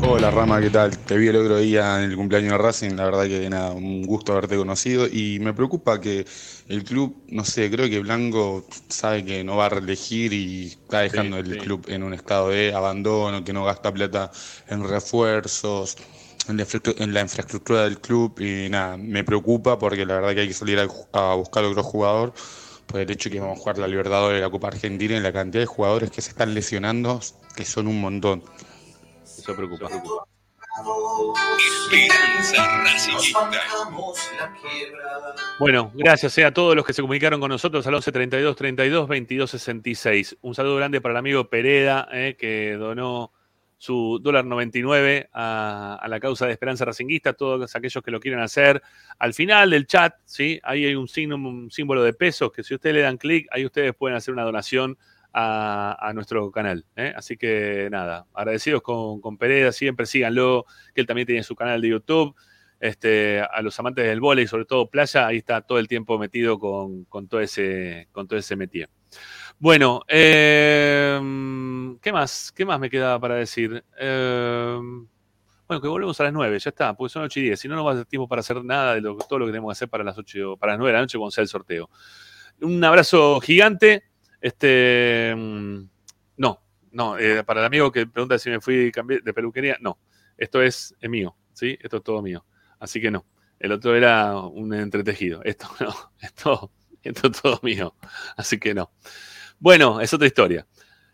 Hola Rama, ¿qué tal? Te vi el otro día en el cumpleaños de Racing, la verdad que nada, un gusto haberte conocido y me preocupa que el club, no sé, creo que Blanco sabe que no va a reelegir y está dejando el club en un estado de abandono, que no gasta plata en refuerzos, en la, infrastru- en la infraestructura del club y nada, me preocupa porque la verdad que hay que salir a buscar otro jugador por el hecho de que vamos a jugar la Libertadores de la Copa Argentina y la cantidad de jugadores que se están lesionando, que son un montón. Eso preocupa. Esperanza Racingista. Bueno, gracias eh, a todos los que se comunicaron con nosotros al 11 32 32 22 66. Un saludo grande para el amigo Pereda, eh, que donó su dólar 99 a, a la causa de Esperanza Racinguista, todos aquellos que lo quieran hacer. Al final del chat, ¿sí? ahí hay un, signo, un símbolo de pesos que si ustedes le dan clic, ahí ustedes pueden hacer una donación a, nuestro canal. ¿eh? Así que nada, agradecidos con, con Pereda, siempre síganlo, que él también tiene su canal de YouTube. Este, a los amantes del vóley, sobre todo playa, ahí está todo el tiempo metido con, con todo ese con todo ese métier. Bueno, eh, ¿qué más? ¿Qué más me quedaba para decir? Eh, bueno, que volvemos a las 9, ya está, porque son 8 y 10. Si no, no va a ser tiempo para hacer nada de todo lo que tenemos que hacer para las 8, para las 9 de la noche cuando sea el sorteo. Un abrazo gigante. Este, mm, no, no, eh, para el amigo que pregunta si me fui cambié de peluquería, no. Esto es, mío, ¿sí? Esto es todo mío. Así que no. El otro era un entretejido. Esto no. Esto, esto es todo mío. Así que no. Bueno, es otra historia.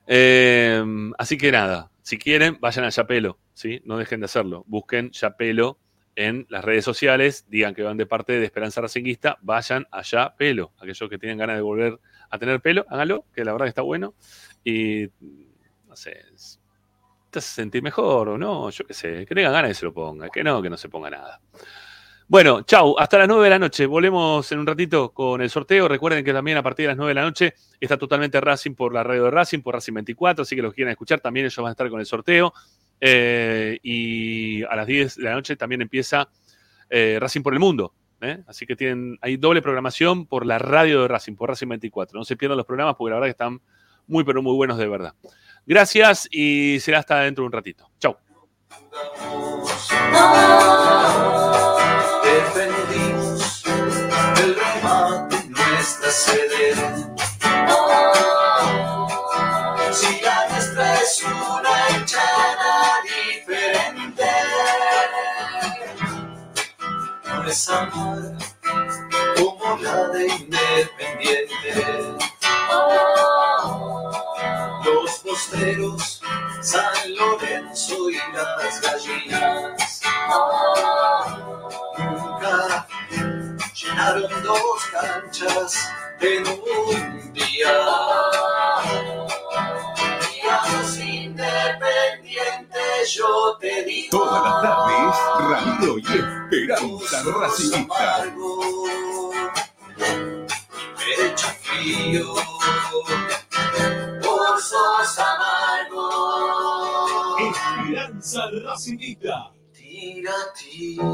Eh, así que nada, si quieren, vayan a Chapelo, ¿sí? No dejen de hacerlo. Busquen Chapelo en las redes sociales, digan que van de parte de Esperanza Racinguista, vayan allá pelo. Aquellos que tienen ganas de volver a tener pelo, háganlo, que la verdad que está bueno. Y no sé, te hace sentir mejor o no, yo qué sé, que tengan ganas que se lo ponga, que no, que no se ponga nada. Bueno, chau, hasta las 9 de la noche. Volvemos en un ratito con el sorteo. Recuerden que también a partir de las 9 de la noche está totalmente Racing por la radio de Racing, por Racing 24, así que los quieran escuchar también ellos van a estar con el sorteo. Eh, y a las 10 de la noche también empieza eh, Racing por el Mundo. ¿Eh? Así que tienen, hay doble programación por la radio de Racing, por Racing 24. No se pierdan los programas porque la verdad que están muy, pero muy buenos de verdad. Gracias y será hasta dentro de un ratito. Chau. Amarga como la de Independiente. Los posteros, San Lorenzo y las gallinas. Nunca llenaron dos canchas en un día. yo te digo. Todas las tardes, radio y esperanza racista. Pecho frío, vos sos amargo. Esperanza racista. Tira, tira.